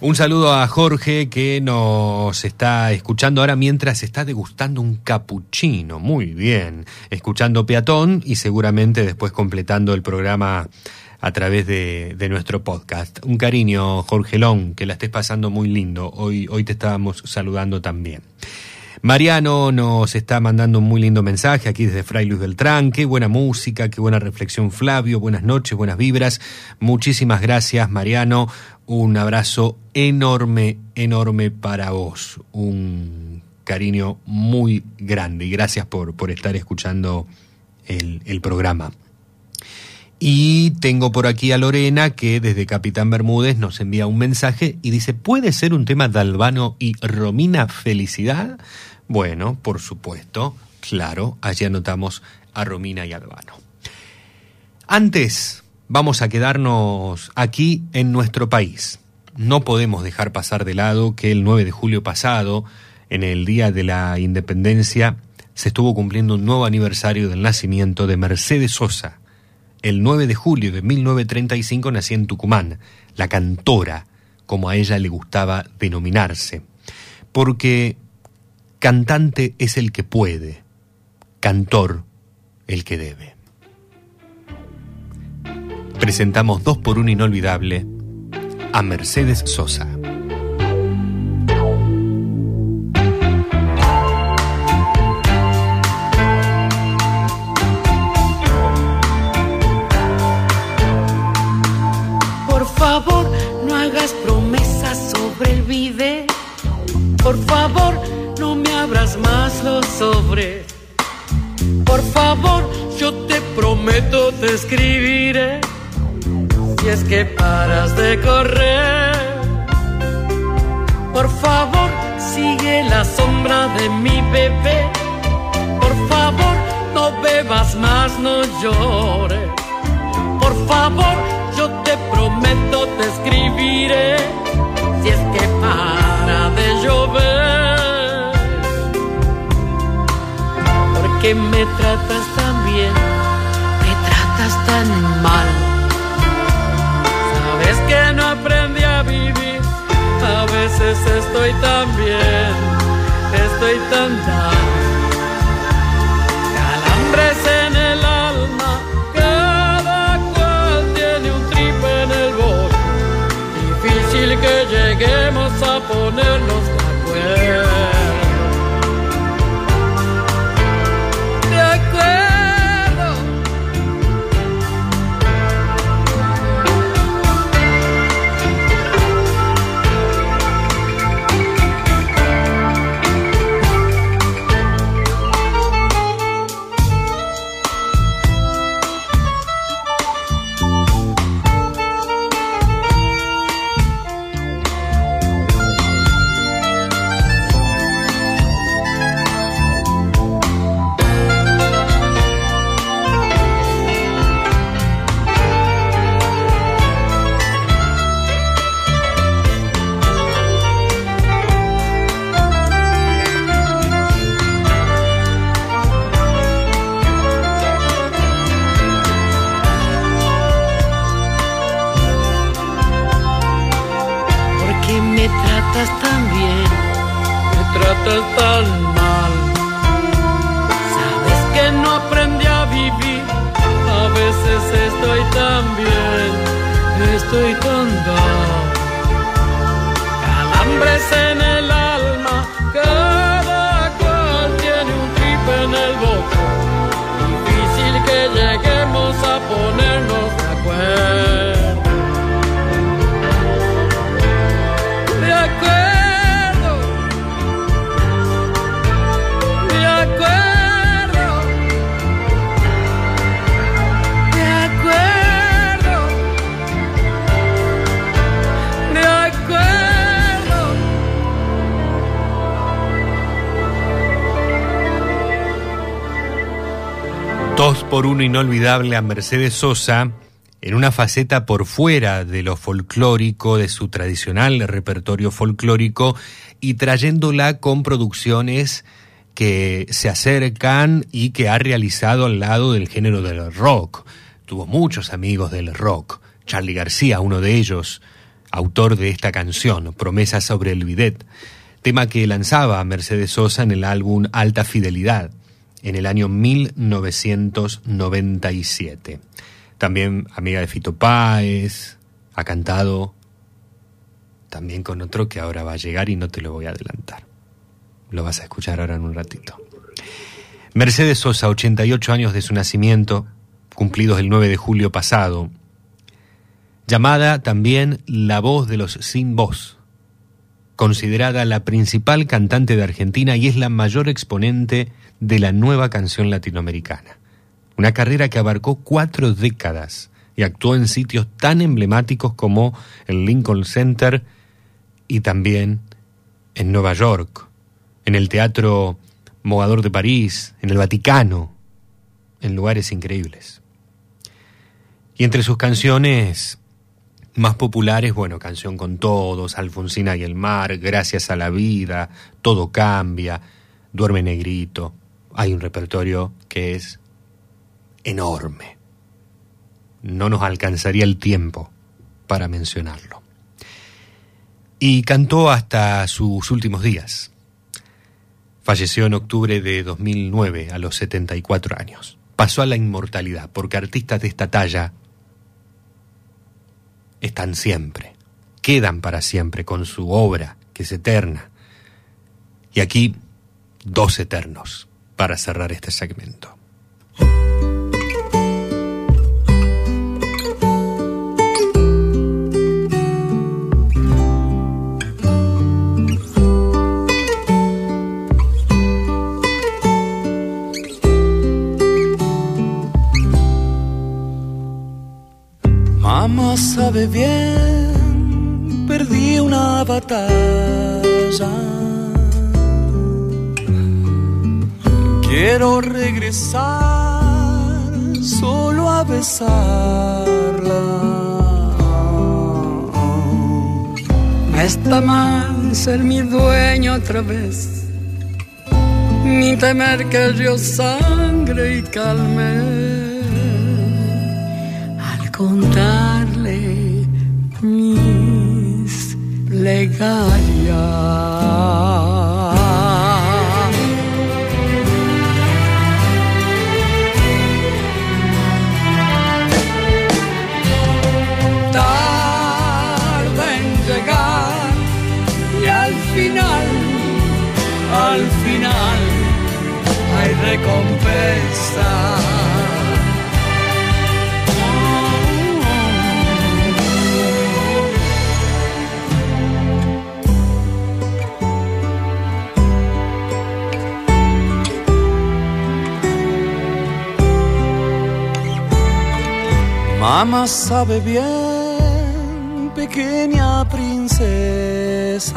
Un saludo a Jorge que nos está escuchando ahora mientras está degustando un capuchino. Muy bien. Escuchando Peatón y seguramente después completando el programa a través de, nuestro podcast. Un cariño, Jorgelón, que la estés pasando muy lindo. Hoy, hoy te estábamos saludando también. Mariano nos está mandando un muy lindo mensaje aquí desde Fray Luis Beltrán. Qué buena música, qué buena reflexión, Flavio. Buenas noches, buenas vibras. Muchísimas gracias, Mariano. Un abrazo enorme, enorme para vos. Un cariño muy grande y gracias por, por estar escuchando el, el programa. Y tengo por aquí a Lorena que desde Capitán Bermúdez nos envía un mensaje y dice, ¿puede ser un tema de Albano y Romina Felicidad? Bueno, por supuesto, claro, allí anotamos a Romina y Albano. Antes, vamos a quedarnos aquí en nuestro país. No podemos dejar pasar de lado que el 9 de julio pasado, en el Día de la Independencia, se estuvo cumpliendo un nuevo aniversario del nacimiento de Mercedes Sosa. El 9 de julio de 1935 nació en Tucumán, la cantora, como a ella le gustaba denominarse, porque cantante es el que puede, cantor el que debe. Presentamos dos por un inolvidable a Mercedes Sosa. Sobres. Por favor, yo te prometo te escribiré. Si es que paras de correr. Por favor, sigue la sombra de mi bebé. Por favor, no bebas más, no llores. Por favor, yo te prometo te escribiré si es que para de llover. Porque me tratas tan bien, me tratas tan mal. Sabes que no aprendí a vivir, a veces estoy tan bien, estoy tan mal. Calambres en el alma, cada cual tiene un tripe en el bote. Difícil que lleguemos a ponernos por uno inolvidable a Mercedes Sosa en una faceta por fuera de lo folclórico, de su tradicional repertorio folclórico y trayéndola con producciones que se acercan y que ha realizado al lado del género del rock. Tuvo muchos amigos del rock. Charlie García, uno de ellos, autor de esta canción, Promesa sobre el bidet, tema que lanzaba Mercedes Sosa en el álbum Alta Fidelidad en el año 1997. También amiga de Fito Páez, ha cantado también con otro que ahora va a llegar y no te lo voy a adelantar. Lo vas a escuchar ahora en un ratito. Mercedes Sosa, 88 años de su nacimiento, cumplidos el 9 de julio pasado, llamada también la voz de los sin voz, considerada la principal cantante de Argentina y es la mayor exponente de la nueva canción latinoamericana. Una carrera que abarcó cuatro décadas y actuó en sitios tan emblemáticos como el Lincoln Center y también en Nueva York, en el Teatro Mogador de París, en el Vaticano, en lugares increíbles. Y entre sus canciones más populares, bueno, Canción con Todos, Alfonsina y el Mar, Gracias a la Vida, Todo Cambia, Duerme Negrito. Hay un repertorio que es enorme. No nos alcanzaría el tiempo para mencionarlo. Y cantó hasta sus últimos días. Falleció en octubre de 2009 a los 74 años. Pasó a la inmortalidad porque artistas de esta talla están siempre, quedan para siempre con su obra que es eterna. Y aquí dos eternos para cerrar este segmento. Mamá sabe bien, perdí una batalla. Quiero regresar solo a besarla. No está mal ser mi dueño otra vez, ni temer que yo sangre y calme contarle mis plegarias. Recompensa. Mamá sabe bien, pequeña princesa.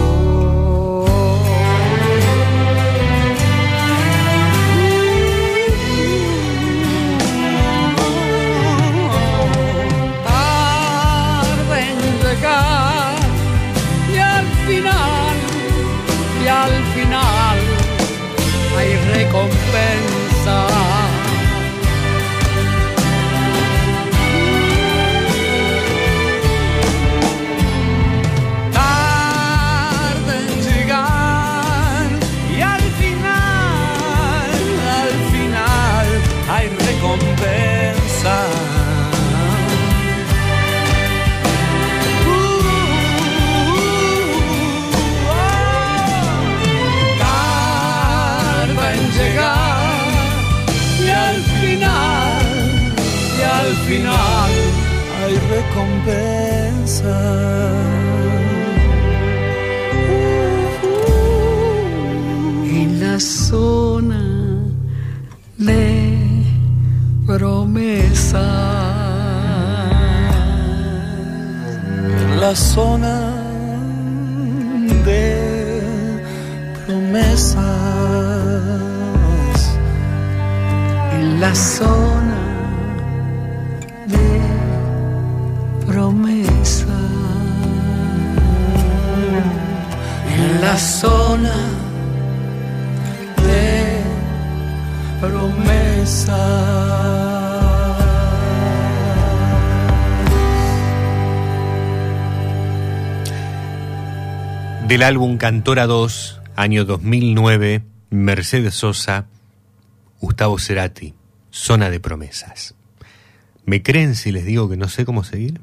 Del álbum Cantora 2, año 2009, Mercedes Sosa, Gustavo Cerati, Zona de Promesas. ¿Me creen si les digo que no sé cómo seguir?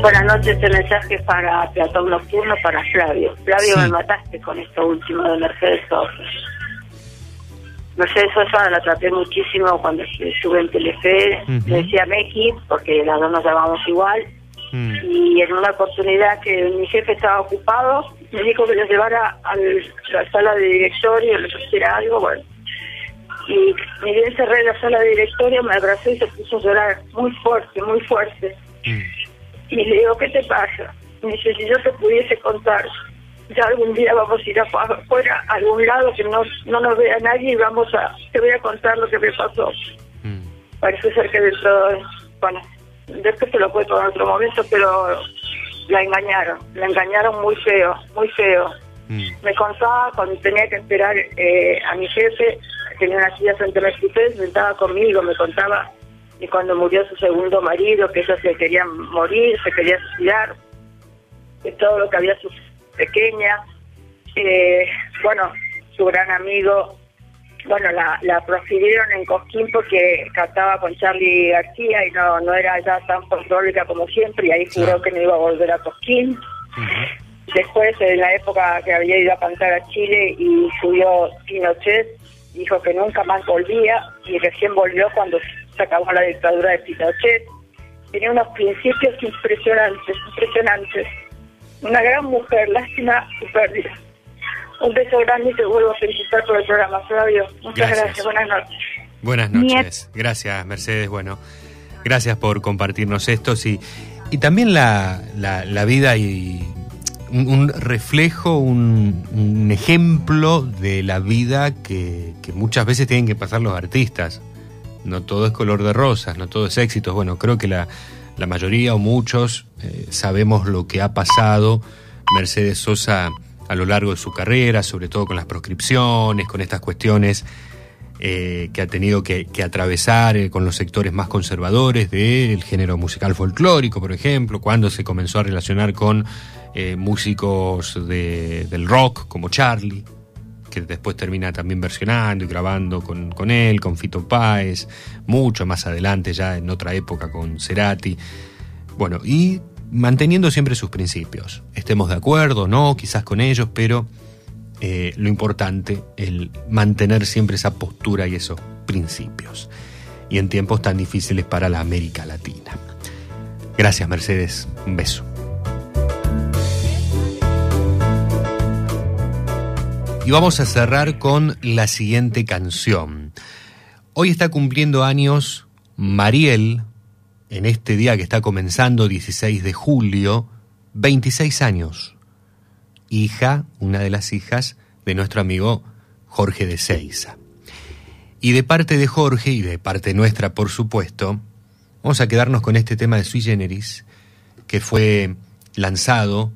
Buenas noches, este mensaje para Platón Nocturno, para Flavio. Flavio, me mataste con esto último de Mercedes Sosa. Mercedes Sosa la traté muchísimo cuando estuve en Telefe, Ujú. le decía Meki, porque las dos nos llamamos igual, Mm. y en una oportunidad que mi jefe estaba ocupado, me dijo que lo llevara a la sala de directorio, le pusiera algo, bueno. Y ni bien cerré la sala de directorio, me abrazó y se puso a llorar muy fuerte, muy fuerte. Y le digo, ¿qué te pasa? Me dice, si yo te pudiese contar, ya algún día vamos a ir afuera, a algún lado que no, no nos vea nadie y vamos a, te voy a contar lo que me pasó. Parece ser que dentro de, bueno, después te lo cuento en otro momento, pero la engañaron, la engañaron muy feo, muy feo. Me contaba cuando tenía que esperar eh, a mi jefe, tenía una silla frente a escritorio, se sentaba conmigo, me contaba y cuando murió su segundo marido, que ella se quería morir, se quería suicidar, de todo lo que había su pequeña, eh, bueno, su gran amigo, bueno, la, la profirieron en Cosquín porque cantaba con Charlie García y no, no era ya tan folclórica como siempre y ahí juró que no iba a volver a Cosquín. Después, en la época que había ido a cantar a Chile y subió Pinochet, dijo que nunca más volvía y recién volvió cuando se acabó la dictadura de Pinochet. Tenía unos principios impresionantes, impresionantes. Una gran mujer, lástima su pérdida. Un beso grande y te vuelvo a felicitar por el programa, Flavio. Muchas Gracias. gracias, buenas noches. Buenas noches. Gracias, Mercedes. Bueno, gracias por compartirnos esto. Y, y también la, la- la vida y un, un reflejo, un, un ejemplo de la vida que, que muchas veces tienen que pasar los artistas. No todo es color de rosas, no todo es éxito. Bueno, creo que la, la mayoría o muchos eh, sabemos lo que ha pasado. Mercedes Sosa a lo largo de su carrera, sobre todo con las proscripciones, con estas cuestiones eh, que ha tenido que, atravesar eh, con los sectores más conservadores del género musical folclórico, por ejemplo, cuando se comenzó a relacionar con músicos de- del rock como Charlie, que después termina también versionando y grabando con, con él, con Fito Páez, mucho más adelante, ya en otra época con Cerati. Bueno, y manteniendo siempre sus principios. Estemos de acuerdo, no, quizás con ellos, pero eh, lo importante, el mantener siempre esa postura y esos principios. Y en tiempos tan difíciles para la América Latina. Gracias, Mercedes. Un beso. Y vamos a cerrar con la siguiente canción. Hoy está cumpliendo años Mariel, en este día que está comenzando, 16 de julio, 26 años. Hija, una de las hijas de nuestro amigo Jorge de Seiza. Y de parte de Jorge y de parte nuestra, por supuesto, vamos a quedarnos con este tema de Sui Generis, que fue lanzado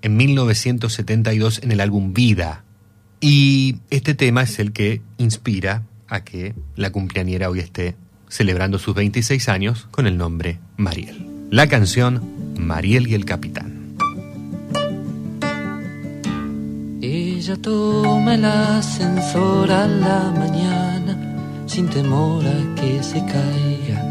en 1972 en el álbum Vida. Y este tema es el que inspira a que la cumpleañera hoy esté celebrando sus 26 años con el nombre Mariel. La canción Mariel y el Capitán. Ella toma el ascensor a la mañana sin temor a que se caiga.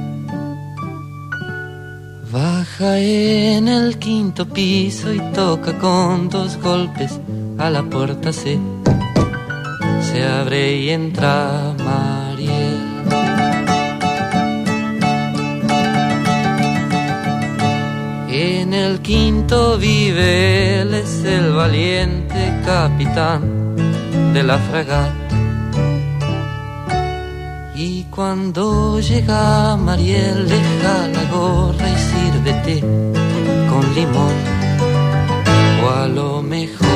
Baja en el quinto piso y toca con dos golpes a la puerta se se abre y entra Mariel. En el quinto vive él, es el valiente capitán de la fragata. Y cuando llega Mariel, deja la gorra y sírvete con limón o a lo mejor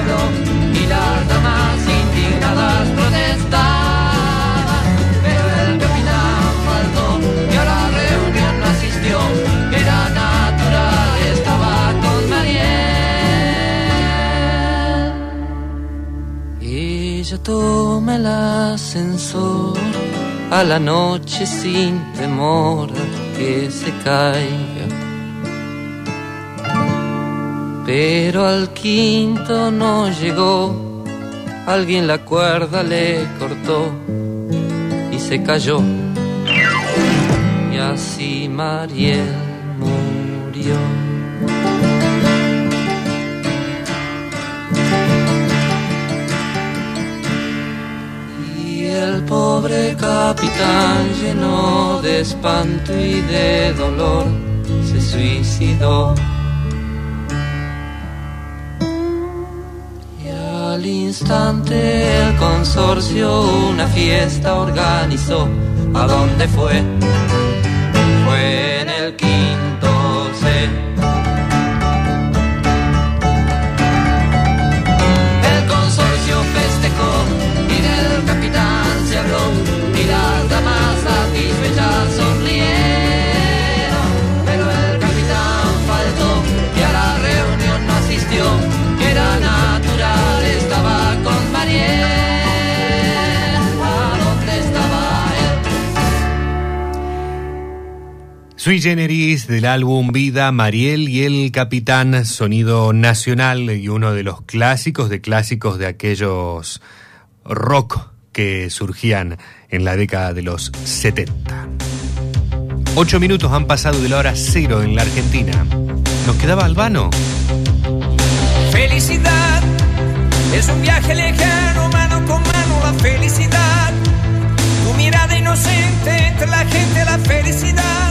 y las damas indignadas protestaban. Pero el capitán faltó y a la reunión no asistió. Era natural, estaba con Mariel. Ella toma el ascensor a la noche sin temor que se caiga. Pero al quinto no llegó, alguien la cuerda le cortó y se cayó. Y así Mariel murió. Y el pobre capitán lleno de espanto y de dolor se suicidó. Al instante el consorcio una fiesta organizó. ¿A dónde fue? Sui Generis del álbum Vida, Mariel y el Capitán, sonido nacional y uno de los clásicos de clásicos de aquellos rock que surgían en la década de los 70. Ocho minutos han pasado de la hora cero en la Argentina. ¿Nos quedaba Albano? Felicidad es un viaje lejano, mano con mano, la felicidad. Tu mirada inocente entre la gente, la felicidad.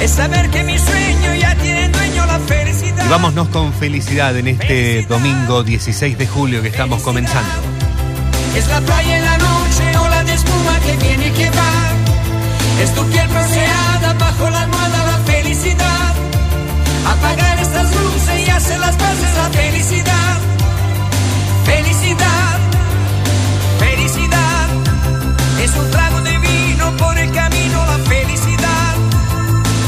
Es saber que mi sueño ya tiene dueño la felicidad. Y vámonos con felicidad en este domingo 16 de julio que estamos comenzando. Es la playa en la noche, ola de espuma que viene y que va. Es tu piel bronceada bajo la almohada, la felicidad. Apagar estas luces y hacer las paces, la felicidad. Felicidad, felicidad. Es un trago de vino por el camino, la felicidad.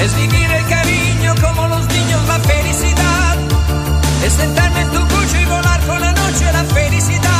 Es vivir el cariño como los niños, la felicidad. Es sentarme en tu coche y volar con la noche, la felicidad.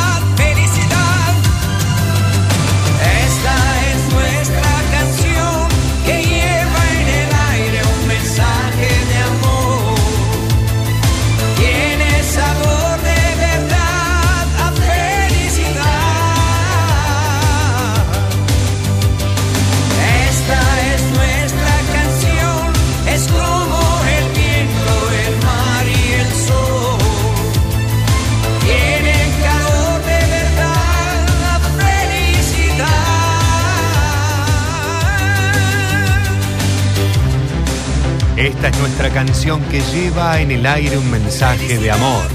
Esta es nuestra canción que lleva en el aire un mensaje de amor.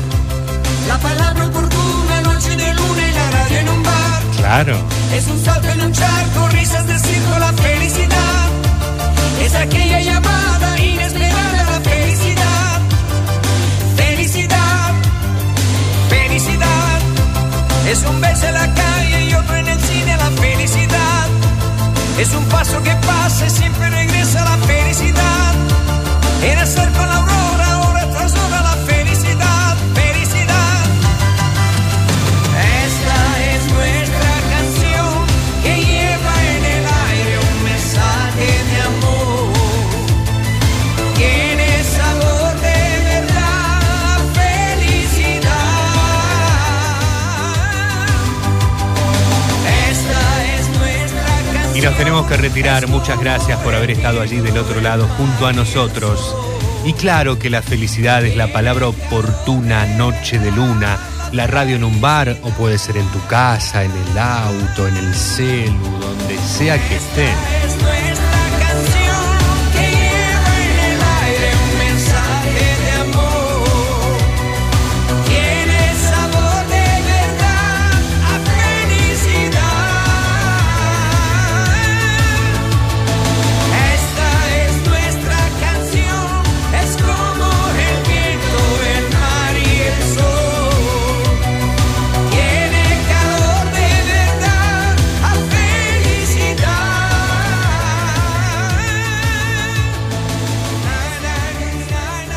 La palabra oportuna, noche de luna y la radio en un bar. Claro. Es un salto en un charco, risas de circo, la felicidad. Es aquella llamada inesperada, la felicidad. Felicidad, felicidad. Es un beso en la calle y otro en el cine, la felicidad. Es un paso que pasa y siempre regresa la felicidad. Era ser con la aurora, nos tenemos que retirar. Muchas gracias por haber estado allí del otro lado junto a nosotros. Y claro que la felicidad es la palabra oportuna, noche de luna, la radio en un bar o puede ser en tu casa, en el auto, en el celu, donde sea que estés.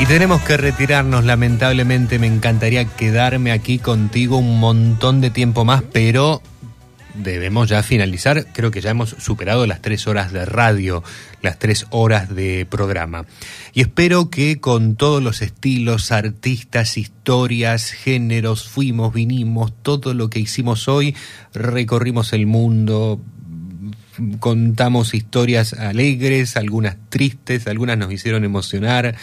Tenemos que retirarnos, lamentablemente me encantaría quedarme aquí contigo un montón de tiempo más, pero debemos ya finalizar. Creo que ya hemos superado las tres horas de radio, las tres horas de programa. Y espero que con todos los estilos, artistas, historias, géneros, fuimos, vinimos, todo lo que hicimos hoy, recorrimos el mundo, contamos historias alegres, algunas tristes, algunas nos hicieron emocionar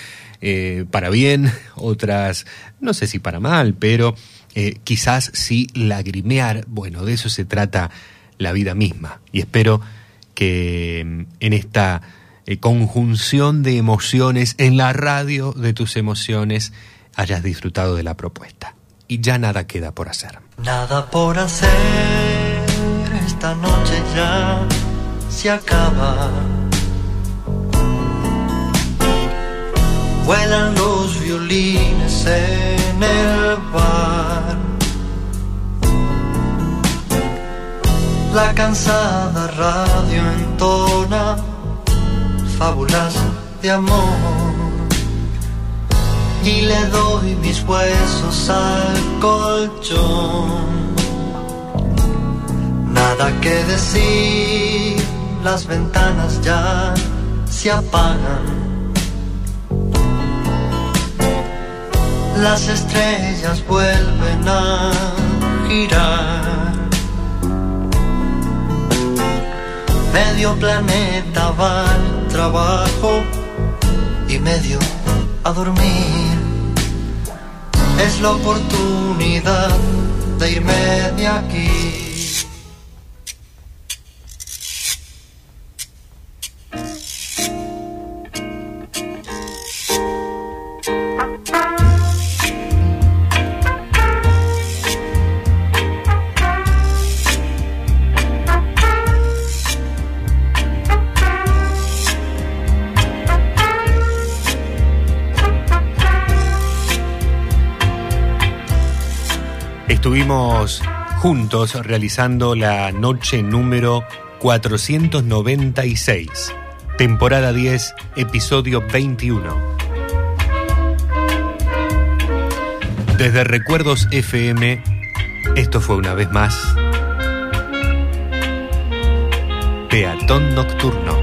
eh, para bien, *laughs* otras no sé si para mal, pero eh, quizás sí lagrimear. Bueno, de eso se trata la vida misma. Y espero que mm, en esta eh, conjunción de emociones, en la radio de tus emociones, hayas disfrutado de la propuesta. Y ya nada queda por hacer. Nada por hacer, esta noche ya se acaba. Vuelan los violines en el bar. La cansada radio entona fábulas de amor. Y le doy mis huesos al colchón. Nada que decir, las ventanas ya se apagan. Las estrellas vuelven a girar. Medio planeta va al trabajo y medio a dormir. Es la oportunidad de irme de aquí. Estuvimos juntos realizando la noche número 496, temporada 10, episodio 21. Desde Recuerdos FM, esto fue una vez más Peatón Nocturno.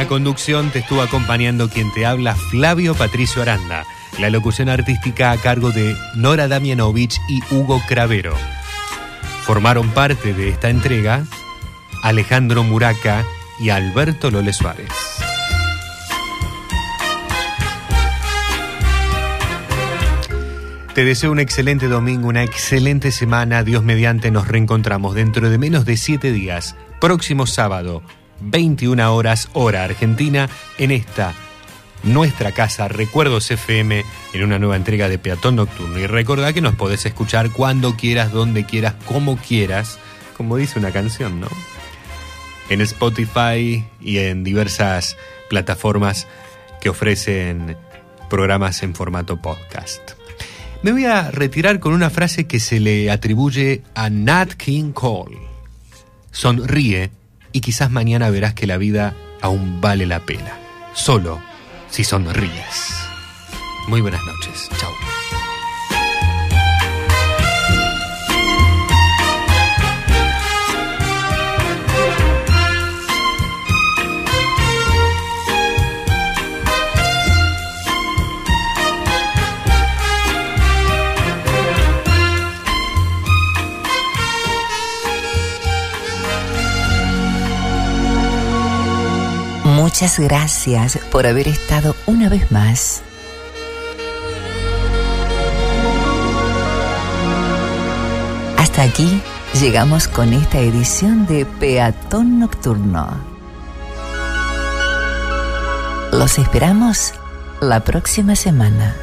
La conducción te estuvo acompañando quien te habla, Flavio Patricio Aranda. La locución artística a cargo de Nora Damianovich y Hugo Cravero. Formaron parte de esta entrega Alejandro Muraca y Alberto Lole Suárez. Te deseo un excelente domingo, una excelente semana. Dios mediante nos reencontramos dentro de menos de siete días, próximo sábado, 21 horas, hora argentina, en esta nuestra casa Recuerdos FM en una nueva entrega de Peatón Nocturno. Y recordá que nos podés escuchar cuando quieras, donde quieras, como quieras, como dice una canción, ¿no? En Spotify y en diversas plataformas que ofrecen programas en formato podcast. Me voy a retirar con una frase que se le atribuye a Nat King Cole. Sonríe y quizás mañana verás que la vida aún vale la pena. Solo si sonríes. Muy buenas noches. Chao. Muchas gracias por haber estado una vez más. Hasta aquí llegamos con esta edición de Peatón Nocturno. Los esperamos la próxima semana.